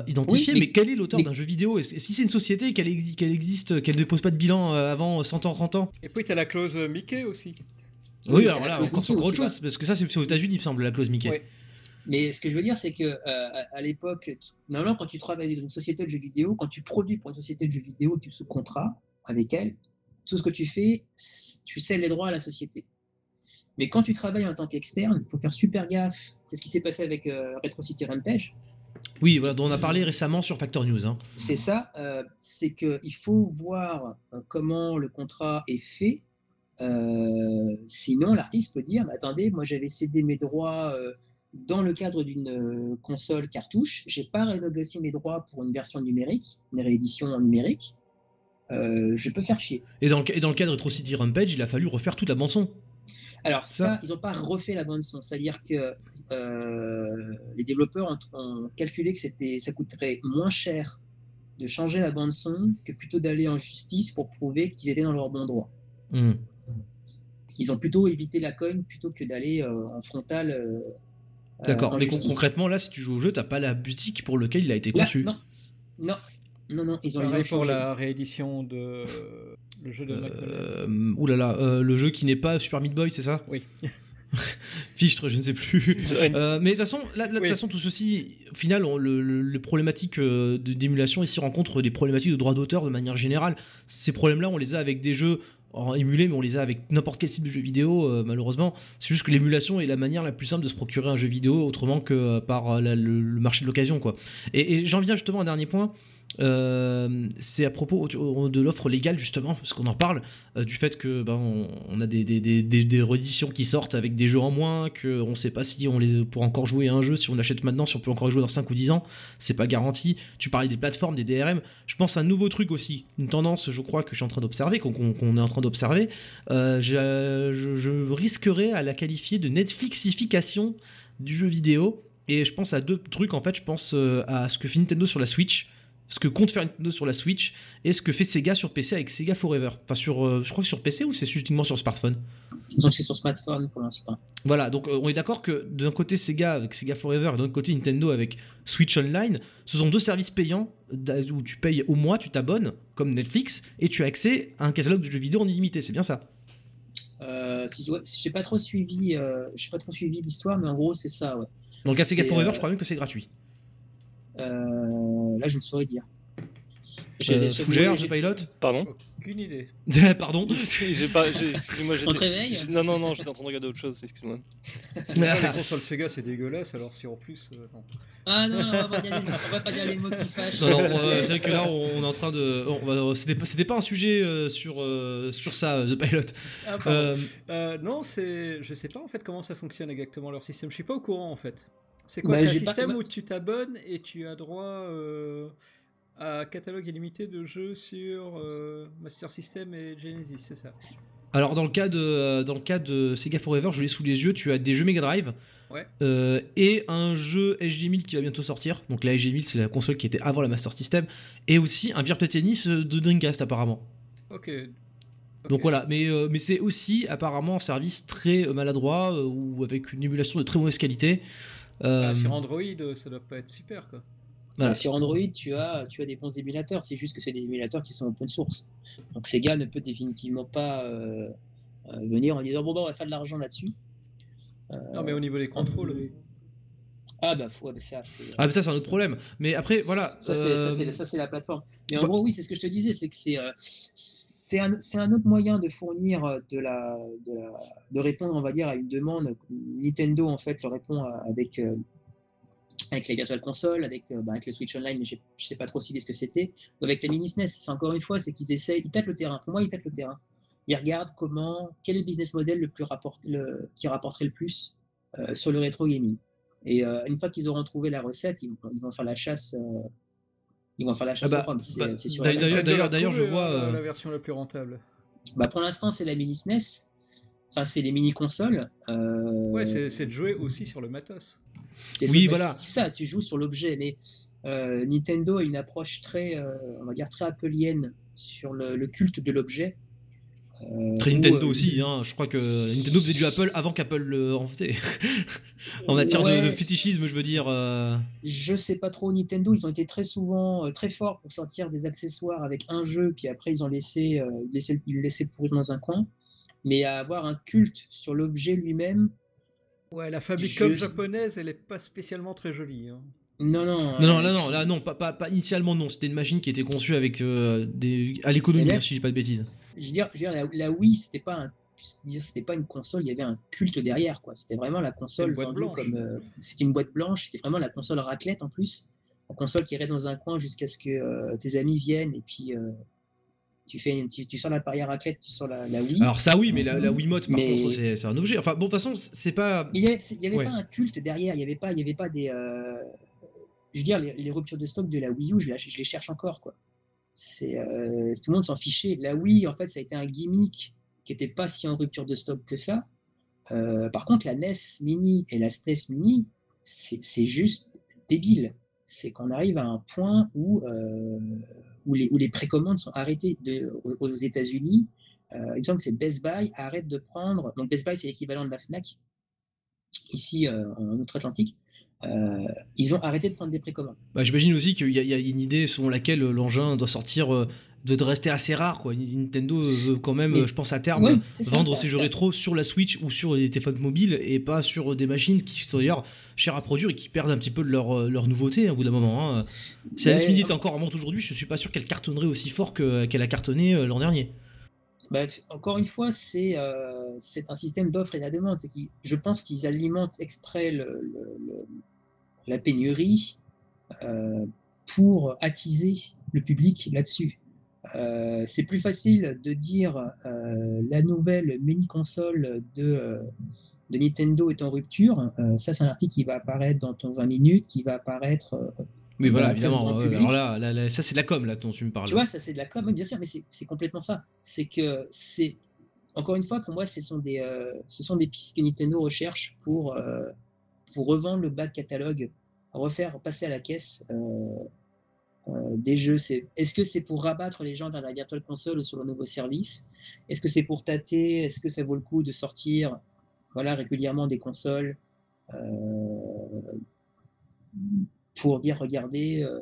[SPEAKER 1] identifié, mais, quel est l'auteur d'un jeu vidéo? Et Si c'est une société, qu'elle existe, qu'elle ne pose pas de bilan avant 100 ans, 30 ans?
[SPEAKER 4] Et puis, tu as la clause Mickey aussi.
[SPEAKER 1] Oui, alors là, encore, autre chose, parce que ça, c'est aux États-Unis, il me semble, la clause Mickey.
[SPEAKER 2] Mais ce que je veux dire, c'est que à l'époque, normalement, quand tu travailles dans une société de jeux vidéo, quand tu produis pour une société de jeux vidéo, tu sous contrat, avec elle, tout ce que tu fais, tu cèdes les droits à la société. Mais quand tu travailles en tant qu'externe, il faut faire super gaffe. C'est ce qui s'est passé avec euh, Retro City Rampage.
[SPEAKER 1] Oui, dont on a parlé récemment sur Factor News. Hein.
[SPEAKER 2] C'est ça, euh, c'est qu'il faut voir euh, comment le contrat est fait. sinon, l'artiste peut dire Attendez, moi j'avais cédé mes droits dans le cadre d'une console cartouche, j'ai pas renégocié mes droits pour une version numérique, une réédition numérique. Euh, je peux faire chier.
[SPEAKER 1] Et dans, le, dans le cadre de Retro City Rampage, il a fallu refaire toute la bande-son.
[SPEAKER 2] Alors ça, ils n'ont pas refait la bande-son. C'est-à-dire que euh, les développeurs ont, calculé que c'était, ça coûterait moins cher de changer la bande-son que plutôt d'aller en justice pour prouver qu'ils étaient dans leur bon droit.
[SPEAKER 1] Hmm.
[SPEAKER 2] Ils ont plutôt évité la cogne plutôt que d'aller euh, en frontal.
[SPEAKER 1] D'accord, mais concrètement, là, si tu joues au jeu, tu n'as pas la musique pour lequel il a été conçu.
[SPEAKER 2] non, non, non, non, ils ont
[SPEAKER 4] Pareil pour la réédition de le jeu de
[SPEAKER 1] euh, oulala, euh, le jeu qui n'est pas Super Meat Boy, c'est ça?
[SPEAKER 4] Oui.
[SPEAKER 1] Fichtre, je ne sais plus. Euh, mais de toute façon, là, de toute façon, tout ceci, au final, le, le, problématique euh, d'émulation ici rencontre des problématiques de droit d'auteur de manière générale. Ces problèmes-là, on les a avec des jeux en émulé, mais on les a avec n'importe quel type de jeu vidéo, euh, malheureusement. C'est juste que l'émulation est la manière la plus simple de se procurer un jeu vidéo autrement que par le, marché de l'occasion, quoi. Et, j'en viens justement à un dernier point. Euh, c'est à propos de l'offre légale justement, parce qu'on en parle, euh, du fait que ben, on, a des, des, des, des, qui sortent avec des jeux en moins, qu'on ne sait pas si on les pourra encore jouer à un jeu, si on l'achète maintenant, si on peut encore jouer dans 5 ou 10 ans, c'est pas garanti. Tu parlais des plateformes, des DRM, je pense à un nouveau truc aussi, une tendance je crois que je suis en train d'observer, qu'on est en train d'observer, euh, je, je risquerais à la qualifier de Netflixification du jeu vidéo. Et je pense à deux trucs en fait, je pense à ce que fait Nintendo sur la Switch, ce que compte faire Nintendo sur la Switch et ce que fait Sega sur PC avec Sega Forever. Enfin, sur, euh, je crois que sur PC ou c'est uniquement sur smartphone
[SPEAKER 2] Donc c'est sur smartphone pour l'instant.
[SPEAKER 1] Voilà, donc euh, on est d'accord que d'un côté Sega avec Sega Forever et d'un autre côté Nintendo avec Switch Online, ce sont deux services payants où tu payes au mois, tu t'abonnes comme Netflix et tu as accès à un catalogue de jeux vidéo en illimité, c'est bien ça
[SPEAKER 2] euh, si, j'ai pas trop suivi, euh, j'ai pas trop suivi l'histoire, mais en gros c'est ça, ouais.
[SPEAKER 1] Donc à Sega Forever, je crois même que c'est gratuit.
[SPEAKER 2] Euh, là, je ne saurais dire.
[SPEAKER 1] J'ai euh, Fougère, j'ai pilote
[SPEAKER 3] Pardon
[SPEAKER 4] Aucune idée.
[SPEAKER 1] Pardon
[SPEAKER 3] J'ai pas. Excuse-moi,
[SPEAKER 2] j'étais. réveil
[SPEAKER 3] Non, non, non, j'étais en train de regarder autre chose, excuse-moi.
[SPEAKER 4] les consoles Sega, c'est dégueulasse, alors si en plus. Euh, non.
[SPEAKER 2] Ah non, on va, pas dire les, on va pas dire les mots qui fâchent. Non,
[SPEAKER 1] non, c'est vrai que là, on est en train de. C'était pas, un sujet euh, sur, sur ça, The Pilot.
[SPEAKER 4] Ah, non, c'est. Je sais pas en fait comment ça fonctionne exactement leur système. Je suis pas au courant en fait. C'est quoi bah, C'est un système où tu t'abonnes et tu as droit euh, à catalogue illimité de jeux sur euh, Master System et Genesis, c'est ça?
[SPEAKER 1] Alors dans le cas de dans le cas de Sega Forever, je l'ai sous les yeux, tu as des jeux Mega Drive. Euh, et un jeu SG1000 qui va bientôt sortir. Donc la SG1000 c'est la console qui était avant la Master System et aussi un Virtua Tennis de Dreamcast apparemment.
[SPEAKER 4] Ok,
[SPEAKER 1] donc voilà, mais, mais c'est aussi apparemment un service très maladroit ou avec une émulation de très mauvaise qualité.
[SPEAKER 4] Bah, sur euh, Android, ça doit pas être super quoi.
[SPEAKER 2] Bah, sur Android, tu as, tu as des bons émulateurs, c'est juste que c'est des émulateurs qui sont open source. Donc Sega ne peut définitivement pas euh, euh, venir en disant bon, bah, on va faire de l'argent là-dessus.
[SPEAKER 4] non, mais au niveau des contrôles.
[SPEAKER 2] Ah bah, ça c'est.
[SPEAKER 1] Ah bah ça c'est un autre problème. Mais après voilà.
[SPEAKER 2] Ça c'est la plateforme. Mais en gros oui c'est ce que je te disais c'est que c'est c'est un, un, autre moyen de fournir de la, de la de répondre on va dire à une demande. Nintendo en fait le répond avec avec la Virtual Console, avec, bah, avec le Switch Online, mais je ne sais pas trop ce que c'était, ou avec la mini SNES. C'est encore une fois, c'est qu'ils essayent, ils tâtent le terrain. Pour moi, ils tâtent le terrain. Ils regardent comment, quel est le business model le plus rapport, le, qui rapporterait le plus sur le rétro gaming. Et euh, une fois qu'ils auront trouvé la recette, ils, vont faire la chasse. Euh, ils vont faire la chasse
[SPEAKER 1] ah bah, bah, D'ailleurs, d'ailleurs, je vois
[SPEAKER 4] euh, la version la plus rentable.
[SPEAKER 2] Bah pour l'instant, c'est la mini SNES. Enfin, c'est les mini consoles.
[SPEAKER 4] Ouais, c'est de jouer aussi sur le matos.
[SPEAKER 1] Oui, voilà.
[SPEAKER 2] C'est ça, tu joues sur l'objet, mais Nintendo a une approche très, on va dire, très appelienne sur le culte de l'objet.
[SPEAKER 1] Euh, Très Nintendo euh, aussi, hein. je crois que Nintendo faisait du Apple avant qu'Apple en faisait. en matière de, fétichisme, je veux dire. Euh.
[SPEAKER 2] Je sais pas trop, Nintendo, ils ont été très souvent très forts pour sortir des accessoires avec un jeu, puis après ils ont laissé, laissé, ils laissaient pourrir dans un coin. Mais à avoir un culte sur l'objet lui-même.
[SPEAKER 4] Ouais, la Famicom japonaise, elle est pas spécialement très jolie. Hein.
[SPEAKER 2] Non, non.
[SPEAKER 1] Non, non, là, non, là, non, pas, pas, pas initialement, non. C'était une machine qui était conçue avec des, à l'économie, si je dis pas de bêtises
[SPEAKER 2] je veux dire, je veux dire la, Wii, c'était pas un c'était pas une console, il y avait un culte derrière, quoi. C'était vraiment la console vendue comme. Euh, c'était une boîte blanche, c'était vraiment la console raclette en plus. La console qui irait dans un coin jusqu'à ce que euh, tes amis viennent et puis euh, tu, fais, tu, tu, sors la parière raclette, tu sors la, la, Wii.
[SPEAKER 1] Alors ça, oui, mais la, la Wiimote, par contre, c'est un objet. Enfin, bon, de toute façon, c'est pas.
[SPEAKER 2] Il n'y avait, avait pas un culte derrière, il n'y avait, pas, il y avait pas des. Je veux dire, les, ruptures de stock de la Wii U, je, je les cherche encore, quoi. Euh, tout le monde s'en fichait. La Wii, en fait, ça a été un gimmick qui n'était pas si en rupture de stock que ça. Euh, par contre, la NES Mini et la SNES Mini, c'est juste débile. C'est qu'on arrive à un point où, euh, où, les, où les précommandes sont arrêtées de, aux, États-Unis. il me semble que c'est Best Buy arrête de prendre. Donc Best Buy, c'est l'équivalent de la Fnac ici en Outre-Atlantique. Euh, ils ont arrêté de prendre des précommandes.
[SPEAKER 1] Bah, J'imagine aussi qu'il y, y, a une idée selon laquelle l'engin doit sortir, euh, de, rester assez rare. Quoi. Nintendo veut quand même, je pense à terme, vendre ses jeux rétro sur la Switch ou sur des téléphones mobiles et pas sur des machines qui sont d'ailleurs chères à produire et qui perdent un petit peu de leur, euh, leur nouveauté au bout d'un moment. Hein. Si la NES était encore en vente aujourd'hui, je suis pas sûr qu'elle cartonnerait aussi fort qu'elle a cartonné l'an dernier.
[SPEAKER 2] Bah, encore une fois, c'est un système d'offre et la demande. je pense qu'ils alimentent exprès la pénurie euh, pour attiser le public là-dessus. Euh, c'est plus facile de dire euh, la nouvelle mini-console de, euh, de, Nintendo est en rupture. ça, c'est un article qui va apparaître dans ton 20 minutes, qui va apparaître.
[SPEAKER 1] Oui, voilà, évidemment. alors là, ça, c'est de la com, là, dont tu me parles.
[SPEAKER 2] Tu vois, ça, c'est de la com, bien sûr, mais c'est complètement ça. C'est que c'est. Encore une fois, pour moi, ce sont des, ce sont des pistes que Nintendo recherche pour, pour revendre le back catalogue, refaire passer à la caisse euh, des jeux. Est-ce que c'est pour rabattre les gens vers la virtual console sur le nouveau service? Est-ce que c'est pour tâter? Est-ce que ça vaut le coup de sortir voilà, régulièrement des consoles? Euh, pour dire regardez, euh,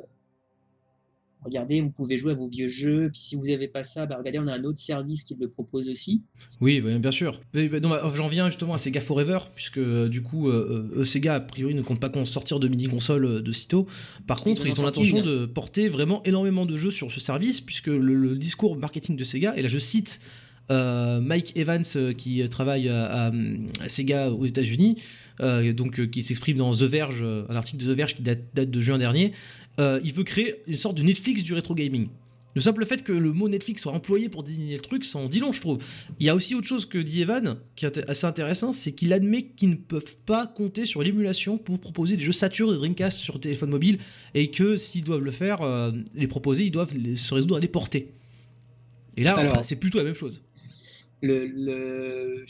[SPEAKER 2] regardez, vous pouvez jouer à vos vieux jeux. Puis si vous n'avez pas ça, bah regardez, on a un autre service qui le propose aussi.
[SPEAKER 1] Oui, bien sûr. Bah, j'en viens justement à Sega Forever, puisque euh, du coup, euh, Sega, a priori, ne compte pas sortir de mini-console de sitôt. Par contre, ils, ont l'intention de porter vraiment énormément de jeux sur ce service, puisque le, discours marketing de Sega, et là je cite Mike Evans, qui travaille à, Sega aux États-Unis, donc qui s'exprime dans The Verge, un article de The Verge qui date de juin dernier. Euh, il veut créer une sorte de Netflix du rétro gaming. Le simple fait que le mot Netflix soit employé pour désigner le truc, ça en dit long, je trouve. Il y a aussi autre chose que dit Evan, qui est assez intéressant, c'est qu'il admet qu'ils ne peuvent pas compter sur l'émulation pour proposer des jeux Saturn et Dreamcast sur téléphone mobile, et que s'ils doivent le faire, euh, les proposer, ils doivent se résoudre à les porter. Et là, c'est plutôt la même chose.
[SPEAKER 2] Le, le,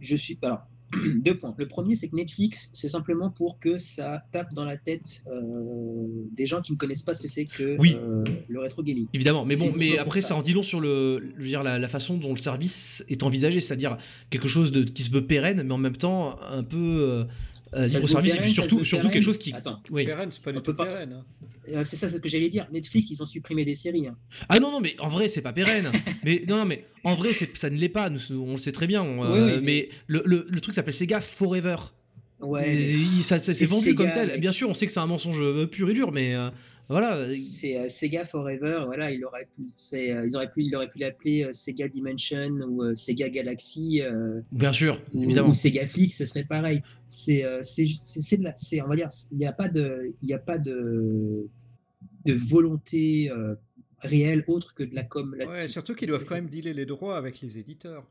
[SPEAKER 2] je suis. Alors, deux points. Le premier, c'est que Netflix, c'est simplement pour que ça tape dans la tête euh, des gens qui ne connaissent pas ce que c'est que euh, le rétro gaming.
[SPEAKER 1] Évidemment, mais bon, mais après, ça. en dit long sur le, je veux dire, la, façon dont le service est envisagé, c'est-à-dire quelque chose de, qui se veut pérenne, mais en même temps un peu euh, euh, service et puis surtout, surtout quelque chose qui.
[SPEAKER 4] Attends, oui. c'est pas du tout pérenne. Hein.
[SPEAKER 2] Euh, c'est ça, c'est ce que j'allais dire. Netflix, ils ont supprimé des séries. Hein.
[SPEAKER 1] Ah non, non, mais en vrai, c'est pas pérenne. mais non, mais en vrai, ça ne l'est pas. Nous, on le sait très bien. Euh, mais, le, le, le, truc s'appelle Sega Forever.
[SPEAKER 2] Ouais.
[SPEAKER 1] ça, c'est vendu comme tel. Bien sûr, on sait que c'est un mensonge pur et dur, mais voilà.
[SPEAKER 2] C'est euh, Sega Forever. Voilà, il aurait pu, euh, ils auraient pu, il aurait pu l'appeler euh, Sega Dimension ou Sega Galaxy.
[SPEAKER 1] Bien sûr,
[SPEAKER 2] ou,
[SPEAKER 1] évidemment. Ou
[SPEAKER 2] Sega Flix, ce serait pareil. C'est, c'est, c'est, on va dire, il n'y a pas de, il a pas de, de volonté réelle autre que de la com là-dessus.
[SPEAKER 4] Ouais, surtout qu'ils doivent quand même dealer les droits avec les éditeurs.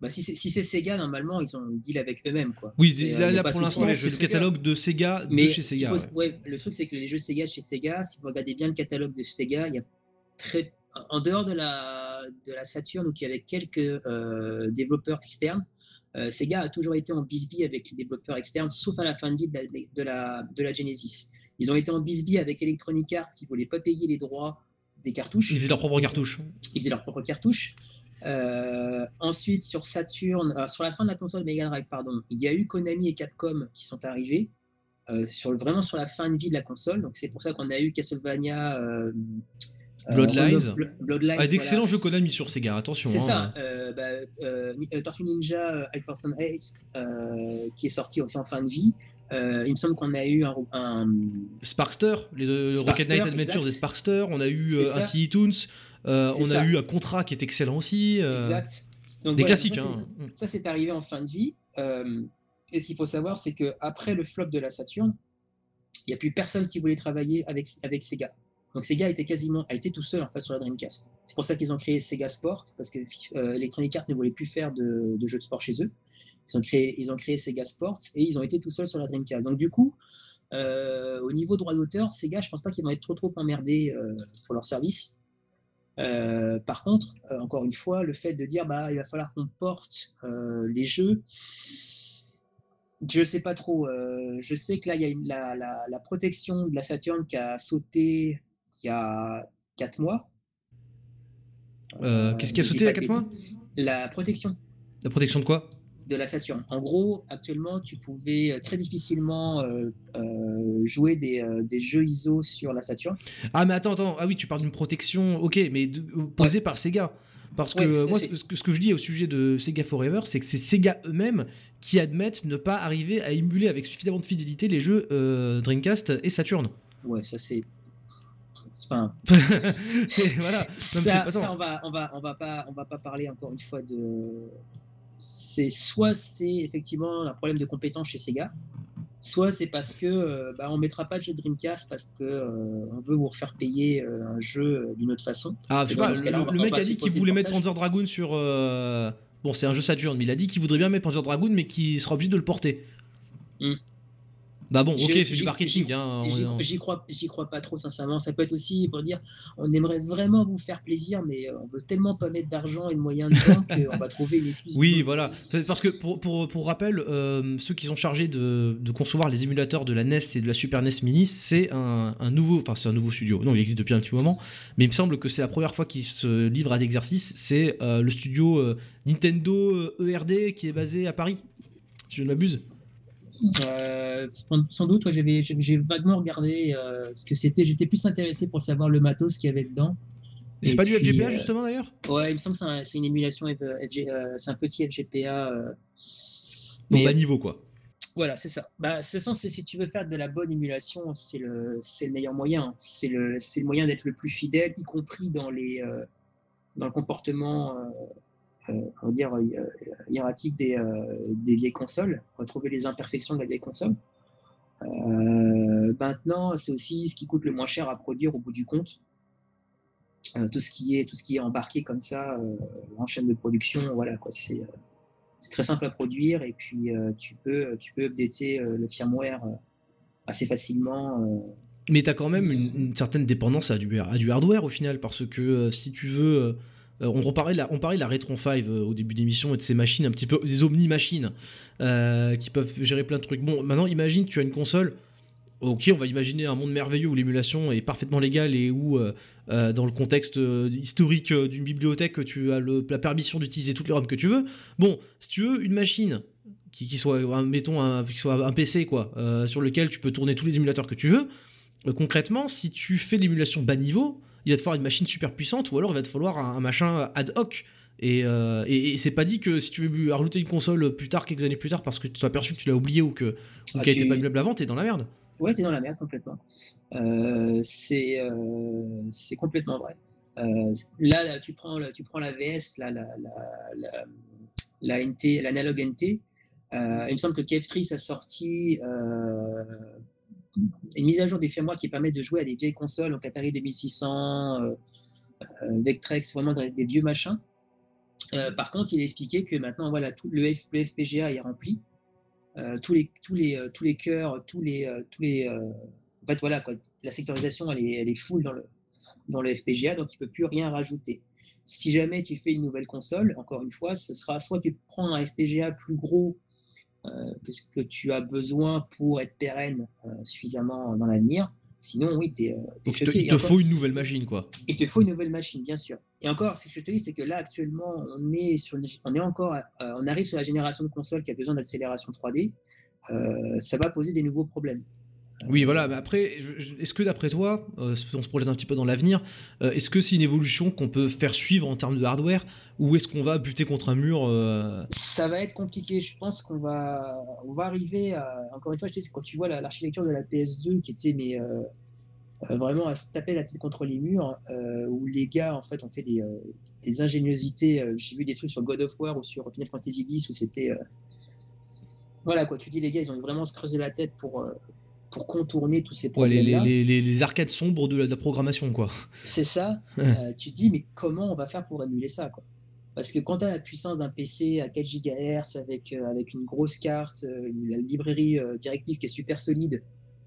[SPEAKER 2] Bah, si c'est Sega, normalement, ils ont le deal avec eux-mêmes. Quoi.
[SPEAKER 1] Oui, là, là pour l'instant, c'est le catalogue de Sega mais de chez Sega.
[SPEAKER 2] ouais. le truc, c'est que les jeux Sega chez Sega, si vous regardez bien le catalogue de Sega, il y a très. En dehors de la, de la Saturn, où il y avait quelques euh, développeurs externes, euh, Sega a toujours été en bisbee avec les développeurs externes, sauf à la fin de vie de la, de la, de la Genesis. Ils ont été en bisbee avec Electronic Arts qui ne voulaient pas payer les droits des cartouches.
[SPEAKER 1] Ils faisaient leurs propres cartouches.
[SPEAKER 2] Ils faisaient leurs propres cartouches. Euh, ensuite, sur Saturn, euh, sur la fin de la console Mega Drive, pardon, il y a eu Konami et Capcom qui sont arrivés, euh, sur, vraiment sur la fin de vie de la console. Donc c'est pour ça qu'on a eu Castlevania.
[SPEAKER 1] Bloodlines. Ah, d'excellents jeux Konami sur Sega, attention.
[SPEAKER 2] C'est hein. ça. Bah, Tortue Ninja Hyperson Haste, qui est sorti aussi en fin de vie. il me semble qu'on a eu un,
[SPEAKER 1] Sparkster, les Rocket Knight Adventures et Sparkster. On a eu Anti Toons. Euh, on a eu un contrat qui est excellent aussi.
[SPEAKER 2] Euh, exact.
[SPEAKER 1] Donc, des classiques.
[SPEAKER 2] Ça,
[SPEAKER 1] hein.
[SPEAKER 2] c'est arrivé en fin de vie. Euh, et ce qu'il faut savoir, c'est qu'après le flop de la Saturn, il n'y a plus personne qui voulait travailler avec, avec Sega. Donc Sega était quasiment a été tout seul en fait sur la Dreamcast. C'est pour ça qu'ils ont créé Sega Sport parce que Electronic Arts ne voulait plus faire de, jeux de sport chez eux. Ils ont créé ils ont créé Sega Sports et ils ont été tout seuls sur la Dreamcast. Donc du coup, au niveau droit d'auteur, Sega, je pense pas qu'ils vont être trop trop emmerdés pour leur service. Euh, par contre, euh, encore une fois, le fait de dire bah il va falloir qu'on porte euh, les jeux, je sais pas trop. je sais que là il y a la, protection de la Saturn qui a sauté il y a 4 mois.
[SPEAKER 1] Qu'est-ce qui a sauté il y a 4 mois?
[SPEAKER 2] La protection.
[SPEAKER 1] La protection de quoi?
[SPEAKER 2] De la Saturn. En gros, actuellement, tu pouvais euh, très difficilement euh, euh, jouer des, jeux ISO sur la Saturn.
[SPEAKER 1] Ah, mais attends, attends. Ah oui, tu parles d'une protection, ok, mais posée par Sega. Parce que moi, ce que, ce que, je dis au sujet de Sega Forever, c'est que c'est Sega eux-mêmes qui admettent ne pas arriver à émuler avec suffisamment de fidélité les jeux Dreamcast et Saturn.
[SPEAKER 2] Ouais, ça c'est Enfin,
[SPEAKER 1] voilà.
[SPEAKER 2] ça, ça, on va, on va, on va pas, on va pas parler encore une fois de c'est soit c'est effectivement un problème de compétence chez Sega, soit c'est parce que euh, bah, on mettra pas de jeu Dreamcast parce que euh, on veut vous refaire payer euh, un jeu d'une autre façon.
[SPEAKER 1] Ah, je sais pas, le,
[SPEAKER 2] on
[SPEAKER 1] le
[SPEAKER 2] on
[SPEAKER 1] mec a dit qu'il voulait mettre. Panzer Dragoon sur. euh, Bon, c'est un jeu Saturn, mais il a dit qu'il voudrait bien mettre Panzer Dragoon, mais qu'il sera obligé de le porter.
[SPEAKER 2] Hmm.
[SPEAKER 1] Bah bon, ok, c'est du marketing.
[SPEAKER 2] j'y-
[SPEAKER 1] Hein,
[SPEAKER 2] J'y crois, pas trop sincèrement. Ça peut être aussi pour dire, on aimerait vraiment vous faire plaisir, mais euh, on veut tellement pas mettre d'argent et de moyens dedans qu'on va trouver une excuse.
[SPEAKER 1] Oui, voilà. Parce que pour, pour, pour rappel, euh, ceux qui sont chargés de, de concevoir les émulateurs de la NES et de la Super NES Mini, c'est un, un nouveau, enfin c'est un nouveau studio. Non, il existe depuis un petit moment, mais il me semble que c'est la première fois qu'ils se livrent à l'exercice. C'est euh, le studio euh, Nintendo ERD qui est basé à Paris, si je ne m'abuse.
[SPEAKER 2] Euh, sans- doute, ouais, j'avais- j'ai vaguement regardé euh, ce que c'était. J'étais plus intéressé pour savoir le matos qu'il y avait dedans.
[SPEAKER 1] C'est pas du FGPA
[SPEAKER 2] euh,
[SPEAKER 1] justement d'ailleurs?
[SPEAKER 2] Ouais, il me semble que c'est un- c'est une émulation, c'est un petit FGPA.
[SPEAKER 1] Donc bas niveau quoi.
[SPEAKER 2] Voilà, c'est ça. Bah, ça, c'est si tu veux faire de la bonne émulation, c'est le, meilleur moyen. C'est le, moyen d'être le plus fidèle, y compris dans les, euh, dans le comportement, on va dire, euh, hiératique des, euh, des vieilles consoles, retrouver les imperfections de la vieille console. Euh, maintenant, c'est aussi ce qui coûte le moins cher à produire au bout du compte. Euh, tout ce qui est, tout ce qui est embarqué comme ça euh, en chaîne de production, voilà quoi. C'est, euh, c'est très simple à produire et puis euh, tu peux tu peux updater euh, le firmware euh, assez facilement. euh.
[SPEAKER 1] Mais t'as quand même une, une certaine dépendance à du, à du hardware au final, parce que euh, si tu veux. Euh, on, reparlait de la, on parlait de la Retron 5 euh, au début d'émission et de ces machines un petit peu, des omni-machines euh, qui peuvent gérer plein de trucs. Bon, maintenant imagine tu as une console. Ok, on va imaginer un monde merveilleux où l'émulation est parfaitement légale et où, dans le contexte historique d'une bibliothèque, tu as le- la permission d'utiliser toutes les ROM que tu veux. Bon, si tu veux une machine qui, soit, un- mettons, un, qui soit un PC, quoi, sur lequel tu peux tourner tous les émulateurs que tu veux, concrètement, si tu fais l'émulation bas niveau, il va te falloir une machine super puissante ou alors il va te falloir un, un machin ad hoc. Et, euh, et- et c'est pas dit que si tu veux rajouter une console plus tard, quelques années plus tard, parce que tu t'es aperçu que tu l'as oublié ou que ou
[SPEAKER 2] Ah,
[SPEAKER 1] qu'elle
[SPEAKER 2] tu-
[SPEAKER 1] était pas émulable avant, t'es dans la merde.
[SPEAKER 2] Ouais, t'es dans la merde complètement. Euh, c'est euh, c'est complètement vrai. Là, là, tu prends la- tu prends la VS, là, la, la, la, la NT, l'analogue NT. Il me semble que KF3 a sorti une mise à jour des firmware qui permet de jouer à des vieilles consoles, donc Atari 2600, euh, euh, Vectrex, vraiment des, vieux machins. Euh, par contre, il a expliqué que maintenant, voilà, tout le, FPGA est rempli. Tous les tous les tous les cœurs, tous les tous les en fait voilà quoi, la sectorisation elle est elle est full dans le dans le FPGA donc il peut plus rien rajouter. Si jamais tu fais une nouvelle console, encore une fois, ce sera soit tu prends un FPGA plus gros euh, que ce que tu as besoin pour être pérenne euh, suffisamment dans l'avenir? Sinon, oui, tu es,
[SPEAKER 1] il te,
[SPEAKER 2] choqué.
[SPEAKER 1] il te
[SPEAKER 2] encore-
[SPEAKER 1] faut une nouvelle machine, quoi.
[SPEAKER 2] il te faut une nouvelle machine, bien sûr. Et encore, ce que je te dis, c'est que là, actuellement, on est, sur une- on est encore, euh, on arrive sur la génération de consoles qui a besoin d'accélération 3D. Euh, ça va poser des nouveaux problèmes.
[SPEAKER 1] Oui, voilà. Mais après, est-ce que d'après toi, euh, on se projette un petit peu dans l'avenir, euh, est-ce que c'est une évolution qu'on peut faire suivre en termes de hardware ou est-ce qu'on va buter contre un mur euh,
[SPEAKER 2] Ça va être compliqué. Je pense qu'on va, on va arriver à, encore une fois, quand tu vois la- l'architecture de la PS2 qui était, mais vraiment à se taper la tête contre les murs, où les gars, en fait, ont fait des, ingéniosités. J'ai vu des trucs sur God of War ou sur Final Fantasy X où c'était, voilà quoi. Tu dis les gars, ils ont vraiment se creuser la tête pour pour contourner tous ces
[SPEAKER 1] ouais, les, les- les- arcades sombres de la, de la programmation, quoi.
[SPEAKER 2] C'est ça. Euh, tu te dis, mais comment on va faire pour annuler ça quoi? Parce que quand tu as la puissance d'un PC à 4 GHz avec, euh, avec une grosse carte, euh, une, la librairie euh, qui est super solide,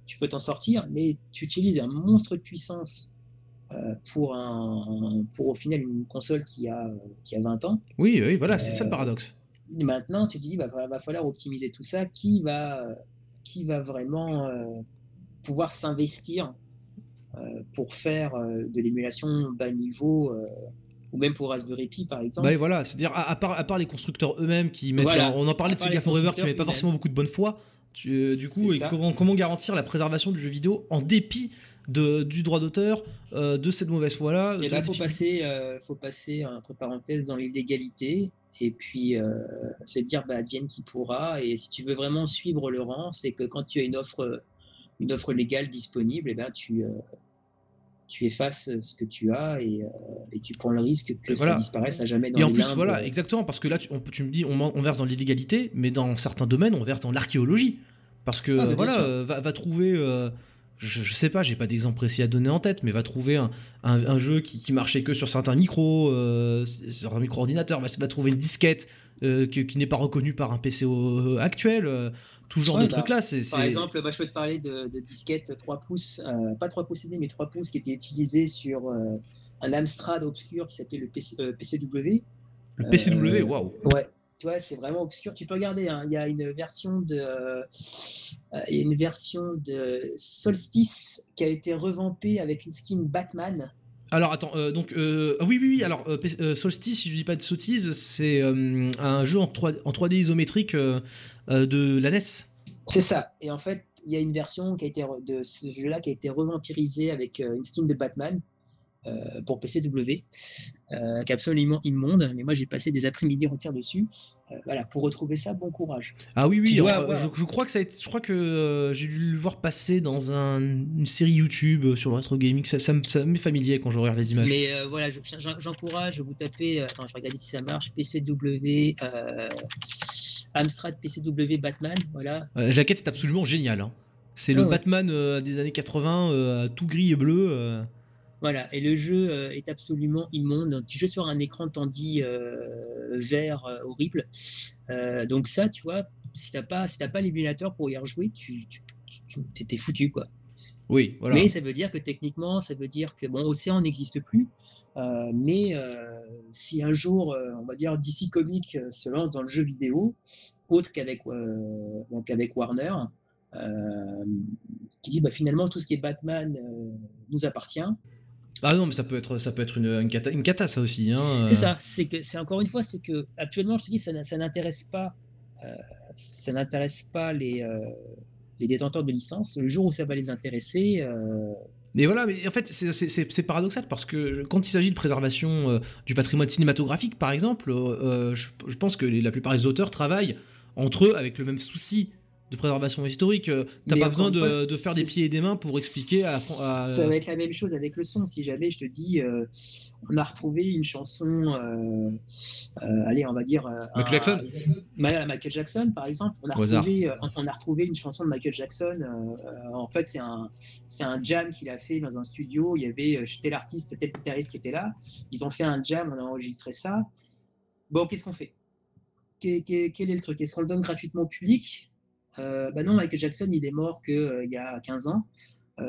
[SPEAKER 2] tu peux t'en sortir, mais tu utilises un monstre de puissance pour, un, pour au final une console qui a, qui a 20 ans.
[SPEAKER 1] Oui, oui, voilà, c'est ça le paradoxe.
[SPEAKER 2] Maintenant, tu te dis, bah, va, va falloir optimiser tout ça. Qui va, qui va vraiment euh, pouvoir s'investir euh, pour faire euh, de l'émulation bas niveau euh, ou même pour Raspberry Pi par exemple
[SPEAKER 1] Bah voilà, c'est-à-dire à, à part, à part les constructeurs eux-mêmes qui mettent,
[SPEAKER 2] Voilà.
[SPEAKER 1] on en parlait de Sega Forever qui n'avait pas forcément beaucoup de bonne foi. Tu- euh, du coup, et comment garantir la préservation du jeu vidéo en dépit de, du droit d'auteur, euh, de cette mauvaise foi-là
[SPEAKER 2] Et
[SPEAKER 1] de
[SPEAKER 2] là,
[SPEAKER 1] la
[SPEAKER 2] faut passer, euh, faut passer entre parenthèses dans l'illégalité et puis euh, se dire bah advienne qui pourra. Et si tu veux vraiment suivre le rang, c'est que quand tu as une offre, une offre légale disponible, et ben tu euh, tu effaces ce que tu as et, euh, et tu prends le risque que
[SPEAKER 1] Voilà.
[SPEAKER 2] ça disparaisse à jamais dans
[SPEAKER 1] Et en
[SPEAKER 2] les
[SPEAKER 1] plus,
[SPEAKER 2] limbes.
[SPEAKER 1] voilà, exactement, parce que là, tu, on, tu me dis, on, on verse dans l'illégalité, mais dans certains domaines, on verse dans l'archéologie. Parce que
[SPEAKER 2] Ah, bien
[SPEAKER 1] voilà, euh, va, va trouver. euh, je, je sais pas, j'ai pas d'exemple précis à donner en tête, mais va trouver un, un- un jeu qui, qui marchait que sur certains micros, euh, sur un micro-ordinateur, va, va trouver une disquette euh, qui n'est pas reconnue par un PC au- actuel. euh, tout genre
[SPEAKER 2] Ouais,
[SPEAKER 1] de
[SPEAKER 2] bah,
[SPEAKER 1] trucs-là. c'est
[SPEAKER 2] Par exemple, bah, je peux te parler de, de disquettes 3 pouces, euh, pas 3 pouces CD, mais 3 pouces qui étaient utilisés sur euh, un Amstrad obscur qui s'appelait le PC, euh, PCW.
[SPEAKER 1] le PCW,
[SPEAKER 2] euh,
[SPEAKER 1] waouh.
[SPEAKER 2] Ouais, tu vois, c'est vraiment obscur. Tu peux regarder, hein, il y a une version de, euh, il y a une version de Solstice qui a été revampée avec une skin Batman.
[SPEAKER 1] Alors attends, euh, donc euh, ah oui oui oui, alors euh, Solstice, si je dis pas de sottises, c'est un jeu en 3, en 3D isométrique de la NES.
[SPEAKER 2] C'est ça. Et en fait, il y a une version qui a été de ce jeu-là qui a été revampirisée avec une skin de Batman pour PCW, euh, qui est absolument immonde. Mais moi, j'ai passé des après-midi entières dessus. Euh, voilà, pour retrouver ça, bon courage.
[SPEAKER 1] Ah oui oui,
[SPEAKER 2] Tu dois
[SPEAKER 1] euh,
[SPEAKER 2] avoir-
[SPEAKER 1] je, je crois que ça a été- je crois que euh, j'ai dû le voir passer dans un- une série YouTube euh, sur le rétro gaming, ça, ça, me- ça m'est familier quand je regarde les images.
[SPEAKER 2] Mais euh, voilà, je- j'en- j'encourage, vous tapez, attends, je vais regarder si ça marche, PCW, euh, Amstrad PCW Batman, voilà.
[SPEAKER 1] Euh, la jaquette c'est absolument génial. hein. C'est le
[SPEAKER 2] Ah ouais.
[SPEAKER 1] Batman euh, des années 80, euh, tout gris et bleu. euh.
[SPEAKER 2] Voilà, et le jeu euh, est absolument immonde. Tu joues sur un écran tandis euh, vert euh, horrible. Euh, donc ça, tu vois, si t'as pas, si pas l'émulateur pour y rejouer, tu, t'es foutu quoi.
[SPEAKER 1] Oui, voilà.
[SPEAKER 2] Mais ça veut dire que techniquement, ça veut dire que bon, Océan n'existe plus. mais si un jour, on va dire, DC Comics se lance dans le jeu vidéo, autre qu'avec Warner, qui dit bah, finalement tout ce qui est Batman nous appartient.
[SPEAKER 1] Ah non, mais ça peut être, ça peut être une, une, cata, une cata, ça aussi. Hein.
[SPEAKER 2] C'est ça. C'est que c'est encore une fois, c'est que actuellement, je te dis, ça, ça n'intéresse pas, euh, ça n'intéresse pas les euh, les détenteurs de licence. Le jour où ça va les intéresser, euh,
[SPEAKER 1] Mais voilà, mais en fait, c'est- paradoxal parce que quand il s'agit de préservation euh, du patrimoine cinématographique, par exemple, euh, je, je pense que les- la plupart des auteurs travaillent entre eux avec le même souci de préservation historique. Euh, T'as pas besoin de,
[SPEAKER 2] fois,
[SPEAKER 1] de faire des pieds et des mains pour expliquer à. à-
[SPEAKER 2] Ça va être la même chose avec le son. Si jamais je te dis, euh, on a retrouvé une chanson, euh, euh, allez, on va dire. euh,
[SPEAKER 1] Michael
[SPEAKER 2] un-
[SPEAKER 1] Jackson
[SPEAKER 2] Michael Jackson, par exemple. On a, retrouvé, euh, on a retrouvé une chanson de Michael Jackson. euh, euh, en fait, c'est un, c'est un jam qu'il a fait dans un studio. Il y avait tel artiste, tel guitariste qui était là. Ils ont fait un jam, on a enregistré ça. Bon, qu'est-ce qu'on fait? Quel est le truc? Est-ce qu'on le donne gratuitement au public? Euh, bah non, Michael Jackson, il est mort que, euh, y a 15 ans. Euh,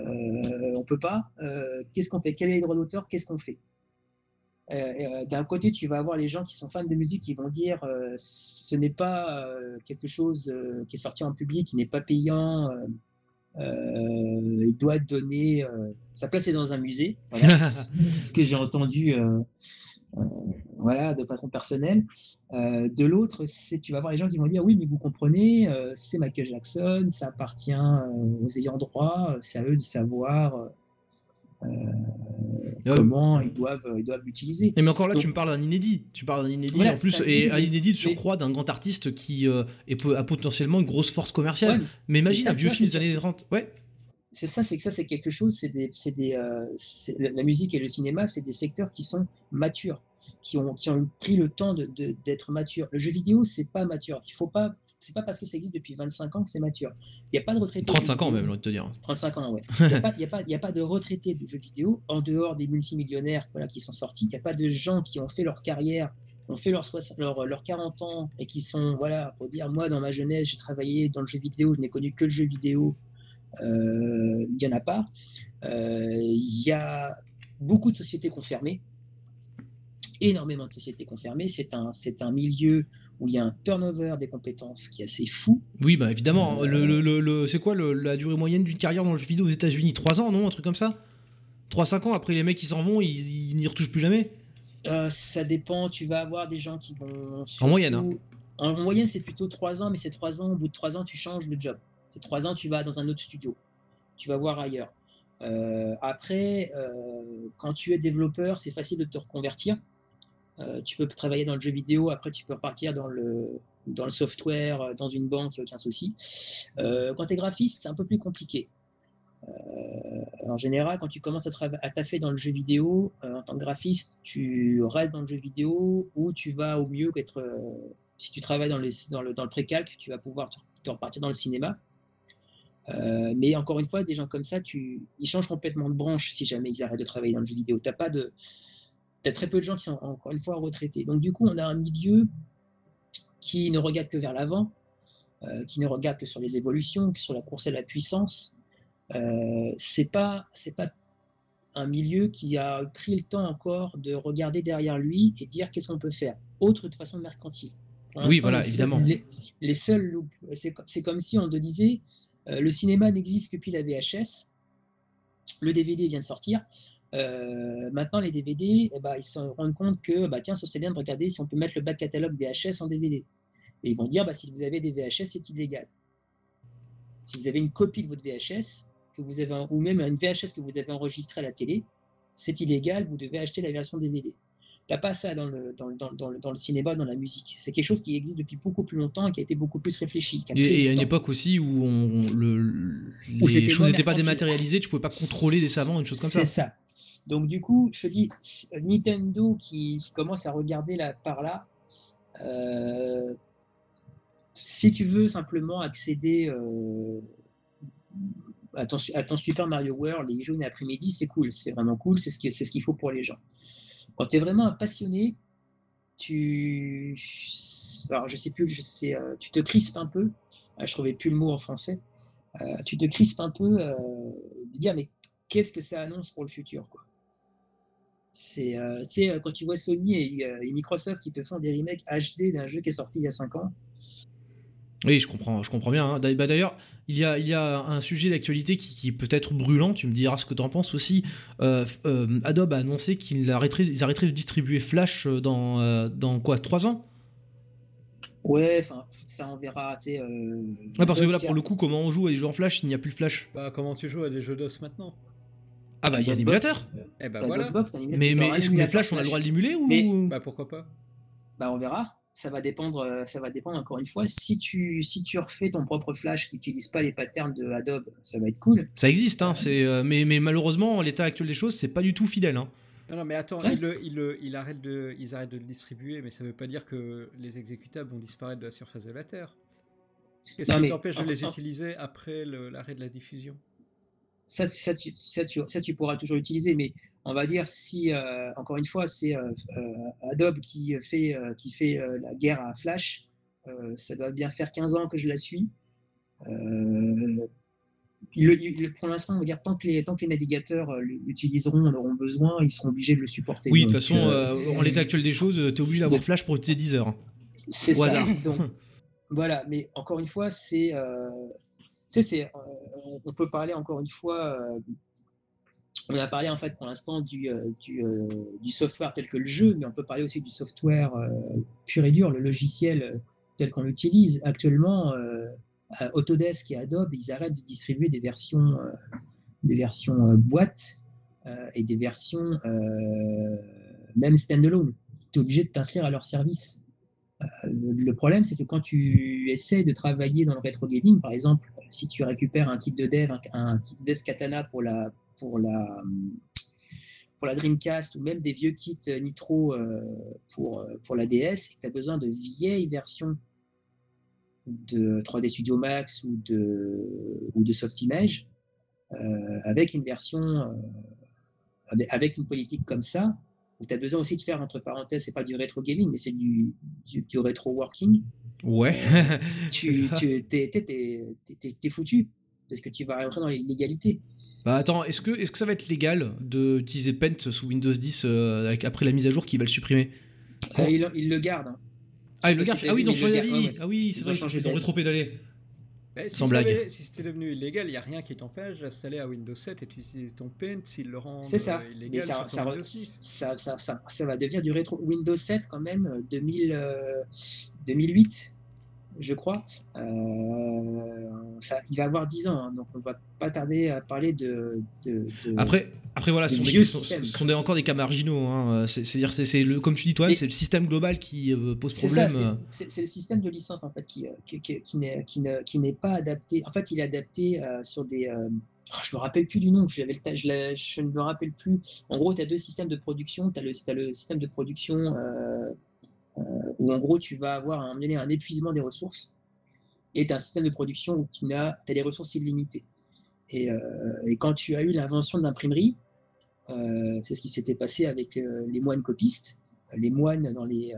[SPEAKER 2] on peut pas. Euh, Qu'est-ce qu'on fait? Quel est le droit d'auteur? Qu'est-ce qu'on fait? D'un côté, tu vas avoir les gens qui sont fans de musique qui vont dire ce n'est pas quelque chose qui est sorti en public, qui n'est pas payant. euh, il doit donner euh, sa place est dans un musée. Voilà. C'est ce que j'ai entendu euh, voilà, de façon personnelle. Euh, de l'autre, c'est tu vas voir les gens qui vont dire oui, mais vous comprenez, euh, c'est Michael Jackson, ça appartient euh, aux ayants droit, c'est à eux de savoir euh, comment ils doivent ils doivent l'utiliser.
[SPEAKER 1] mais encore là,
[SPEAKER 2] Donc-
[SPEAKER 1] tu me parles d'un inédit. Tu parles d'un inédit
[SPEAKER 2] Voilà,
[SPEAKER 1] en plus,
[SPEAKER 2] un
[SPEAKER 1] et
[SPEAKER 2] inédit,
[SPEAKER 1] un inédit de surcroît d'un grand artiste qui euh, est, a potentiellement une grosse force commerciale.
[SPEAKER 2] Ouais,
[SPEAKER 1] mais imagine
[SPEAKER 2] ça,
[SPEAKER 1] un vieux film des années
[SPEAKER 2] c'est-
[SPEAKER 1] 30. Ouais.
[SPEAKER 2] C'est ça, c'est que ça, c'est quelque chose. C'est des, c'est des, euh, c'est- la musique et le cinéma, c'est des secteurs qui sont matures, qui ont, qui ont pris le temps de, de- d'être matures. Le jeu vidéo, c'est pas mature. Il faut pas, c'est pas parce que ça existe depuis 25 ans que c'est mature. Il n'y a pas de retraité. de
[SPEAKER 1] 35 ans même, j'ai envie de te dire.
[SPEAKER 2] 35 ans, ouais. Il n'y a, a, a pas de retraités de jeux vidéo en dehors des multimillionnaires voilà, qui sont sortis. Il n'y a pas de gens qui ont fait leur carrière, ont fait leurs leur, leur 40 ans et qui sont, voilà, pour dire, moi, dans ma jeunesse, j'ai travaillé dans le jeu vidéo, je n'ai connu que le jeu vidéo. Euh, Il n'y en a pas. Euh, Il y a beaucoup de sociétés confirmées énormément de sociétés confirmées. C'est un, c'est un milieu où il y a un turnover des compétences qui est assez fou.
[SPEAKER 1] Oui, bah évidemment.
[SPEAKER 2] Euh,
[SPEAKER 1] Le, le- c'est quoi la durée moyenne d'une carrière dans le jeu vidéo aux États-Unis? 3 ans, non? Un truc comme ça? 3-5 ans, après les mecs ils s'en vont, ils, ils n'y retouchent plus jamais?
[SPEAKER 2] Euh, ça dépend, tu vas avoir des gens qui vont.
[SPEAKER 1] En moyenne, hein.
[SPEAKER 2] En moyenne, c'est plutôt 3 ans, mais c'est 3 ans, au bout de 3 ans, tu changes de job. C'est 3 ans, tu vas dans un autre studio. Tu vas voir ailleurs. Euh, après, euh, quand tu es développeur, c'est facile de te reconvertir. Euh, tu peux travailler dans le jeu vidéo, après tu peux repartir dans le, dans le software, dans une banque, aucun souci. Quand tu es graphiste, c'est un peu plus compliqué. En général, quand tu commences à, taffer dans le jeu vidéo, en tant que graphiste, tu restes dans le jeu vidéo ou tu vas au mieux être. si tu travailles dans, les, dans, le, dans le pré-calc, tu vas pouvoir te repartir dans le cinéma. Mais encore une fois, des gens comme ça, tu, ils changent complètement de branche si jamais ils arrêtent de travailler dans le jeu vidéo. Tu pas de, as très peu de gens qui sont encore une fois retraités. Donc du coup, on a un milieu qui ne regarde que vers l'avant, qui ne regarde que sur les évolutions, que sur la course à la puissance. Euh, c'est pas c'est pas un milieu qui a pris le temps encore de regarder derrière lui et dire qu'est-ce qu'on peut faire, autre de façon mercantile.
[SPEAKER 1] Oui, voilà, évidemment.
[SPEAKER 2] les, seuls, c'est comme si on te disait, euh, le cinéma n'existe que depuis la VHS, le DVD vient de sortir, euh, maintenant les DVD, eh ben, ils se rendent compte que bah, tiens, ce serait bien de regarder si on peut mettre le back catalogue VHS en DVD. Et ils vont dire, bah, si vous avez des VHS, c'est illégal. Si vous avez une copie de votre VHS, que vous avez, ou même une VHS que vous avez enregistrée à la télé, c'est illégal, vous devez acheter la version DVD. A pas ça dans le, dans, le, dans, le, dans le cinéma, dans la musique. C'est quelque chose qui existe depuis beaucoup plus longtemps et qui a été beaucoup plus réfléchi.
[SPEAKER 1] Et, à une époque aussi où, on, le, les choses n'étaient pas dématérialisées, tu ne pouvais pas contrôler des savants, une chose comme ça.
[SPEAKER 2] C'est ça. Donc du coup, je te dis, Nintendo qui, commence à regarder là, par là, euh, si tu veux simplement accéder euh, à ton, Super Mario World et jouer une après-midi, c'est cool, c'est vraiment cool, c'est ce qu'il ce qu'il faut pour les gens. Quand tu es vraiment un passionné, tu. Alors, je sais plus, je sais, euh, tu te crispes un peu. Euh, je trouvais plus le mot en français. Euh, tu te crispes un peu de dire, mais qu'est-ce que ça annonce pour le futur quoi? C'est quand tu vois Sony et, Microsoft qui te font des remakes HD d'un jeu qui est sorti il y a 5 ans.
[SPEAKER 1] Oui, je comprends, je comprends bien. Hein. Bah, d'ailleurs, il y, a, il y a un sujet d'actualité qui, peut être brûlant, tu me diras ce que tu en penses aussi. Euh, euh, Adobe a annoncé qu'ils arrêteraient, arrêteraient de distribuer Flash euh, dans, quoi 3 ans?
[SPEAKER 2] Ouais, enfin, ça on verra.
[SPEAKER 1] Ouais, parce que là, pour le coup, comment on joue à des jeux en Flash s'il n'y a plus Flash?
[SPEAKER 4] Bah, comment tu joues à des jeux DOS maintenant?
[SPEAKER 1] Ah, bah, il y a des émulateurs
[SPEAKER 4] Eh bah, voilà.
[SPEAKER 1] mais, mais est-ce que les Flash, on a le droit de l'émuler ou...
[SPEAKER 4] Bah, pourquoi pas
[SPEAKER 2] Bah, on verra ça va dépendre, euh, ça va dépendre encore une fois. Si tu, si tu refais ton propre Flash qui n'utilise pas les patterns de Adobe, ça va être cool.
[SPEAKER 1] Ça existe, hein, c'est, euh, mais, mais malheureusement, l'état actuel des choses, c'est pas du tout fidèle. Hein.
[SPEAKER 4] Non, non, mais attends, ils, il, il arrêtent de, ils arrêtent de le distribuer, mais ça veut pas dire que les exécutables vont disparaître de la surface de la Terre. Qu'est-ce qui t'empêche de les utiliser après l'arrêt de la diffusion?
[SPEAKER 2] Ça, ça, tu, ça, tu, pourras toujours l'utiliser, mais on va dire si, euh, encore une fois, c'est euh, euh, Adobe qui fait, qui fait la guerre à Flash, ça doit bien faire 15 ans que je la suis. Il, pour l'instant, on va dire tant que les, tant que les navigateurs l'utiliseront, en auront besoin, ils seront obligés de le supporter.
[SPEAKER 1] Oui, de toute façon, en l'état actuel des choses, tu es obligé d'avoir Flash pour utiliser 10 heures.
[SPEAKER 2] C'est ça. Donc, voilà, mais encore une fois, c'est c'est, euh, on peut parler encore une fois, euh, on a parlé en fait pour l'instant du, euh, du, software tel que le jeu, mais on peut parler aussi du software pur et dur, le logiciel tel qu'on l'utilise. Actuellement, Autodesk et Adobe, ils arrêtent de distribuer des versions, des versions boîte et des versions même standalone. Tu es obligé de t'inscrire à leur service. Le problème, c'est que quand tu essaies de travailler dans le rétro gaming, par exemple, si tu récupères un kit de dev, un, kit de dev Katana pour la, pour la, pour la Dreamcast ou même des vieux kits Nitro euh, pour, euh, pour la DS et que tu as besoin de vieilles versions de 3D Studio Max ou de, ou de Softimage, euh, avec une version, avec une politique comme ça, tu as besoin aussi de faire, entre parenthèses, c'est pas du rétro gaming, mais c'est du, du, rétro working.
[SPEAKER 1] Ouais.
[SPEAKER 2] tu, tu es, foutu parce que tu vas rentrer dans l'illégalité.
[SPEAKER 1] Bah attends, est-ce que, est que ça va être légal d'utiliser Paint sous Windows 10 euh, après la mise à jour qui va le supprimer?
[SPEAKER 2] Euh, il, il, le garde. Hein.
[SPEAKER 1] Ah, il le garde Ah oui, ils ont changé d'avis. Ah oui, c'est vrai, ils ont rétro-pédalé.
[SPEAKER 4] Bah, Sans blague. si c'était devenu illégal, il n'y a rien qui t'empêche d'installer à Windows 7 et d'utiliser ton Paint s'il le rend
[SPEAKER 2] ça. Euh, illégal. ça, ça, ça, ça, ça, va devenir du rétro. Windows 7 quand même, 2000, 2008 je crois. Euh, ça, il va avoir 10 ans, hein, donc on va pas tarder à parler de.
[SPEAKER 1] après, après, voilà, ce sont, sont, encore des cas marginaux. Hein. C'est-à-dire, c'est le, comme tu dis toi, c'est le système global qui euh, pose problème.
[SPEAKER 2] C'est le système de licence en fait qui, euh, qui, qui, qui n'est pas adapté. En fait, il est adapté sur des. Oh, je me rappelle plus du nom, je, le, je, je, ne me rappelle plus. En gros, tu as deux systèmes de production. Tu as, as, le système de production où en gros tu vas avoir un, un épuisement des ressources. et un système de production où tu as, des ressources illimitées. Et, et, quand tu as eu l'invention de l'imprimerie, c'est ce qui s'était passé avec les moines copistes, les moines dans les,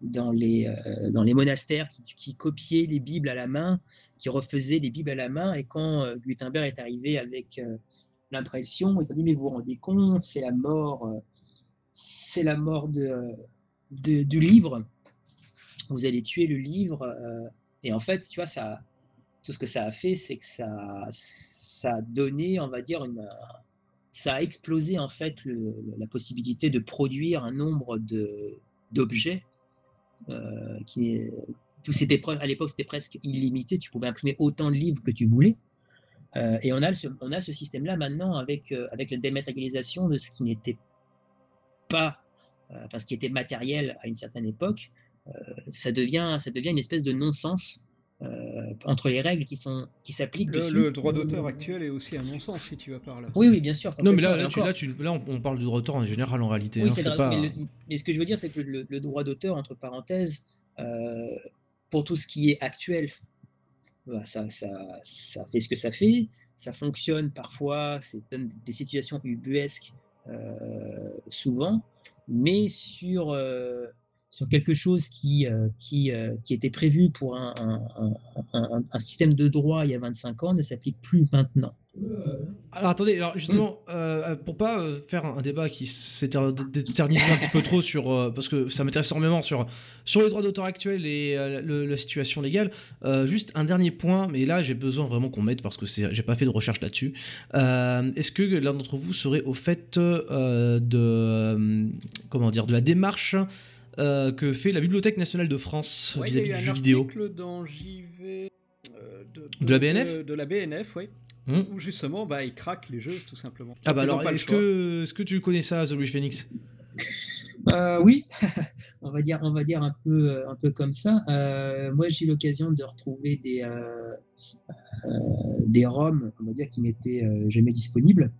[SPEAKER 2] dans les, euh, dans les monastères qui, copiaient les Bibles à la main, qui refaisaient les Bibles à la main. Et quand euh, Gutenberg est arrivé avec euh, l'impression, ils ont dit, mais vous vous rendez compte, c'est la mort, c'est la mort de, du livre. Vous allez tuer le livre. et en fait, tu vois, ça, tout ce que ça a fait, c'est que ça, ça a donné, on va dire, une, ça a explosé en fait la possibilité de produire un nombre d'objets euh, qui c'était à l'époque c'était presque illimité, tu pouvais imprimer autant de livres que tu voulais. Euh, et on a, ce, on a ce système-là maintenant avec, euh, avec la dématérialisation de ce qui n'était pas, enfin ce qui était matériel à une certaine époque, ça, devient, ça devient une espèce de non-sens euh, entre les règles qui sont qui s'appliquent
[SPEAKER 4] le, le, droit d'auteur actuel est aussi un non-sens si tu vas par là.
[SPEAKER 2] Oui, oui, bien sûr.
[SPEAKER 1] Non, mais là, là, tu, là, tu, là, on parle de droit d'auteur en général en réalité.
[SPEAKER 2] Oui, hein, pas... mais, ce que je veux dire, c'est que le, droit d'auteur, entre parenthèses, euh, pour tout ce qui est actuel, bah, ça, ça, ça, fait ce que ça fait. Ça fonctionne parfois, c'est des situations ubuesques euh, souvent, mais sur sur quelque chose qui, euh, qui, euh, qui, était prévu pour un, un, un, système de droit il y a 25 ans ne s'applique plus maintenant.
[SPEAKER 1] Alors attendez, alors justement, euh, pour pas faire un débat qui s'éternise un petit peu trop sur, parce que ça m'intéresse énormément sur, sur les droits d'auteur actuels et la situation légale, juste un dernier point, mais là j'ai besoin vraiment qu'on m'aide parce que j'ai pas fait de recherche là-dessus. Est-ce que l'un d'entre vous serait au fait de, comment dire, de la démarche euh, que fait la Bibliothèque nationale de France vis-à-vis du jeu vidéo.
[SPEAKER 4] dans JV
[SPEAKER 1] euh, de, la BNF
[SPEAKER 4] De, la BNF, oui. Hmm. Où justement, bah, ils craquent les jeux, tout simplement.
[SPEAKER 1] Ah bah alors, est-ce que, est que tu connais ça, The Phoenix?
[SPEAKER 2] Euh, oui, on va dire, on va dire un peu, un peu comme ça. moi, j'ai eu l'occasion de retrouver des, des ROM, on va dire, qui n'étaient jamais disponibles.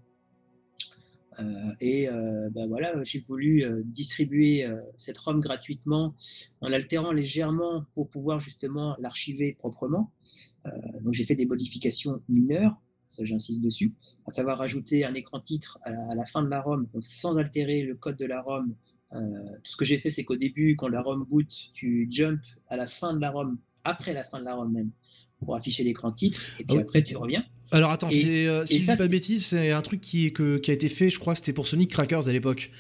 [SPEAKER 2] Euh, et ben voilà, j'ai voulu euh, distribuer cette ROM gratuitement en l'altérant légèrement pour pouvoir justement l'archiver proprement. donc j'ai fait des modifications mineures, ça j'insiste dessus, à savoir rajouter un écran titre à la, fin de la ROM, sans altérer le code de la ROM. tout ce que j'ai fait, c'est qu'au début, quand la ROM boot, tu jump à la fin de la ROM, après la fin de la ROM même, pour afficher l'écran titre, et puis ah après tu reviens.
[SPEAKER 1] Alors attends, c'est, euh, si je dis pas de bêtises, c'est un truc qui, que, qui a été fait, je crois, c'était pour Sonic Crackers à l'époque.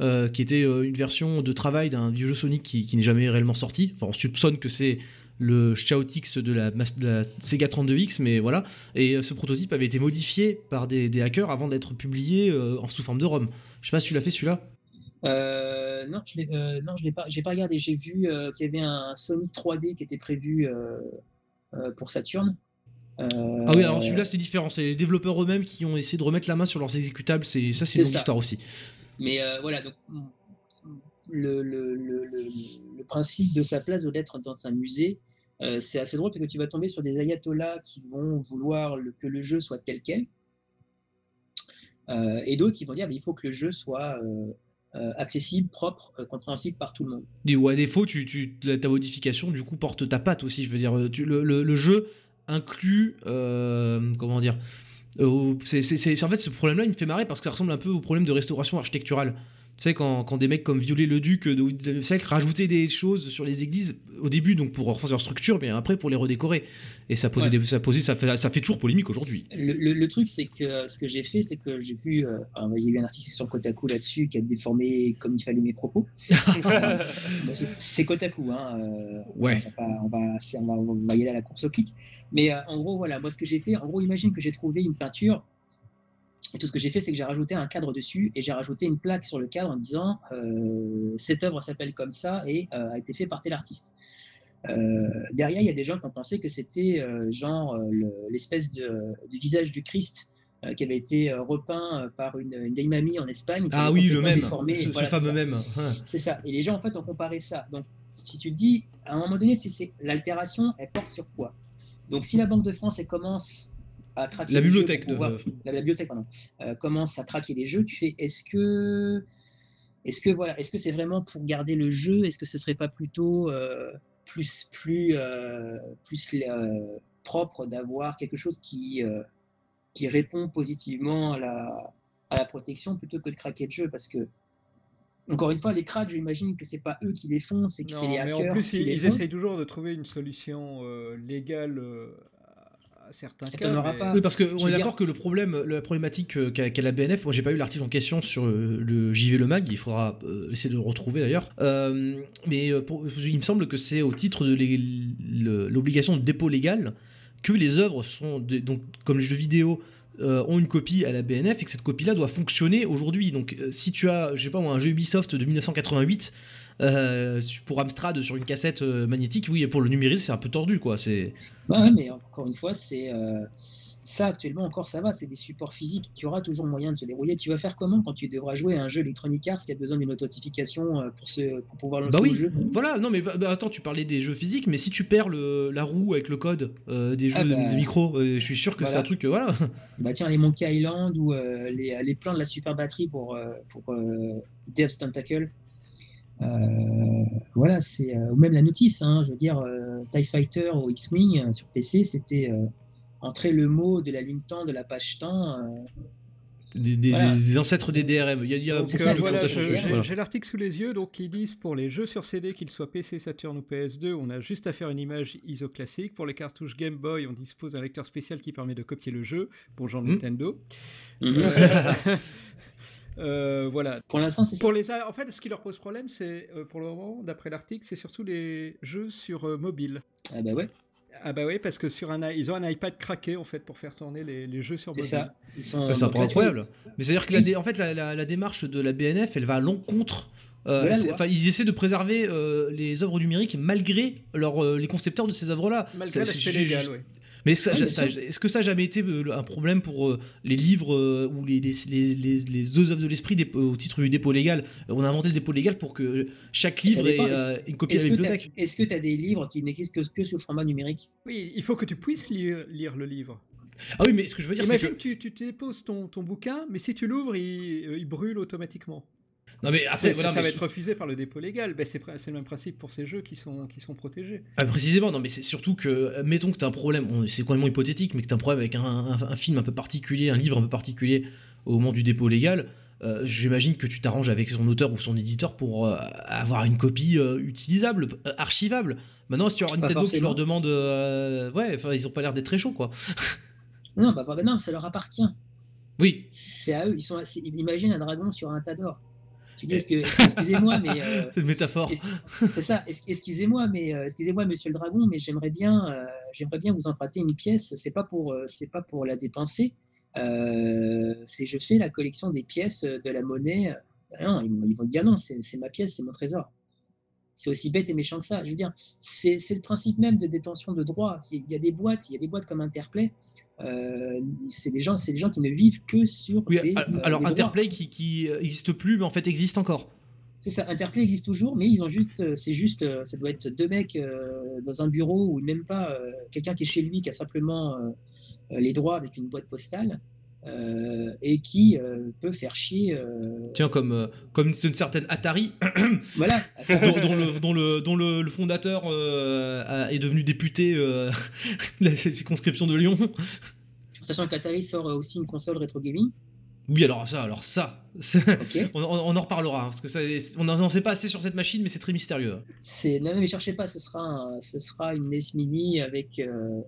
[SPEAKER 1] Euh, qui était euh, une version de travail d'un vieux jeu Sonic qui, qui n'est jamais réellement sorti. Enfin, on soupçonne que c'est le Shoutix de la, de la Sega 32X, mais voilà. Et ce prototype avait été modifié par des, des hackers avant d'être publié en sous forme de ROM. Je sais pas si tu l'as fait celui-là.
[SPEAKER 2] non, je l'ai, non, je l'ai pas, j'ai pas regardé. J'ai vu qu'il y avait un Sonic 3D qui était prévu pour Saturn.
[SPEAKER 1] Ah oui, alors celui-là c'est différent, c'est les développeurs eux-mêmes qui ont essayé de remettre la main sur leurs exécutables, c'est ça c'est une histoire aussi.
[SPEAKER 2] Mais euh, voilà, donc le, le, le, le, principe de sa place doit être dans un musée. Euh, c'est assez drôle parce que tu vas tomber sur des ayatollahs qui vont vouloir que le jeu soit tel quel, euh, et d'autres qui vont dire qu'il faut que le jeu soit accessible, propre, compréhensible par tout le monde.
[SPEAKER 1] Et ou à défaut, tu, tu, ta modification du coup porte ta patte aussi. Je veux dire, tu, le, le, jeu inclut, euh, comment dire, euh, c'est, en fait ce problème-là, il me fait marrer parce que ça ressemble un peu au problème de restauration architecturale. Tu sais, quand, quand, des mecs comme Violet le Duc de XVIe rajoutaient des choses sur les églises, au début, donc pour renforcer leur structure, mais après pour les redécorer. Et ça posait, ça, posait ça, fait, ça fait toujours polémique aujourd'hui.
[SPEAKER 2] Le, le, truc, c'est que ce que j'ai fait, c'est que j'ai vu. Euh, il y a eu un article sur Kotaku là-dessus qui a déformé comme il fallait mes propos. c'est Kotaku, hein. Euh,
[SPEAKER 1] ouais.
[SPEAKER 2] On va, on, va, on, va, y aller à la course au clic. Mais euh, en gros, voilà, moi, ce que j'ai fait, en gros, imagine que j'ai trouvé une peinture et tout ce que j'ai fait, c'est que j'ai rajouté un cadre dessus et j'ai rajouté une plaque sur le cadre en disant euh, cette œuvre s'appelle comme ça et euh, a été fait par tel artiste. Euh, derrière, il y a des gens qui ont pensé que c'était genre l'espèce de, visage du Christ qui avait été repeint par une, vieille mamie en Espagne.
[SPEAKER 1] Ah oui, le même. ce, fameux même.
[SPEAKER 2] C'est ça. Et les gens, en fait, ont comparé ça. Donc, si tu te dis, à un moment donné, tu sais, l'altération, elle porte sur quoi? Donc, si la Banque de France, elle commence
[SPEAKER 1] la bibliothèque
[SPEAKER 2] la, bibliothèque euh, commence à traquer les jeux, tu fais est-ce que est-ce que voilà, est-ce que c'est vraiment pour garder le jeu? Est-ce que ce serait pas plutôt euh, plus, plus, plus propre d'avoir quelque chose qui, qui répond positivement à la, à la protection plutôt que de craquer le jeu? Parce que encore une fois, les cracks, j'imagine que c'est pas eux qui les font, c'est que c'est les hackers.
[SPEAKER 4] Mais en plus,
[SPEAKER 2] qui
[SPEAKER 4] ils,
[SPEAKER 2] les
[SPEAKER 4] ils
[SPEAKER 2] font.
[SPEAKER 4] essayent toujours de trouver une solution euh, légale euh, certains
[SPEAKER 2] Et
[SPEAKER 4] cas.
[SPEAKER 2] t'en auras
[SPEAKER 4] mais-
[SPEAKER 2] pas.
[SPEAKER 1] Oui, parce qu'on est
[SPEAKER 2] dire-
[SPEAKER 1] d'accord que le problème, la problématique euh, qu'a qu'a la BNF, moi j'ai pas eu l'article en question sur euh, le JV Le Mag, il faudra euh, essayer de le retrouver d'ailleurs. Euh, mais pour- il me semble que c'est au titre de l'obligation de dépôt légal que les œuvres sont, de- donc comme les jeux vidéo, euh, ont une copie à la BNF et que cette copie-là doit fonctionner aujourd'hui. Donc euh, si tu as, je sais pas moi, un jeu Ubisoft de 1988 euh, pour Amstrad sur une cassette euh, magnétique, oui, pour le numériser c'est un peu tordu quoi. C'est
[SPEAKER 2] Ouais, ouais, mais encore une fois, c'est euh, ça actuellement encore ça va, c'est des supports physiques. Tu auras toujours moyen de te débrouiller. Tu vas faire comment quand tu devras jouer à un jeu Electronic Arts qui a besoin d'une authentification pour, se, pour pouvoir lancer
[SPEAKER 1] Bah oui,
[SPEAKER 2] le jeu?
[SPEAKER 1] voilà, non mais bah, bah, attends, tu parlais des jeux physiques, mais si tu perds le, la roue avec le code euh, des jeux
[SPEAKER 2] Ah bah,
[SPEAKER 1] des micros, euh, je suis sûr que c'est un truc, voilà.
[SPEAKER 2] Bah tiens, les Monkey Island ou les, les plans de la super batterie pour, pour Death's Tentacle. Euh, voilà, c'est euh, ou même la notice, hein, je veux dire, euh, TIE Fighter ou X-Wing euh, sur PC, c'était euh, entrer le mot de la ligne temps, de la page temps. euh,
[SPEAKER 1] Des, des-
[SPEAKER 2] Voilà.
[SPEAKER 1] des ancêtres des DRM. Il y a, il y a
[SPEAKER 4] voilà, j'ai l'article sous les yeux, donc ils disent pour les jeux sur CD, qu'ils soient PC, Saturn ou PS2, on a juste à faire une image ISO classique. Pour les cartouches Game Boy, on dispose d'un lecteur spécial qui permet de copier le jeu. Bon, genre
[SPEAKER 1] Hmm.
[SPEAKER 4] Nintendo. Euh, euh, voilà.
[SPEAKER 2] Pour l'instant, c'est ça.
[SPEAKER 4] Pour les, a- en fait, ce qui leur pose problème, c'est euh, pour le moment, d'après l'article, c'est surtout les jeux sur euh, mobile.
[SPEAKER 2] Ah bah ouais,
[SPEAKER 4] Ah bah oui, parce que sur un, ils ont un iPad craqué en fait pour faire tourner les, les jeux sur
[SPEAKER 2] c'est
[SPEAKER 4] mobile.
[SPEAKER 2] ça.
[SPEAKER 1] C'est
[SPEAKER 2] là, tu vois,
[SPEAKER 1] incroyable. Mais c'est-à-dire que la,
[SPEAKER 2] Ils-
[SPEAKER 1] dé- en fait, la, la- la démarche de la BNF, elle va à l'encontre. euh,
[SPEAKER 2] la
[SPEAKER 1] c'est- ils essaient de préserver euh, les œuvres numériques malgré leur, euh, les concepteurs de ces œuvres-là.
[SPEAKER 4] Malgré
[SPEAKER 1] Ça,
[SPEAKER 4] l'aspect
[SPEAKER 1] c'est-
[SPEAKER 4] légal, oui.
[SPEAKER 1] Mais, ça-
[SPEAKER 2] Ouais, mais
[SPEAKER 1] ça-
[SPEAKER 2] ça-
[SPEAKER 1] est-ce que ça n'a jamais été euh, un problème pour euh, les livres euh, ou les, les, les, les- les deux œuvres de l'esprit au titre du dépôt légal? On a inventé le dépôt légal pour que chaque livre ait une copie à la bibliothèque.
[SPEAKER 2] est-ce que tu as des livres qui n'existent que, que sous format numérique?
[SPEAKER 4] Oui, il faut que tu puisses lire, lire le livre.
[SPEAKER 1] Ah oui, mais ce que je veux dire, c'est
[SPEAKER 4] Imagine
[SPEAKER 1] que...
[SPEAKER 4] que tu, tu déposes ton, ton bouquin, mais si tu l'ouvres, il, il brûle automatiquement.
[SPEAKER 1] Non mais après, voilà,
[SPEAKER 4] ça
[SPEAKER 1] mais
[SPEAKER 4] va être refusé par le dépôt légal. Ben, c'est le même principe pour ces jeux qui sont, qui sont protégés.
[SPEAKER 1] Ah, précisément, non, mais c'est surtout que, euh, mettons que tu as un problème, c'est complètement hypothétique, mais que tu as un problème avec un, un- un film un peu particulier, un livre un peu particulier au moment du dépôt légal, euh, j'imagine que tu t'arranges avec son auteur ou son éditeur pour euh, avoir une copie euh, utilisable, euh, archivable. Maintenant, si tu as Nintendo, tu leur demandes. euh, ouais, enfin, ils ont pas l'air d'être très chauds, quoi.
[SPEAKER 2] Non, bah, bah, non, ça leur appartient.
[SPEAKER 1] Oui.
[SPEAKER 2] C'est à eux. Ils sont, imagine un dragon sur un tas d'or. Dis, excusez-moi, mais euh,
[SPEAKER 1] Cette métaphore.
[SPEAKER 2] c'est ça. Excusez-moi, mais euh, excusez-moi, Monsieur le Dragon, mais j'aimerais bien, euh, j'aimerais bien vous emprunter une pièce. C'est pas pour, c'est pas pour la dépenser. Euh, c'est je fais la collection des pièces de la monnaie. Non, ils, ils vont dire non, c'est c'est ma pièce, c'est mon trésor. C'est aussi bête et méchant que ça. Je veux dire, c'est le principe même de détention de droits. Il y a des boîtes, il y a des boîtes comme Interplay. euh, c'est des gens, c'est des gens qui ne vivent que sur
[SPEAKER 1] Oui,
[SPEAKER 2] des, euh,
[SPEAKER 1] alors
[SPEAKER 2] des.
[SPEAKER 1] Interplay qui, qui euh, existe plus, mais en fait existe encore.
[SPEAKER 2] C'est ça, Interplay existe toujours, mais ils ont juste, euh, c'est juste, ça doit être deux mecs euh, dans un bureau ou même pas quelqu'un qui est chez lui qui a simplement les droits avec une boîte postale euh, et qui euh, peut faire chier. euh,
[SPEAKER 1] Tiens, comme, comme une certaine Atari,
[SPEAKER 2] Voilà.
[SPEAKER 1] dont, dont le, dont, le, dont le, le fondateur a- est devenu député de la circonscription de Lyon.
[SPEAKER 2] Sachant qu'Atari sort aussi une console rétro gaming.
[SPEAKER 1] Oui, alors ça, alors ça, on, en reparlera, hein, parce que ça, on n'en sait pas assez sur cette machine, mais c'est très mystérieux.
[SPEAKER 2] C'est non mais cherchez pas, ce sera un- ce sera une NES Mini avec euh,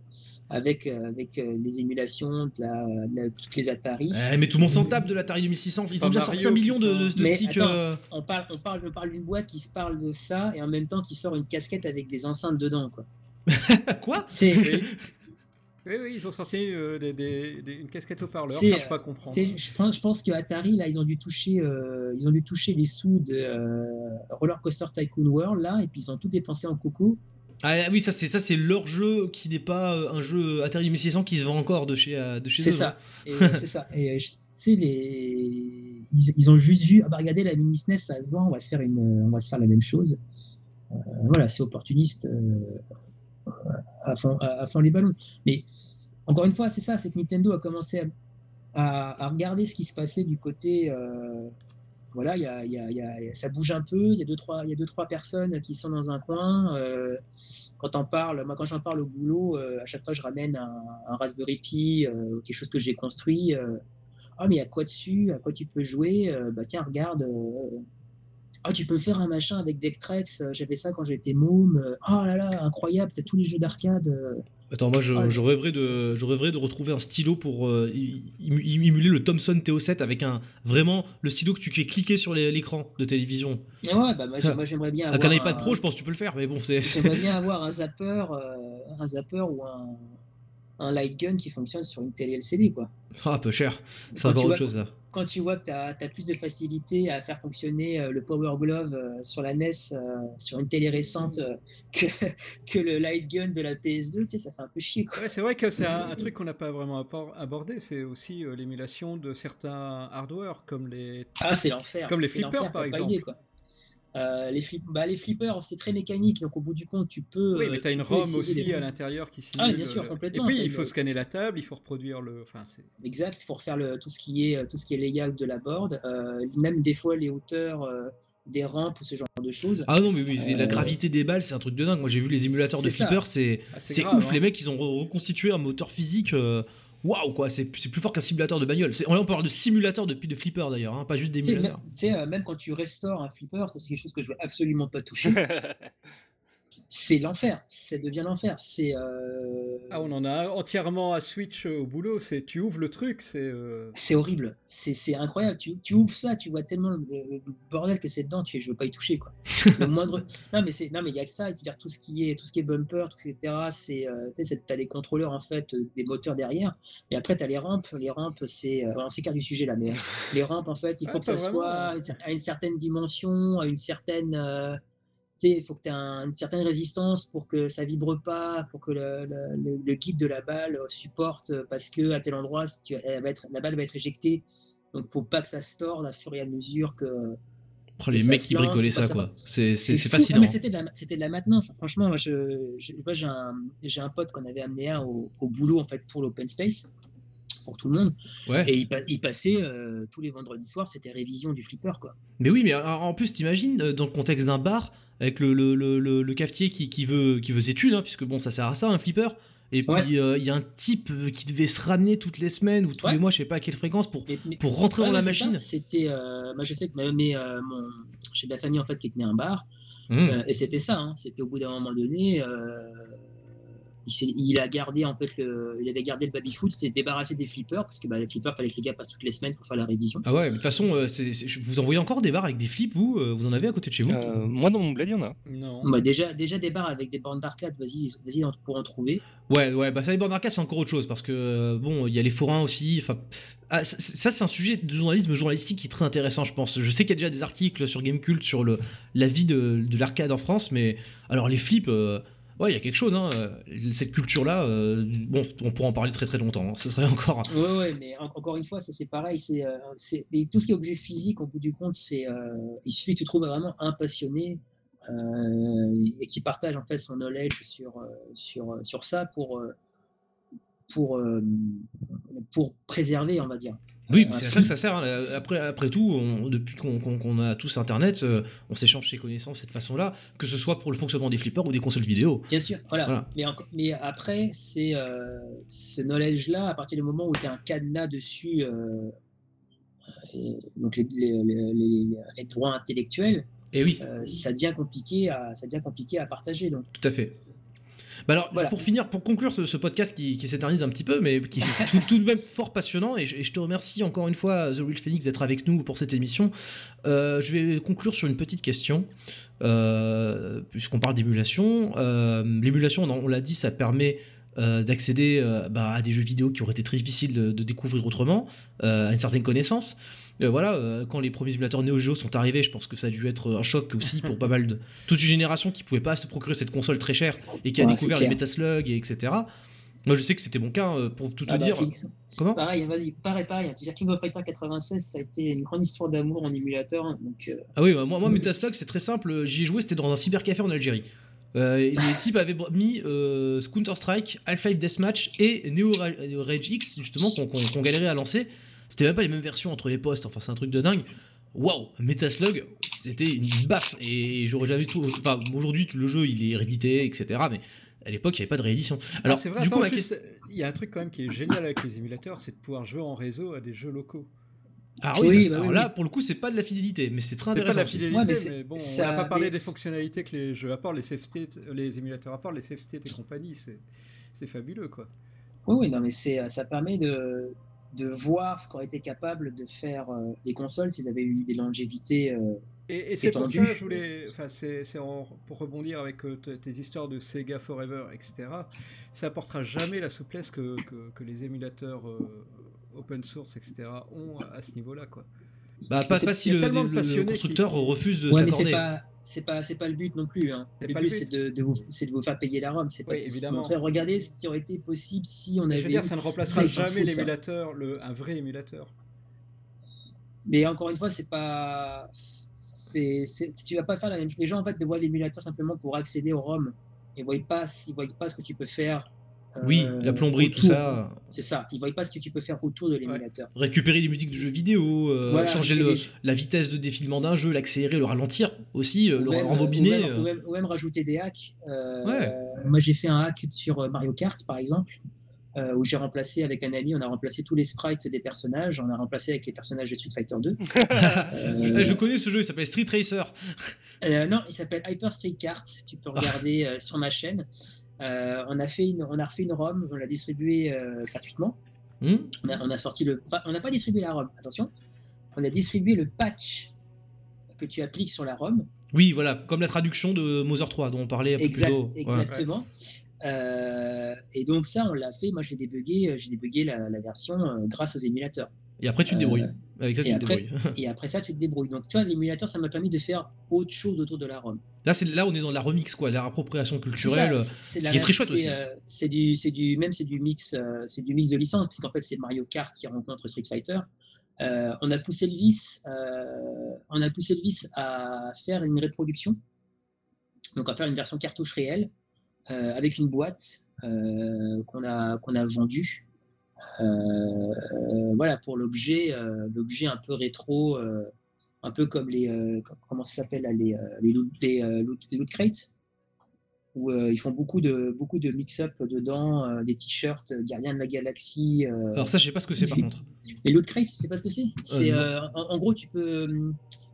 [SPEAKER 2] avec euh, avec euh, les émulations de la, de toutes les Atari.
[SPEAKER 1] Eh, mais tout le monde s'en tape de l'Atari 2600, ils ont déjà sorti
[SPEAKER 4] Mario,
[SPEAKER 1] 5 millions de, de-.
[SPEAKER 2] Mais
[SPEAKER 1] sticks.
[SPEAKER 2] attends.
[SPEAKER 1] euh,
[SPEAKER 2] On parle on parle on parle d'une boîte qui se parle de ça et en même temps qui sort une casquette avec des enceintes dedans quoi.
[SPEAKER 1] Quoi?
[SPEAKER 2] C'est
[SPEAKER 4] Oui. Oui, oui, ils ont sorti euh, des, des- des- une casquette haut-parleur.
[SPEAKER 2] C'est,
[SPEAKER 4] cherche pas à comprendre.
[SPEAKER 2] Je pense, je pense que Atari là, ils ont dû toucher, euh, ils ont dû toucher les sous de euh, Roller Coaster Tycoon World là, et puis ils ont tout dépensé en coco.
[SPEAKER 1] Ah oui, ça c'est ça c'est leur jeu qui n'est pas un jeu Atari 2600 qui se vend encore de chez de chez
[SPEAKER 2] C'est
[SPEAKER 1] eux,
[SPEAKER 2] ça. Euh, c'est ça. Et je- c'est les, ils, ils ont juste vu, ah bah regardez la mini SNES, ça se vend, on va se faire une, on va se faire la même chose. Euh, voilà, c'est opportuniste euh, à, fond, à, à les ballons. Mais encore une fois, c'est ça, c'est que Nintendo a commencé à, à- à regarder ce qui se passait du côté, euh, voilà, y a, y y a, ça bouge un peu. Il y a deux trois, y a deux trois personnes qui sont dans un coin. Euh, quand on parle, moi quand j'en parle au boulot, euh, à chaque fois je ramène un, Raspberry Pi, quelque chose que j'ai construit. ah mais il y a quoi dessus? À quoi tu peux jouer Bah tiens regarde. Ah, tu peux faire un machin avec Vectrex, j'avais ça quand j'étais môme. Oh là là, incroyable, c'est tous les jeux d'arcade.
[SPEAKER 1] Attends, moi je, je, rêverais de, je rêverais de retrouver un stylo pour euh, émuler le Thomson TO7 avec un vraiment le stylo que tu fais cliquer sur l'écran de télévision.
[SPEAKER 2] Ouais, bah moi, j'aimerais bien
[SPEAKER 1] avoir. Avec un iPad Pro, je pense que tu peux le faire, mais bon, c'est.
[SPEAKER 2] J'aimerais bien avoir un zapper, euh, un zapper ou un, un light gun qui fonctionne sur une télé LCD, quoi.
[SPEAKER 1] Ah, peu cher. C'est encore autre chose, ça
[SPEAKER 2] quand tu vois que tu as, plus de facilité à faire fonctionner euh, le Power Glove euh, sur la NES, euh, sur une télé récente, que, que le Light Gun de la PS2, tu sais, ça fait un peu chier.
[SPEAKER 4] Ouais, c'est vrai que c'est un, truc qu'on n'a pas vraiment abordé, c'est aussi l'émulation de certains hardware, comme les.
[SPEAKER 2] Ah, c'est l'enfer.
[SPEAKER 4] Comme les flippers, par exemple.
[SPEAKER 2] Euh, les, flip, bah, les flippers, c'est très mécanique, donc au bout du compte, tu peux.
[SPEAKER 4] Oui, mais tu as une ROM aussi à l'intérieur qui simule.
[SPEAKER 2] Ah, bien sûr, complètement.
[SPEAKER 4] Et puis, il faut scanner la table, il faut reproduire le. Enfin,
[SPEAKER 2] exact, il faut refaire le, tout, ce qui est, tout ce qui est légal de la board, euh, même des fois les hauteurs. Euh, des rampes ou ce genre de choses.
[SPEAKER 1] Ah non, mais, la gravité des balles, c'est un truc de dingue. Moi, j'ai vu les émulateurs de flippers, c'est ah, ouf. Hein. Les mecs, ils ont reconstitué un moteur physique waouh quoi, c'est plus fort qu'un simulateur de bagnole. On parle de simulateur depuis de flipper d'ailleurs, hein, pas juste d'émulateur.
[SPEAKER 2] Tu sais, euh, même quand tu restaures un flipper, c'est quelque chose que je veux absolument pas toucher. c'est l'enfer, ça devient l'enfer. C'est. Euh,
[SPEAKER 4] ah, on en a entièrement à Switch euh, au boulot. C'est tu ouvres le truc, c'est.
[SPEAKER 2] C'est horrible, c'est incroyable. Tu, tu, ouvres ça, tu vois tellement le, bordel que c'est dedans. Tu je veux pas y toucher quoi. le moindre. Non mais c'est non mais il y a que ça. dire tout ce qui est tout ce qui est bumper, tout etc. C'est tu sais t'as les contrôleurs en fait des moteurs derrière. Et après t'as les rampes. Les rampes c'est on s'écarte du sujet là, mais les rampes en fait il faut ah, que ça soit à une certaine dimension, à une certaine il faut que tu aies une certaine résistance pour que ça vibre pas, pour que le, le, guide de la balle supporte, parce que à tel endroit, tu, va être, la balle va être éjectée. Donc, faut pas que ça se torde à fur et à mesure que.
[SPEAKER 1] Oh, les mecs qui bricolaient ça, quoi. C'est fascinant.
[SPEAKER 2] C'était de, de, la maintenance. Franchement, moi, j'ai un, un, pote qu'on avait amené au, au, boulot en fait, pour l'open space pour tout le monde. Et il, passait euh, tous les vendredis soirs, c'était révision du flipper. quoi.
[SPEAKER 1] Mais oui, mais en plus, t'imagines, euh, dans le contexte d'un bar, avec le, le, le, le, cafetier qui, qui, veut, qui veut ses thunes, hein, puisque bon, ça sert à ça, un flipper. Et puis euh, il y a un type qui devait se ramener toutes les semaines ou tous les mois, je sais pas à quelle fréquence, pour, pour rentrer dans la machine.
[SPEAKER 2] C'était, moi je sais que mais, mon, j'ai de la famille en fait qui tenait un bar, mmh. et c'était ça. Hein. c'était au bout d'un moment donné, il, a gardé en fait le, il avait gardé le baby foot, s'est débarrassé des flippers parce que bah, les flippers fallait que les gars passent toutes les semaines pour faire la révision.
[SPEAKER 1] Ah ouais, de toute façon, euh, vous envoyez encore des bars avec des flips, vous euh, Vous en avez à côté de chez vous?
[SPEAKER 3] Euh, Moi dans mon bled, il y en a.
[SPEAKER 2] Non. Bah, déjà, déjà des bars avec des bornes d'arcade, vas-y, vas-y pour en trouver.
[SPEAKER 1] Ouais, ouais, bah ça les bornes d'arcade c'est encore autre chose parce que bon, il y a les forains aussi. Enfin, ah, ça c'est un sujet de journalisme journalistique qui est très intéressant, je pense. Je sais qu'il y a déjà des articles sur Gamecult sur le la vie de, de l'arcade en France, mais alors les flips ouais, il y a quelque chose. Hein. Cette culture-là, euh, bon, on pourra en parler très très longtemps. Hein. Ce serait encore.
[SPEAKER 2] Ouais, ouais, mais encore une fois, c'est pareil. C'est euh, tout ce qui est objet physique, au bout du compte, c'est euh, il suffit que tu trouves vraiment un passionné et qui partage en fait son knowledge sur sur sur ça pour pour pour préserver, on va dire.
[SPEAKER 1] Oui, c'est à ça que ça sert. Hein. Après, après tout, depuis qu'on a tous Internet, euh, on s'échange ses connaissances de cette façon-là, que ce soit pour le fonctionnement des flippers ou des consoles vidéo.
[SPEAKER 2] Bien sûr, voilà. Mais, mais, après, c'est euh, ce knowledge-là, à partir du moment où tu as un cadenas dessus, euh, donc les, les, droits intellectuels,
[SPEAKER 1] et eh oui.
[SPEAKER 2] ça, devient compliqué à, ça devient compliqué à partager. Donc.
[SPEAKER 1] Tout à fait. Bah alors, pour finir, pour conclure ce, podcast qui, s'éternise un petit peu, mais qui est tout, de même fort passionnant, et je, te remercie encore une fois, The Real Phoenix, d'être avec nous pour cette émission. Euh, je vais conclure sur une petite question, euh, puisqu'on parle d'émulation. Euh, l'émulation, on, l'a dit, ça permet d'accéder bah, à des jeux vidéo qui auraient été très difficiles de, de découvrir autrement, à une certaine connaissance. Euh, voilà, euh, quand les premiers émulateurs Neo Geo sont arrivés, je pense que ça a dû être un choc aussi pour pas mal de toute une génération qui pouvait pas se procurer cette console très chère et qui a découvert les Metaslugs et etc. Moi, je sais que c'était mon cas euh, pour tout te ah bah, dire.
[SPEAKER 2] Comment? Pareil, vas-y, pareil, pareil. King of Fighter 96, ça a été une grande histoire d'amour en émulateur. Donc,
[SPEAKER 1] Ah oui, bah, moi, moi Metaslug, c'est très simple. J'y ai joué, c'était dans un cybercafé en Algérie. les types avaient mis Counter Strike, Half-Life Deathmatch et Neo Rage X, justement, qu'on galérait à lancer. C'était même pas les mêmes versions entre les postes, enfin c'est un truc de dingue. waouh, Metaslug, c'était une baffe et j'aurais jamais tout. Enfin, aujourd'hui, le jeu il est réédité, etc. Mais à l'époque, il n'y avait pas de réédition. Alors,
[SPEAKER 4] c'est vrai,
[SPEAKER 1] du coup,
[SPEAKER 4] attends,
[SPEAKER 1] ma
[SPEAKER 4] juste, il y a un truc quand même qui est génial avec les émulateurs, c'est de pouvoir jouer en réseau à des jeux locaux.
[SPEAKER 1] Ah oui,
[SPEAKER 2] Oui,
[SPEAKER 1] ça,
[SPEAKER 2] bah
[SPEAKER 1] alors
[SPEAKER 2] oui,
[SPEAKER 1] là,
[SPEAKER 2] oui.
[SPEAKER 1] pour le coup, c'est pas de la fidélité, mais c'est très
[SPEAKER 4] C'est pas de
[SPEAKER 1] intéressant.
[SPEAKER 4] la fidélité,
[SPEAKER 2] Ouais,
[SPEAKER 4] mais, bon,
[SPEAKER 2] ça-
[SPEAKER 4] on n'a pas parlé
[SPEAKER 2] mais-
[SPEAKER 4] des fonctionnalités que les jeux apportent, les state, les émulateurs apportent, les save state et compagnie, c'est c'est fabuleux quoi.
[SPEAKER 2] Oui, oui, non, mais c'est, ça permet de, de voir ce qu'auraient été capables de faire euh, les consoles s'ils avaient eu des longévités. euh,
[SPEAKER 4] Et, et c'est pour ça que je voulais, enfin c'est pour rebondir avec euh, tes histoires de Sega Forever, etc. Ça apportera jamais la souplesse que, que, que les émulateurs euh, open source, etc. ont à, à ce niveau-là quoi.
[SPEAKER 1] Bah, pas, si le, constructeur
[SPEAKER 4] qui-
[SPEAKER 1] refuse de
[SPEAKER 2] Ouais,
[SPEAKER 1] s'accorder.
[SPEAKER 2] pas, c'est pas, c'est pas le but non plus. Hein. Le but,
[SPEAKER 4] le but.
[SPEAKER 2] c'est de, de vous, c'est de vous faire payer la ROM. C'est pas
[SPEAKER 4] Oui, évidemment.
[SPEAKER 2] montrer, regardez ce qui aurait été possible si on avait.
[SPEAKER 4] je veux dire, ça ne remplacera jamais l'émulateur, le un vrai émulateur.
[SPEAKER 2] Mais encore une fois, c'est pas. C'est, tu vas pas faire la même chose. Les gens en fait ne voient l'émulateur simplement pour accéder au ROM. Ils voient pas, ils voient pas ce que tu peux faire. Euh,
[SPEAKER 1] Oui, la plomberie, tout ça.
[SPEAKER 2] C'est ça. Ils voient pas ce que tu peux faire autour de l'émulateur.
[SPEAKER 1] Récupérer des musiques de jeux vidéo, euh,
[SPEAKER 2] Voilà,
[SPEAKER 1] changer le,
[SPEAKER 2] les-
[SPEAKER 1] la vitesse de défilement d'un jeu, l'accélérer, le ralentir aussi, euh,
[SPEAKER 2] ou
[SPEAKER 1] le
[SPEAKER 2] même-
[SPEAKER 1] rembobiner.
[SPEAKER 2] Ou même,
[SPEAKER 1] euh.
[SPEAKER 2] ou même- ou même rajouter des hacks. Euh,
[SPEAKER 1] Ouais.
[SPEAKER 2] Moi, j'ai fait un hack sur euh, Mario Kart, par exemple, euh, où j'ai remplacé avec un ami, on a remplacé tous les sprites des personnages, on a remplacé avec les personnages de Street Fighter 2.
[SPEAKER 1] Je, je connais ce jeu, il s'appelle Street Racer.
[SPEAKER 2] Euh, non, il s'appelle Hyper Street Kart. Tu peux regarder euh, sur ma chaîne. Euh, on a fait une, on a refait une ROM, on l'a distribuée euh, gratuitement.
[SPEAKER 1] Hmm
[SPEAKER 2] On a, on a sorti le, on n'a pas distribué la ROM. Attention, on a distribué le patch que tu appliques sur la ROM.
[SPEAKER 1] oui, voilà, comme la traduction de Mother 3 dont on parlait un peu
[SPEAKER 2] Exact,
[SPEAKER 1] plus tôt. Ouais.
[SPEAKER 2] exactement. Euh, et donc ça, on l'a fait. Moi, j'ai débugué, j'ai débugué la, la version grâce aux émulateurs.
[SPEAKER 1] Et après, tu te
[SPEAKER 2] Euh,
[SPEAKER 1] débrouilles. Avec ça, tu
[SPEAKER 2] et
[SPEAKER 1] te
[SPEAKER 2] après-
[SPEAKER 1] débrouilles.
[SPEAKER 2] Et après ça, tu te débrouilles. Donc, tu vois, l'émulateur, ça m'a permis de faire autre chose autour de la ROM.
[SPEAKER 1] Là, c'est là, on est dans la remix, quoi, la appropriation culturelle.
[SPEAKER 2] ça, c'est
[SPEAKER 1] ce
[SPEAKER 2] la
[SPEAKER 1] qui est très chouette aussi.
[SPEAKER 2] euh, c'est du, c'est du, même c'est du mix, euh, c'est du mix de licence, puisqu'en fait c'est Mario Kart qui rencontre Street Fighter. Euh, on a poussé le vice, euh, on a poussé vice à faire une reproduction, donc à faire une version cartouche réelle avec une boîte qu'on a qu'on a vendue. Euh, euh, voilà pour l'objet, euh, l'objet un peu rétro, un peu comme les, comment ça s'appelle les, les, loot, les, loot- les loot crates où euh, ils font beaucoup de, beaucoup de mix-up dedans, euh, des t-shirts Gardiens de la Galaxie. euh,
[SPEAKER 1] Alors ça, je sais pas ce que c'est par contre.
[SPEAKER 2] les loot crates, tu sais pas ce que c'est? C'est en, en gros, tu peux.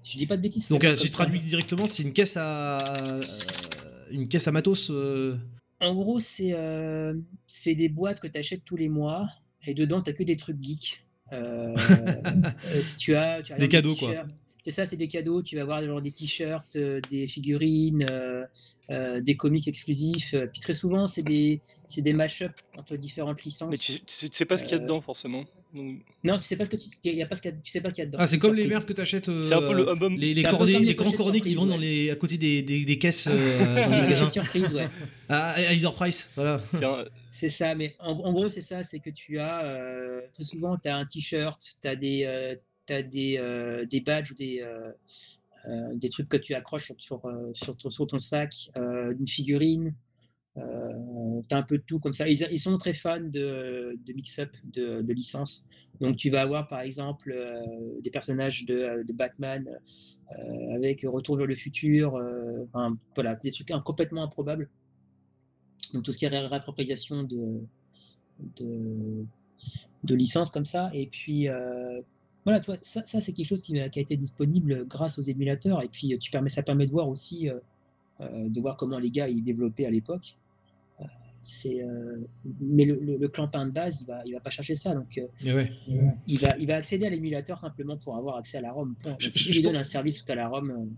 [SPEAKER 2] Si je dis pas de bêtises.
[SPEAKER 1] Donc, si tu traduis directement, c'est une caisse à une caisse à matos.
[SPEAKER 2] En gros, c'est c'est des boîtes que tu achètes tous les mois et dedans, tu que des trucs geeks. Euh, euh, si tu as, tu as
[SPEAKER 1] Des
[SPEAKER 2] des
[SPEAKER 1] cadeaux, quoi.
[SPEAKER 2] C'est ça, c'est des cadeaux. Tu vas avoir genre, des t-shirts, euh, des figurines, euh, euh, des comics exclusifs. Puis très souvent, c'est des, c'est des mash-up entre différentes licences.
[SPEAKER 3] Mais tu, tu- sais pas ce qu'il y a
[SPEAKER 2] Euh,
[SPEAKER 3] dedans forcément. Donc,
[SPEAKER 2] Non, tu sais pas ce que tu, y a pas ce qu'il y a- tu sais pas ce qu'il y a dedans.
[SPEAKER 1] Ah, c'est comme les
[SPEAKER 2] Surprise.
[SPEAKER 1] merdes que t'achètes. euh,
[SPEAKER 3] C'est un peu le hum-hum.
[SPEAKER 1] Les, les
[SPEAKER 2] les
[SPEAKER 1] les grands cornets qui
[SPEAKER 2] ouais.
[SPEAKER 1] dans les, à côté des, des, des caisses euh, dans les
[SPEAKER 2] Les
[SPEAKER 1] magasins.
[SPEAKER 2] surprises, ouais.
[SPEAKER 1] Ah, à Leader Price, voilà.
[SPEAKER 3] c'est
[SPEAKER 2] ça, mais en, en gros, c'est ça, c'est que tu as, euh, très souvent, tu as un t-shirt, tu as des, euh, t'as des, euh, des badges ou des, euh, euh, des trucs que tu accroches sur, sur, ton, sur ton sac, une figurine, euh, tu as un peu de tout comme ça. Ils, sont très fans de, de mix-up, de, de licences. Donc tu vas avoir par exemple des personnages de, de Batman avec Retour vers le futur, enfin voilà, des trucs complètement improbables. Donc tout ce qui est ré- réappropriation de, de, licences comme ça. Et puis voilà, tu vois, ça, ça c'est quelque chose qui, a qui a été disponible grâce aux émulateurs. Et puis euh, tu permets, ça permet de voir aussi, euh, euh, de voir comment les gars ils développaient à l'époque. Euh, c'est, euh, mais le, le, le clampin de base, il va, il va pas chercher ça. Donc
[SPEAKER 1] ouais.
[SPEAKER 2] il va, il va accéder à l'émulateur simplement pour avoir accès à la ROM. point. Donc,
[SPEAKER 1] Je-
[SPEAKER 2] si
[SPEAKER 1] je-
[SPEAKER 2] tu lui donnes
[SPEAKER 1] pense-
[SPEAKER 2] un service tout à la ROM,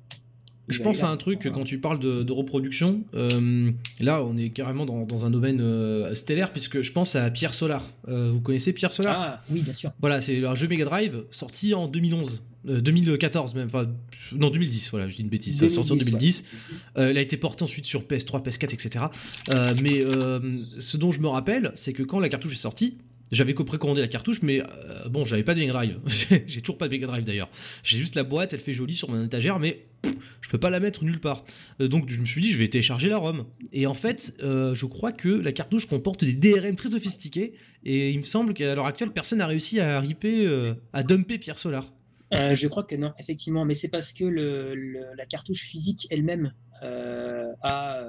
[SPEAKER 1] Je pense à un truc, quand tu parles de, de reproduction, euh, là on est carrément dans, dans un domaine euh, stellaire, puisque je pense à Pierre Solar. Euh, vous connaissez Pierre Solar?
[SPEAKER 2] Ah oui, bien sûr.
[SPEAKER 1] Voilà, c'est un jeu Mega Drive sorti en 2011, euh, 2014 même, enfin non 2010, voilà, je dis une bêtise, sorti en
[SPEAKER 2] 2010,
[SPEAKER 1] 2010. Euh, il a été porté ensuite sur PS3, PS4, etc. Mais ce dont je me rappelle, c'est que quand la cartouche est sortie, j'avais précommandé la cartouche, mais euh, bon, j'avais pas de Mega Drive. J'ai toujours pas de Mega Drive d'ailleurs. J'ai juste la boîte, elle fait jolie sur mon étagère, mais pff, je peux pas la mettre nulle part. Euh, donc je me suis dit, je vais télécharger la ROM. Et en fait, euh, je crois que la cartouche comporte des DRM très sophistiqués, et il me semble qu'à l'heure actuelle, personne n'a réussi à ripper, euh, à dumper Pierre Solar.
[SPEAKER 2] Je crois que non, effectivement, mais c'est parce que le, le- la cartouche physique elle-même a,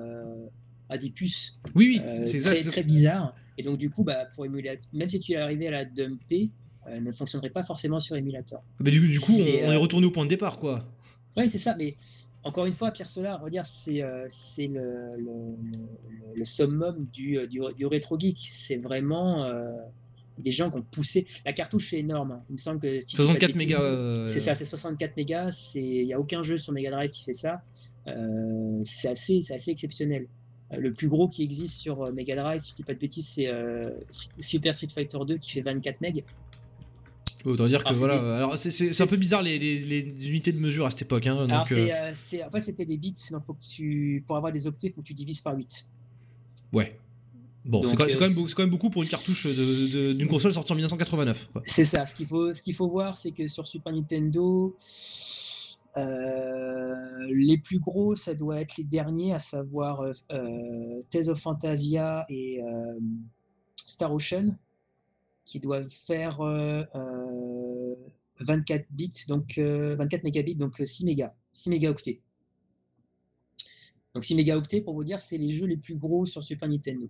[SPEAKER 2] a des puces
[SPEAKER 1] Oui, oui, c'est ça.
[SPEAKER 2] très,
[SPEAKER 1] c'est-
[SPEAKER 2] très bizarres. Et donc, du coup, bah, pour même si tu es arrivé à la dumper, euh, elle ne fonctionnerait pas forcément sur émulateur.
[SPEAKER 1] Bah, du, du coup, on, on est
[SPEAKER 2] euh,
[SPEAKER 1] retourné au point de départ, quoi.
[SPEAKER 2] Oui, c'est ça, mais encore une fois, Pierre Solar, dire, c'est euh, c'est le, le, le- le summum du, euh, du, du rétro geek. C'est vraiment des gens qui ont poussé. La cartouche est énorme. hein. Il me semble que si je dis pas de
[SPEAKER 1] 64
[SPEAKER 2] bêtises,
[SPEAKER 1] mégas. euh,
[SPEAKER 2] C'est ça, c'est 64 mégas. Il n'y a aucun jeu sur Mega Drive qui fait ça. Euh, c'est assez, c'est assez exceptionnel. Euh, Le plus gros qui existe sur euh, Mega Drive, si je dis pas de bêtises, c'est euh, Super Street Fighter 2 qui fait 24 MB.
[SPEAKER 1] Autant dire que
[SPEAKER 2] Alors,
[SPEAKER 1] voilà.
[SPEAKER 2] des-
[SPEAKER 1] Alors, c'est- un peu bizarre les, les- les unités de mesure à cette époque. Hein, donc,
[SPEAKER 2] Alors,
[SPEAKER 1] euh,
[SPEAKER 2] en fait, c'était des bits. Donc, faut que tu, pour avoir des octets, il faut que tu divises par 8.
[SPEAKER 1] ouais. Bon, c'est quand,
[SPEAKER 2] euh,
[SPEAKER 1] même, quand beaucoup pour une cartouche d'une console sortie en 1989. quoi.
[SPEAKER 2] C'est ça. Ce qu'il faut, ce qu'il faut voir, c'est que sur Super Nintendo, euh, les plus gros, ça doit être les derniers, à savoir euh, euh, of Fantasia et euh, Star Ocean, qui doivent faire euh, euh, 24 bits, donc euh, 24 mégabits, donc euh, 6 mégas, 6 mégaoctets. Donc 6 mégaoctets, pour vous dire, c'est les jeux les plus gros sur Super Nintendo.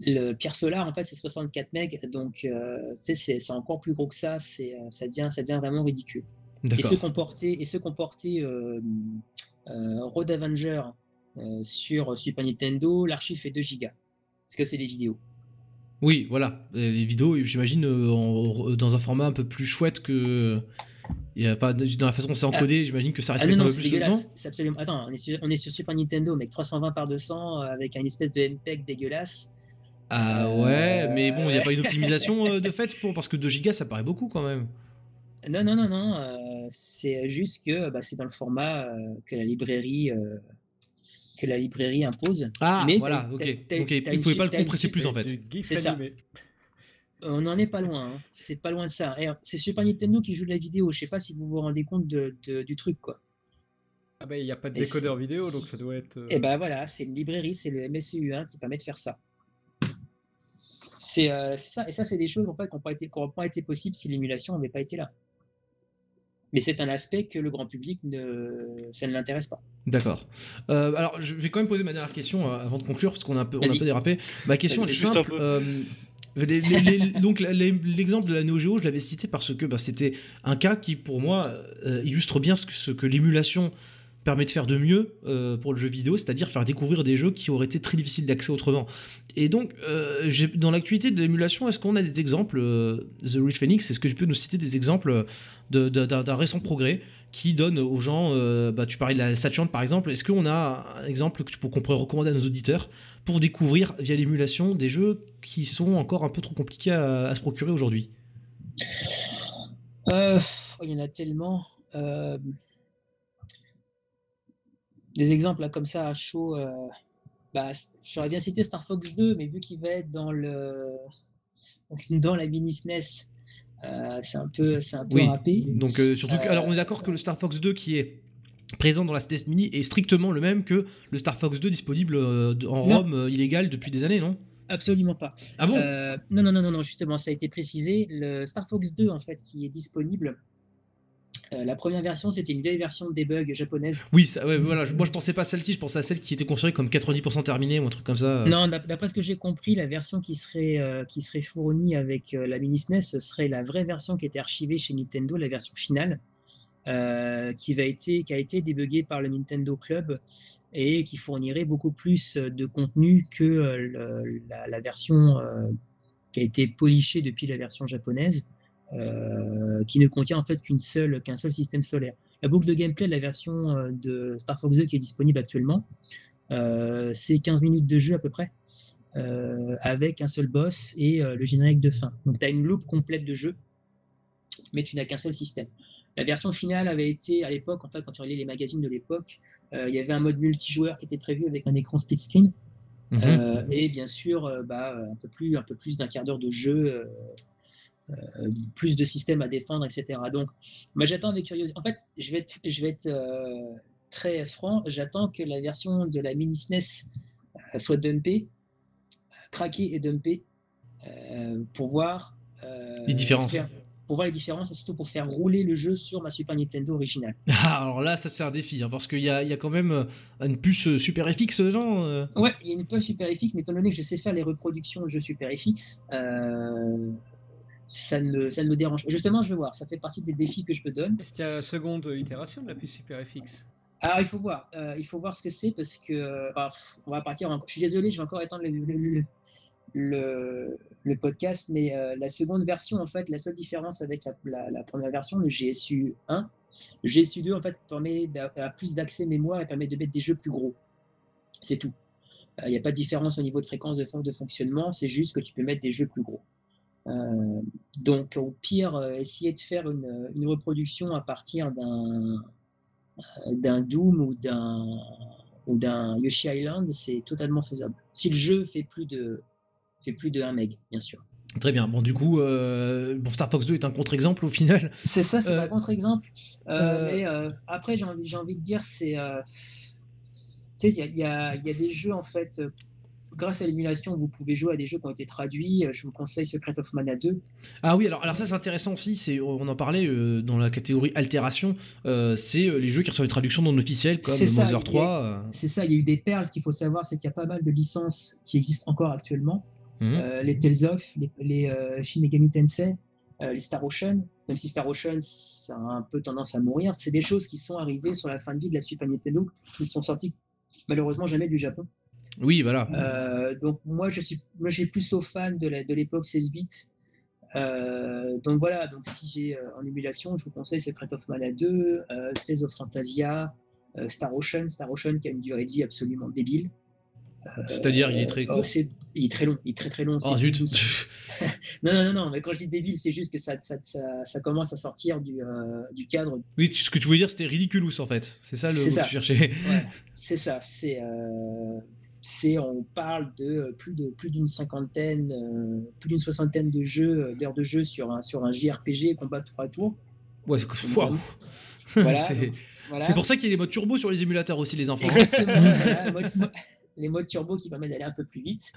[SPEAKER 2] Le Pierre Solar, en fait, c'est 64 MB, donc euh, c'est encore plus gros que ça, c'est, euh, ça, devient, ça devient vraiment ridicule. Et ceux qui ont porté, et ceux euh, euh, Road Avenger euh, sur Super Nintendo, l'archive fait 2 gigas, parce que c'est des vidéos.
[SPEAKER 1] Oui, voilà. Les vidéos, j'imagine, dans un format un peu plus chouette que. Enfin, dans la façon dont c'est encodé, j'imagine que ça
[SPEAKER 2] Ah
[SPEAKER 1] respecte
[SPEAKER 2] non,
[SPEAKER 1] un
[SPEAKER 2] non,
[SPEAKER 1] peu plus
[SPEAKER 2] dégueulasse, c'est absolument... Attends, on est, sur, on est sur Super Nintendo, mec, 320 par 200, euh, avec un espèce de MPEG dégueulasse.
[SPEAKER 1] Ah
[SPEAKER 2] Euh,
[SPEAKER 1] ouais, mais bon, il n'y a pas une optimisation euh, de fait pour parce que 2 gigas ça paraît beaucoup quand même.
[SPEAKER 2] Non, non, non, non, euh, c'est juste que bah, c'est dans le format euh, que la librairie... euh, que la librairie impose.
[SPEAKER 1] Ah
[SPEAKER 2] Mais
[SPEAKER 1] voilà, ok. Donc il
[SPEAKER 2] une
[SPEAKER 1] pouvait pas le compresser plus en fait.
[SPEAKER 2] C'est ça. On n'en est pas loin, hein. c'est pas loin de ça. Euh, C'est Super Nintendo qui joue de la vidéo, je sais pas si vous vous rendez compte de- de- du truc, quoi.
[SPEAKER 4] Ah bah il n'y a pas de décodeur vidéo, donc ça doit être... euh,
[SPEAKER 2] Et ben voilà, c'est une librairie, c'est le MSCU1 qui permet de faire ça. C'est euh, ça, et ça, c'est des choses en fait, qui n'ont pas, été- qui auraient pas été possibles si l'émulation n'avait pas été là. Mais c'est un aspect que le grand public, ne, ça ne l'intéresse pas.
[SPEAKER 1] D'accord. Euh, alors, je vais quand même poser ma dernière question euh, avant de conclure, parce qu'on a un peu, on a un
[SPEAKER 2] Vas-y.
[SPEAKER 1] peu dérapé. Ma question, elle est
[SPEAKER 3] juste
[SPEAKER 1] simple.
[SPEAKER 3] un peu.
[SPEAKER 1] euh, les- les- les- donc, l'exemple de la Neo Geo, je l'avais cité parce que bah, c'était un cas qui, pour moi, euh, illustre bien ce que, ce que l'émulation permet de faire de mieux euh, pour le jeu vidéo, c'est-à-dire faire découvrir des jeux qui auraient été très difficiles d'accès autrement. Et donc, euh, dans l'actualité de l'émulation, est-ce qu'on a des exemples euh, The Real Phoenix, est-ce que tu peux nous citer des exemples d'un récent progrès qui donne aux gens, bah, tu parlais de la Saturn par exemple, est-ce qu'on a un exemple qu'on pourrait recommander à nos auditeurs pour découvrir via l'émulation des jeux qui sont encore un peu trop compliqués à, se procurer aujourd'hui?
[SPEAKER 2] Il y en a tellement. Des exemples là, comme ça à chaud. euh, bah, J'aurais bien cité Star Fox 2, mais vu qu'il va être dans, le, dans la mini SNES, euh, c'est un peu, c'est un peu
[SPEAKER 1] Oui.
[SPEAKER 2] râpé.
[SPEAKER 1] Donc euh, surtout que, alors on est d'accord que le Star Fox 2 qui est présent dans la SNES Mini est strictement le même que le Star Fox 2 disponible en. ROM illégal depuis des années, non?
[SPEAKER 2] Absolument pas.
[SPEAKER 1] Ah bon?
[SPEAKER 2] Non, non, non, non, non, justement, ça a été précisé. Le Star Fox 2, en fait, qui est disponible, euh, la première version, c'était une vieille version de debug japonaise.
[SPEAKER 1] Oui, ça, ouais, voilà. je- Moi je pensais pas à celle-ci, je pensais à celle qui était considérée comme 90% terminée ou un truc comme ça.
[SPEAKER 2] Non, d'ap- d'après ce que j'ai compris, la version qui serait, euh, qui serait fournie avec euh, la mini SNES, ce serait la vraie version qui était archivée chez Nintendo, la version finale, qui, va été, qui a été débuggée par le Nintendo Club et qui fournirait beaucoup plus de contenu que le- la, la version qui a été polichée depuis la version japonaise, qui ne contient en fait qu'une seule, qu'un seul système solaire. La boucle de gameplay de la version euh, de Star Fox 2 qui est disponible actuellement, euh, c'est 15 minutes de jeu à peu près, euh, avec un seul boss et euh, le générique de fin. Donc tu as une loupe complète de jeu, mais tu n'as qu'un seul système. La version finale avait été, à l'époque, en fait, quand tu regardais les magazines de l'époque, euh, il y avait un mode multijoueur qui était prévu avec un écran split screen,
[SPEAKER 1] Mhm.
[SPEAKER 2] euh, et bien sûr, euh, bah, un peu plus, un peu plus d'un quart d'heure de jeu, euh, euh, plus de systèmes à défendre, etc. Donc, moi, j'attends avec curiosité. En fait, je vais être, je vais être euh, très franc. J'attends que la version de la mini SNES euh, soit dumpée, euh, craquée et dumpée, euh, pour voir euh,
[SPEAKER 1] Les différences.
[SPEAKER 2] faire- pour voir les différences et surtout pour faire rouler le jeu sur ma Super Nintendo originale.
[SPEAKER 1] Ah, alors là, ça c'est un défi, hein, parce qu'il y a, y a, quand même euh, une puce euh, Super FX dedans. Euh.
[SPEAKER 2] Ouais, il y a une puce Super FX, mais étant donné que je sais faire les reproductions de jeux Super FX, ça, ne, ça ne me dérange pas. Justement, je vais voir, ça fait partie des défis que je me donne.
[SPEAKER 4] Est-ce qu'il y a la seconde itération de la puce Super FX
[SPEAKER 2] alors, il faut voir. il faut voir ce que c'est parce que. Bah, on va partir. Je suis désolé, je vais encore étendre le, le, le podcast, mais euh, la seconde version, en fait, la seule différence avec la, la, première version, le GSU 1, le GSU 2, en fait, permet plus d'accès mémoire et permet de mettre des jeux plus gros. C'est tout. Il euh, n'y a pas de différence au niveau de fréquence de, de fonctionnement, c'est juste que tu peux mettre des jeux plus gros. Euh, donc, au pire, essayer de faire une, une reproduction à partir d'un d'un Doom ou d'un ou d'un Yoshi Island, c'est totalement faisable. Si le jeu fait plus de fait plus de 1 meg, bien sûr.
[SPEAKER 1] Très bien. Bon, du coup, euh, bon, Star Fox 2 est un contre-exemple au final.
[SPEAKER 2] C'est ça, c'est un euh, contre-exemple. Euh, mais après, j'ai envie, envie de dire, c'est. tu sais, il y a, y a, des jeux, en fait, grâce à l'émulation, vous pouvez jouer à des jeux qui ont été traduits. Je vous conseille Secret of Mana 2.
[SPEAKER 1] Ah oui, alors, alors ça c'est intéressant aussi. C'est, on en parlait dans la catégorie altération. c'est les jeux qui reçoivent des traductions non officielles comme Mother 3.
[SPEAKER 2] C'est ça, il y a eu des perles. Ce qu'il faut savoir, c'est qu'il y a pas mal de licences qui existent encore actuellement. Mhm. Euh, les Tales of, les, les euh, Shin Megami Tensei, euh, les Star Ocean, même si Star Ocean ça a un peu tendance à mourir, c'est des choses qui sont arrivées sur la fin de vie de la Super Nintendo, qui sont sorties malheureusement jamais du Japon.
[SPEAKER 1] Oui, voilà.
[SPEAKER 2] donc moi je suis, moi j'ai plus au fan de l'époque 16 bits. donc voilà, donc si j'ai en émulation, je vous conseille Secret of Mana 2, Tales of Fantasia, Star Ocean, Star Ocean qui a une durée de vie absolument débile.
[SPEAKER 1] C'est-à-dire, il est très
[SPEAKER 2] court. il est très long, il est très très long.
[SPEAKER 1] Oh zut
[SPEAKER 2] non, non, non, mais quand je dis débile, c'est juste que ça, ça, ça, commence à sortir du, euh, du, cadre.
[SPEAKER 1] Oui, ce que tu voulais dire, c'était ridiculous en fait. C'est ça le mot que tu cherchais.
[SPEAKER 2] Ouais, c'est ça. C'est, euh, c'est, on parle de plus de plus d'une cinquantaine, euh, plus d'une soixantaine de jeux, d'heures de jeu sur un, sur un JRPG combat tour à tour.
[SPEAKER 1] Ouais, c'est wow. voilà, C'est pour ça qu'il y a des modes turbo sur les émulateurs aussi, les enfants.
[SPEAKER 2] Les modes turbo qui permettent d'aller un peu plus vite.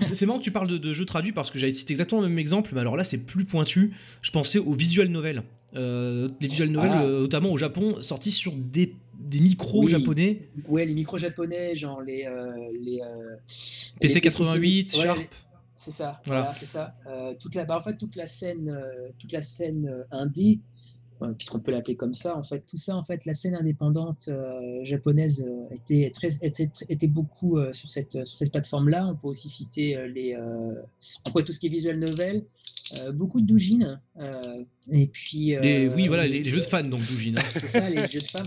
[SPEAKER 1] c'est marrant que tu parles de, jeux traduits parce que j'avais cité exactement le même exemple, mais alors là c'est plus pointu. Je pensais aux visual novels. Euh, les visual novels, ah. euh, notamment au Japon, sortis sur des, des micros japonais.
[SPEAKER 2] Ouais, les micros japonais, genre les. Euh, les
[SPEAKER 1] PC 88, Sharp.
[SPEAKER 2] C'est ça, voilà, c'est ça. toute la, bah, en fait, toute la scène, toute la scène indie puisqu'on peut l'appeler comme ça, en fait, tout ça, en fait, la scène indépendante euh, japonaise euh, était, très, était, était beaucoup euh, sur cette, sur cette plateforme-là. On peut aussi citer les, après tout ce qui est visual novel, beaucoup de doujin, et puis...
[SPEAKER 1] oui, voilà, les, jeux de fans, donc doujin.
[SPEAKER 2] Hein. C'est ça, les jeux de fans,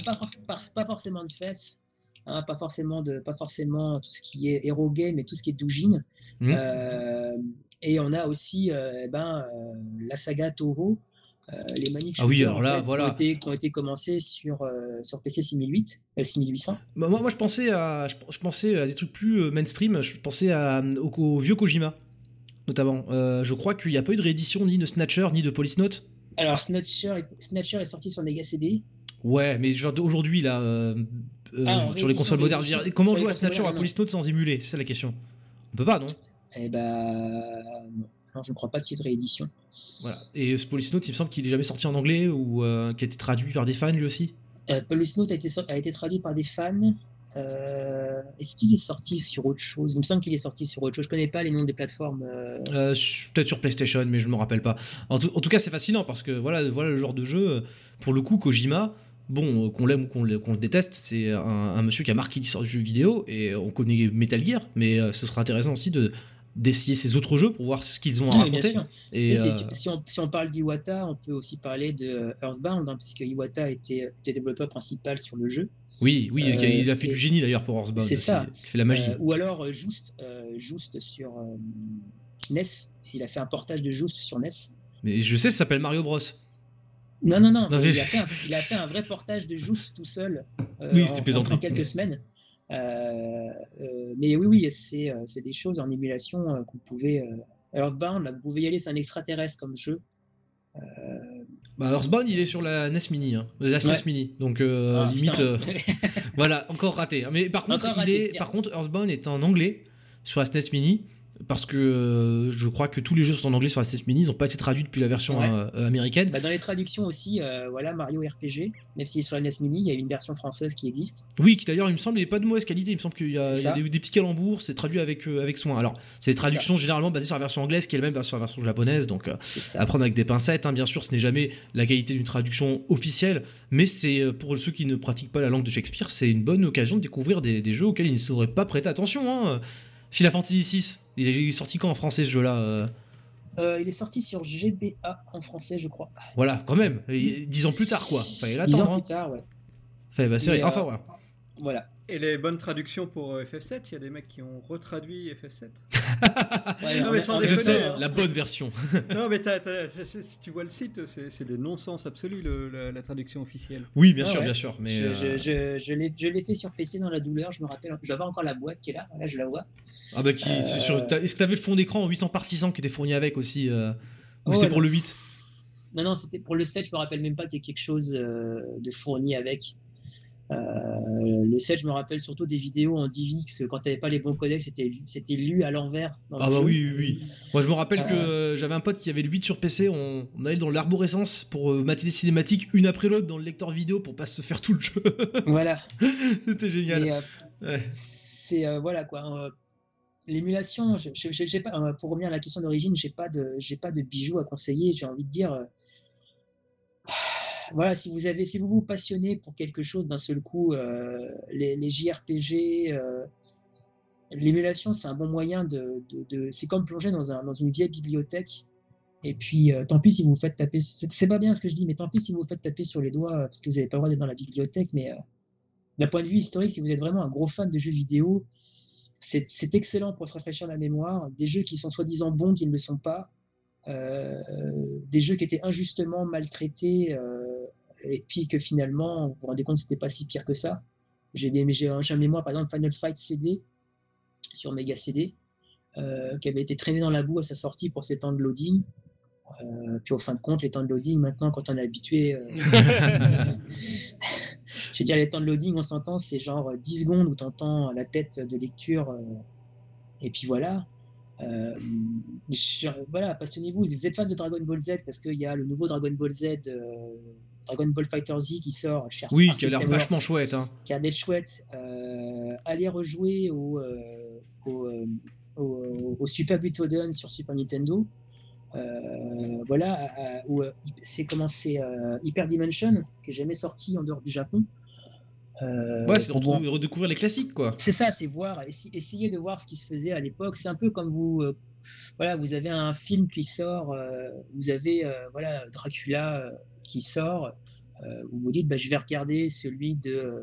[SPEAKER 2] pas, pas, forcément de fesses, hein, pas, forcément de, pas forcément tout ce qui est hero game, mais tout ce qui est doujin. Mmh. et on a aussi eh ben, la saga Toho, euh, les Manic
[SPEAKER 1] ah oui, alors là, voilà.
[SPEAKER 2] qui, ont été, commencés sur, euh, sur PC 6008, 6800.
[SPEAKER 1] Bah, moi, moi, je pensais, à, je, pensais à des trucs plus euh, mainstream. Je pensais à, au, vieux Kojima, notamment. je crois qu'il n'y a pas eu de réédition ni de Snatcher ni de Police Note.
[SPEAKER 2] Alors, Snatcher, Snatcher est sorti sur Mega CD.
[SPEAKER 1] Ouais, mais aujourd'hui, là, ah, sur les consoles modernes, comment jouer à Snatcher ou à Police Note sans émuler? C'est ça la question. On peut pas, non?
[SPEAKER 2] Eh ben, je ne crois pas qu'il y ait de réédition.
[SPEAKER 1] Voilà. Et Police Note, il me semble qu'il n'est jamais sorti en anglais ou euh, qu'il a été traduit par des fans lui aussi?
[SPEAKER 2] Euh, Police Note a été, a été traduit par des fans. Euh, est-ce qu'il est sorti sur autre chose? Il me semble qu'il est sorti sur autre chose. Je connais pas les noms des plateformes.
[SPEAKER 1] Peut-être sur PlayStation, mais je ne me rappelle pas. En tout, cas, c'est fascinant parce que voilà, voilà le genre de jeu. Pour le coup, Kojima, bon, qu'on l'aime ou qu'on le, déteste, c'est un, un, monsieur qui a marqué l'histoire du jeu vidéo et on connaît Metal Gear, mais ce sera intéressant aussi de, d'essayer ces autres jeux pour voir ce qu'ils ont à raconter.
[SPEAKER 2] Et euh, si, on, si, on, parle d'Iwata, on peut aussi parler de euh, Earthbound, hein, puisque Iwata était, était, développeur principal sur le jeu.
[SPEAKER 1] Oui, oui, il a fait du génie d'ailleurs pour Earthbound.
[SPEAKER 2] C'est ça.
[SPEAKER 1] Il fait la magie.
[SPEAKER 2] Euh, ou alors juste, juste sur NES. Il a fait un portage de Just sur NES.
[SPEAKER 1] Mais je sais, ça s'appelle Mario Bros.
[SPEAKER 2] Non, non, non. il, a fait un, il, a fait un, vrai portage de Just tout seul.
[SPEAKER 1] oui, c'était en,
[SPEAKER 2] en, quelques semaines. Euh, euh, mais oui, oui, c'est euh, des choses en émulation que vous pouvez. Earthbound, là, vous pouvez y aller, c'est un extraterrestre comme jeu.
[SPEAKER 1] Bah, Earthbound, il est sur la NES Mini, hein, la SNES Mini, donc ah, limite, voilà, encore raté. Mais par contre, il est, par contre, Earthbound est en anglais sur la SNES Mini. Parce que euh, je crois que tous les jeux sont en anglais sur la SNES Mini, ils n'ont pas été traduits depuis la version
[SPEAKER 2] Ouais.
[SPEAKER 1] euh, américaine.
[SPEAKER 2] Bah, dans les traductions aussi, euh, voilà, Mario RPG, même s'il est sur la NES Mini, il y a une version française qui existe.
[SPEAKER 1] Oui, qui d'ailleurs, il me semble, a pas de mauvaise qualité. Il me semble qu'il y a, il y a
[SPEAKER 2] ça.
[SPEAKER 1] des, des petits calembours, c'est traduit avec, avec soin. Alors, c'est des traductions généralement basées sur la version anglaise, qui est la même sur la version japonaise, donc à prendre avec des pincettes. hein. Bien sûr, ce n'est jamais la qualité d'une traduction officielle, mais c'est pour ceux qui ne pratiquent pas la langue de Shakespeare, c'est une bonne occasion de découvrir des, des jeux auxquels ils ne sauraient pas prêter attention. Hein. Final Fantasy VI, il est, sorti quand en français ce jeu-là euh,
[SPEAKER 2] Euh, il est sorti sur GBA en français, je crois.
[SPEAKER 1] Voilà, quand même. Dix ans plus tard, quoi. Fallait
[SPEAKER 2] Dix ans
[SPEAKER 1] hein.
[SPEAKER 2] plus tard, ouais.
[SPEAKER 1] Fallait- bah, c'est vrai. Enfin,
[SPEAKER 2] euh,
[SPEAKER 1] voilà.
[SPEAKER 2] Voilà.
[SPEAKER 4] Et les bonnes traductions pour euh, FF7, il y a des mecs qui ont retraduit FF7.
[SPEAKER 2] Ouais,
[SPEAKER 4] non, mais sans
[SPEAKER 2] en-
[SPEAKER 4] déconner,
[SPEAKER 1] FF7,
[SPEAKER 4] hein.
[SPEAKER 1] la bonne version.
[SPEAKER 4] non, mais si tu vois le site, c'est des non-sens absolus le- la, la traduction officielle.
[SPEAKER 1] Oui, bien sûr,
[SPEAKER 2] ouais.
[SPEAKER 1] bien sûr. Mais
[SPEAKER 2] je,
[SPEAKER 1] euh,
[SPEAKER 2] je, je, je l'ai- fait sur PC dans la douleur, je me rappelle. J'avais encore la boîte qui est là, là je la vois.
[SPEAKER 1] Ah bah qui,
[SPEAKER 2] Euh,
[SPEAKER 1] Est-ce que t'avais le fond d'écran en 800 par 600 qui était fourni avec aussi euh, Ou
[SPEAKER 2] Oh,
[SPEAKER 1] c'était pour le 8
[SPEAKER 2] Non, non, c'était pour le 7, je me rappelle même pas qu'il y ait quelque chose euh, de fourni avec. Euh, le 7, je me rappelle surtout des vidéos en DivX, quand t'avais pas les bons codecs, c'était c'était lu à l'envers. dans le
[SPEAKER 1] Ah bah
[SPEAKER 2] jeu.
[SPEAKER 1] oui, oui, oui. Moi je me rappelle que
[SPEAKER 2] Euh.
[SPEAKER 1] j'avais un pote qui avait le 8 sur PC, on, on allait dans l'arborescence pour euh, mater les cinématiques une après l'autre dans le lecteur vidéo pour pas se faire tout le jeu.
[SPEAKER 2] Voilà.
[SPEAKER 1] C'était génial. Ouais.
[SPEAKER 2] c'est voilà quoi. euh, L'émulation, je- je- je- j'ai pas, pour revenir à la question d'origine, j'ai pas de, j'ai pas de bijoux à conseiller. J'ai envie de dire, voilà, si vous avez, si vous vous passionnez pour quelque chose d'un seul coup, euh, les, JRPG, euh, l'émulation, c'est un bon moyen de, c'est comme plonger dans un, dans une vieille bibliothèque. Et puis, euh, tant pis si vous vous faites taper, c'est pas bien ce que je dis, mais tant pis si vous vous faites taper sur les doigts parce que vous n'avez pas le droit d'être dans la bibliothèque, mais d'un point de vue historique, si vous êtes vraiment un gros fan de jeux vidéo, c'est excellent pour se rafraîchir la mémoire. Des jeux qui sont soi-disant bons, qui ne le sont pas. Des jeux qui étaient injustement maltraités, et puis que finalement, vous vous rendez compte que c'était pas si pire que ça. J'ai un mémoire, par exemple, Final Fight CD sur Mega CD, euh, qui avait été traîné dans la boue à sa sortie pour ses temps de loading. Euh, puis au fin de compte, les temps de loading, maintenant, quand on est habitué, euh, je veux dire, les temps de loading, on s'entend, c'est genre 10 secondes où tu entends la tête de lecture, et puis voilà. Je- voilà, passionnez-vous. Si vous êtes fan de Dragon Ball Z, parce qu'il y a le nouveau Dragon Ball Z, Dragon Ball Fighter Z qui sort chez
[SPEAKER 1] Oui,
[SPEAKER 2] Arc
[SPEAKER 1] qui a l'air vachement chouette. Hein.
[SPEAKER 2] qui a l'air chouette, euh, allez rejouer au, euh, au, euh, au- au Super Butoden sur Super Nintendo. Euh, voilà, où, euh, c'est comment c'est euh, Hyper Dimension, qui est jamais sorti en dehors du Japon. Euh,
[SPEAKER 1] Ouais, c'est redécouvrir les classiques, quoi.
[SPEAKER 2] c'est ça, c'est voir, essa- essayer de voir ce qui se faisait à l'époque. C'est un peu comme vous, euh, voilà, vous avez un film qui sort, euh, vous avez voilà Dracula qui sort, vous vous dites, bah, je vais regarder celui de euh,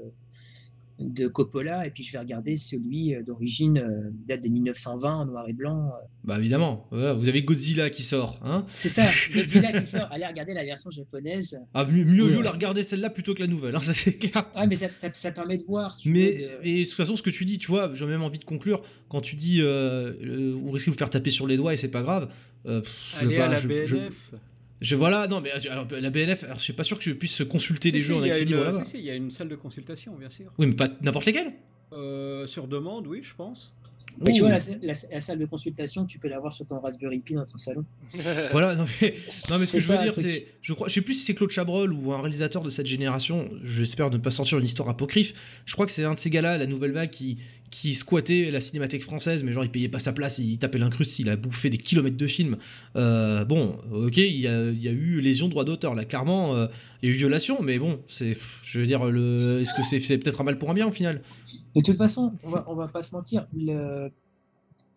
[SPEAKER 2] de Coppola et puis je vais regarder celui euh, d'origine euh, date des 1920 en noir et blanc. euh.
[SPEAKER 1] Bah évidemment. Vous avez Godzilla qui sort. Hein
[SPEAKER 2] C'est ça, Godzilla qui sort. Allez regarder la version japonaise.
[SPEAKER 1] ah, mieux, vaut la regarder celle-là plutôt que la nouvelle, hein, ça c'est clair.
[SPEAKER 2] Ah, mais ça, ça- ça permet de voir. si
[SPEAKER 1] Mais
[SPEAKER 2] veux, de-
[SPEAKER 1] et de toute façon, ce que tu dis, tu vois, j'ai même envie de conclure. Quand tu dis, euh, euh, on risque de vous faire taper sur les doigts et c'est pas grave. euh, pff, je veux
[SPEAKER 4] Allez
[SPEAKER 1] pas-
[SPEAKER 4] à la
[SPEAKER 1] je- je-
[SPEAKER 4] BNF.
[SPEAKER 1] Je, voilà, non, mais alors, la BNF, alors, je suis pas sûr que je puisse consulter
[SPEAKER 4] Si, si,
[SPEAKER 1] jeux en accès libre
[SPEAKER 4] si, il y a une salle de consultation, bien sûr.
[SPEAKER 1] Oui, mais pas n'importe lesquels.
[SPEAKER 4] Euh, sur demande, oui, je pense.
[SPEAKER 2] Mais tu vois, la, la- la salle de consultation, tu peux l'avoir sur ton Raspberry Pi dans ton salon.
[SPEAKER 1] Voilà, non mais, non, mais ce que je veux dire, c'est, je crois, je sais plus si c'est Claude Chabrol ou un réalisateur de cette génération. J'espère ne pas sortir une histoire apocryphe. Je crois que c'est un de ces gars-là, la nouvelle vague, qui qui squattait la cinémathèque française, mais genre il payait pas sa place, il tapait l'incruste, il a bouffé des kilomètres de films. Euh, bon, ok, il y a, il y a eu lésion droit d'auteur là, clairement, euh, il y a eu violation, mais bon, c'est, je veux dire, le, est-ce que c'est, c'est peut-être un mal pour un bien au final?
[SPEAKER 2] De toute façon, on va, on va pas se mentir. le-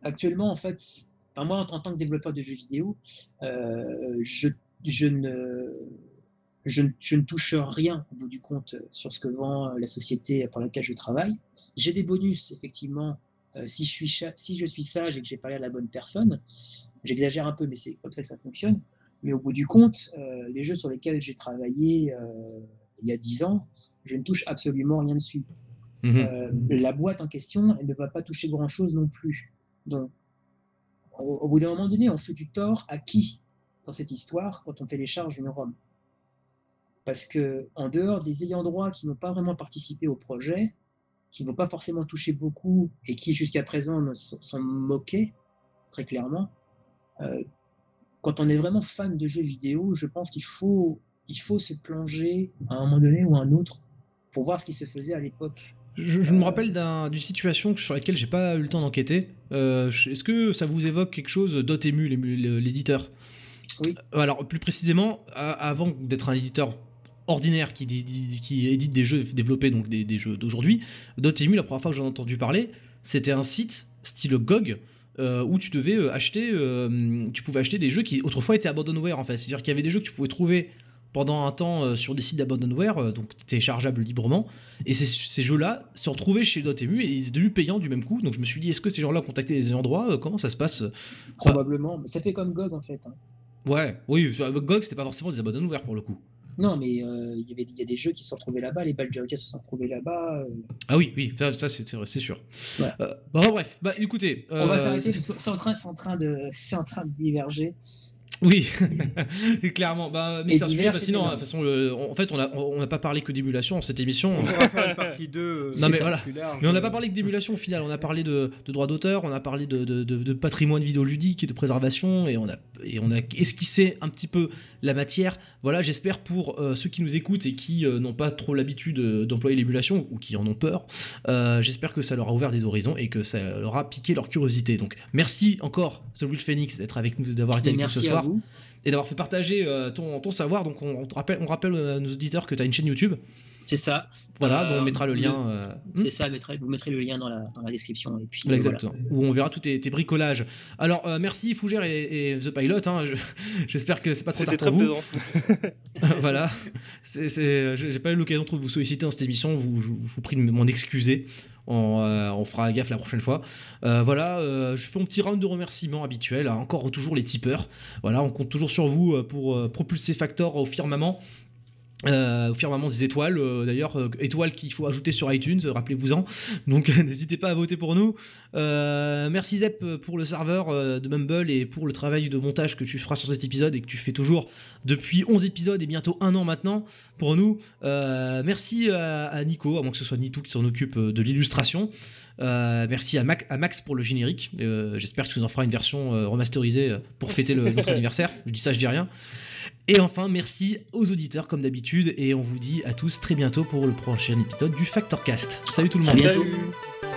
[SPEAKER 2] Actuellement, en fait, moi, en, tant que développeur de jeux vidéo, euh, je, ne, touche rien au bout du compte sur ce que vend la société pour laquelle je travaille. J'ai des bonus, effectivement, euh, si, je suis sage et que j'ai parlé à la bonne personne. J'exagère un peu, mais c'est comme ça que ça fonctionne. Mais au bout du compte, euh, les jeux sur lesquels j'ai travaillé euh, il y a 10 ans, je ne touche absolument rien dessus.
[SPEAKER 1] Mhm.
[SPEAKER 2] Euh, la boîte en question, elle ne va pas toucher grand-chose non plus. Donc, au, bout d'un moment donné, on fait du tort à qui dans cette histoire quand on télécharge une ROM? Parce que en dehors des ayants droit qui n'ont pas vraiment participé au projet, qui ne vont pas forcément toucher beaucoup et qui jusqu'à présent ne s- s'en moquaient, très clairement. Euh, quand on est vraiment fan de jeux vidéo, je pense qu'il faut, il faut se plonger à un moment donné ou à un autre pour voir ce qui se faisait à l'époque.
[SPEAKER 1] Je, je me rappelle d'une situation sur laquelle j'ai pas eu le temps d'enquêter. Euh, Est-ce que ça vous évoque quelque chose Dotemu, l'éditeur?
[SPEAKER 2] Oui.
[SPEAKER 1] Alors, plus précisément, avant d'être un éditeur ordinaire qui, qui édite des jeux développés, donc des, des jeux d'aujourd'hui, Dotemu, la première fois que j'en ai entendu parler, c'était un site style GOG euh, où tu devais euh, acheter, euh, tu pouvais acheter des jeux qui autrefois étaient abandonware en fait. C'est-à-dire qu'il y avait des jeux que tu pouvais trouver pendant un temps euh, sur des sites d'abandonware, euh, donc téléchargeables librement. Et ces, ces jeux-là se retrouvaient chez Dotemu et ils étaient devenus payants du même coup. Donc je me suis dit, est-ce que ces gens-là ont contacté les endroits Comment ça se passe?
[SPEAKER 2] Probablement. Mais ça fait comme GOG en fait. hein.
[SPEAKER 1] Ouais, oui, GOG c'était pas forcément des abandonware pour le coup.
[SPEAKER 2] Non, mais euh, il y a des jeux qui se sont retrouvés là-bas, les Baldur's Gate se sont retrouvés là-bas. euh.
[SPEAKER 1] Ah oui, oui, ça, ça, c'est sûr.
[SPEAKER 2] Ouais.
[SPEAKER 1] Euh, bah, bref, bah écoutez.
[SPEAKER 2] On va
[SPEAKER 1] euh,
[SPEAKER 2] s'arrêter
[SPEAKER 1] c'est-
[SPEAKER 2] en train, en train de, c'est en train de diverger.
[SPEAKER 1] Oui, clairement. Bah, mais
[SPEAKER 2] Et
[SPEAKER 1] c'est fascinant. De toute façon, le- en fait, on n'a on pas parlé que d'émulation dans cette émission.
[SPEAKER 4] On pourra faire une partie 2.
[SPEAKER 1] Non, mais voilà.
[SPEAKER 4] plus large.
[SPEAKER 1] Mais on n'a pas parlé que d'émulation au final, on a parlé de, de droits d'auteur, on a parlé de, de- de- de patrimoine vidéoludique et de préservation, et on, a, et on a esquissé un petit peu la matière. Voilà, j'espère pour euh, ceux qui nous écoutent et qui euh, n'ont pas trop l'habitude euh, d'employer l'émulation, ou qui en ont peur, euh, j'espère que ça leur a ouvert des horizons et que ça leur a piqué leur curiosité. Donc merci encore, The Will Phoenix, d'être avec nous, d'avoir été avec nous ce soir,
[SPEAKER 2] vous.
[SPEAKER 1] Et d'avoir fait partager euh, ton, ton savoir. Donc on, on te rappelle, on rappelle à nos auditeurs que tu as une chaîne YouTube,
[SPEAKER 2] C'est ça.
[SPEAKER 1] voilà,
[SPEAKER 2] Euh,
[SPEAKER 1] dont on mettra le
[SPEAKER 2] le-
[SPEAKER 1] lien. euh,
[SPEAKER 2] C'est ça. vous mettrez le lien dans la, dans la description. Et puis,
[SPEAKER 1] Voilà,
[SPEAKER 2] euh,
[SPEAKER 1] Exactement. Où on verra tous tes, tes bricolages. Alors, euh, merci Fougère et, et The Pilot. hein, je- J'espère que c'est pas trop tard pour
[SPEAKER 3] très
[SPEAKER 1] vous. voilà. J'ai pas eu l'occasion de vous solliciter dans cette émission. Vous, je vous prie de m'en excuser. On, euh, on fera gaffe la prochaine fois. Euh, voilà, euh, je fais mon petit round de remerciements habituel. hein, encore toujours les tipeurs. Voilà, on compte toujours sur vous pour propulser Factor au firmament. Euh, au firmament des étoiles, euh, d'ailleurs, euh, étoiles qu'il faut ajouter sur iTunes, euh, rappelez-vous-en. Donc n'hésitez pas à voter pour nous. Merci Zep pour le serveur de Mumble et pour le travail de montage que tu feras sur cet épisode et que tu fais toujours depuis 11 épisodes et bientôt un an maintenant pour nous. Merci à, à Nico, à moins que ce soit Nitou qui s'en occupe de l'illustration. Merci à, Mac- à Max pour le générique. J'espère que tu nous en feras une version remasterisée pour fêter le- notre anniversaire. Je dis ça, je dis rien. Et enfin, merci aux auditeurs comme d'habitude et on vous dit à tous très bientôt pour le prochain épisode du Factorcast. Salut tout le
[SPEAKER 2] À
[SPEAKER 1] monde.
[SPEAKER 2] bientôt.
[SPEAKER 3] Salut.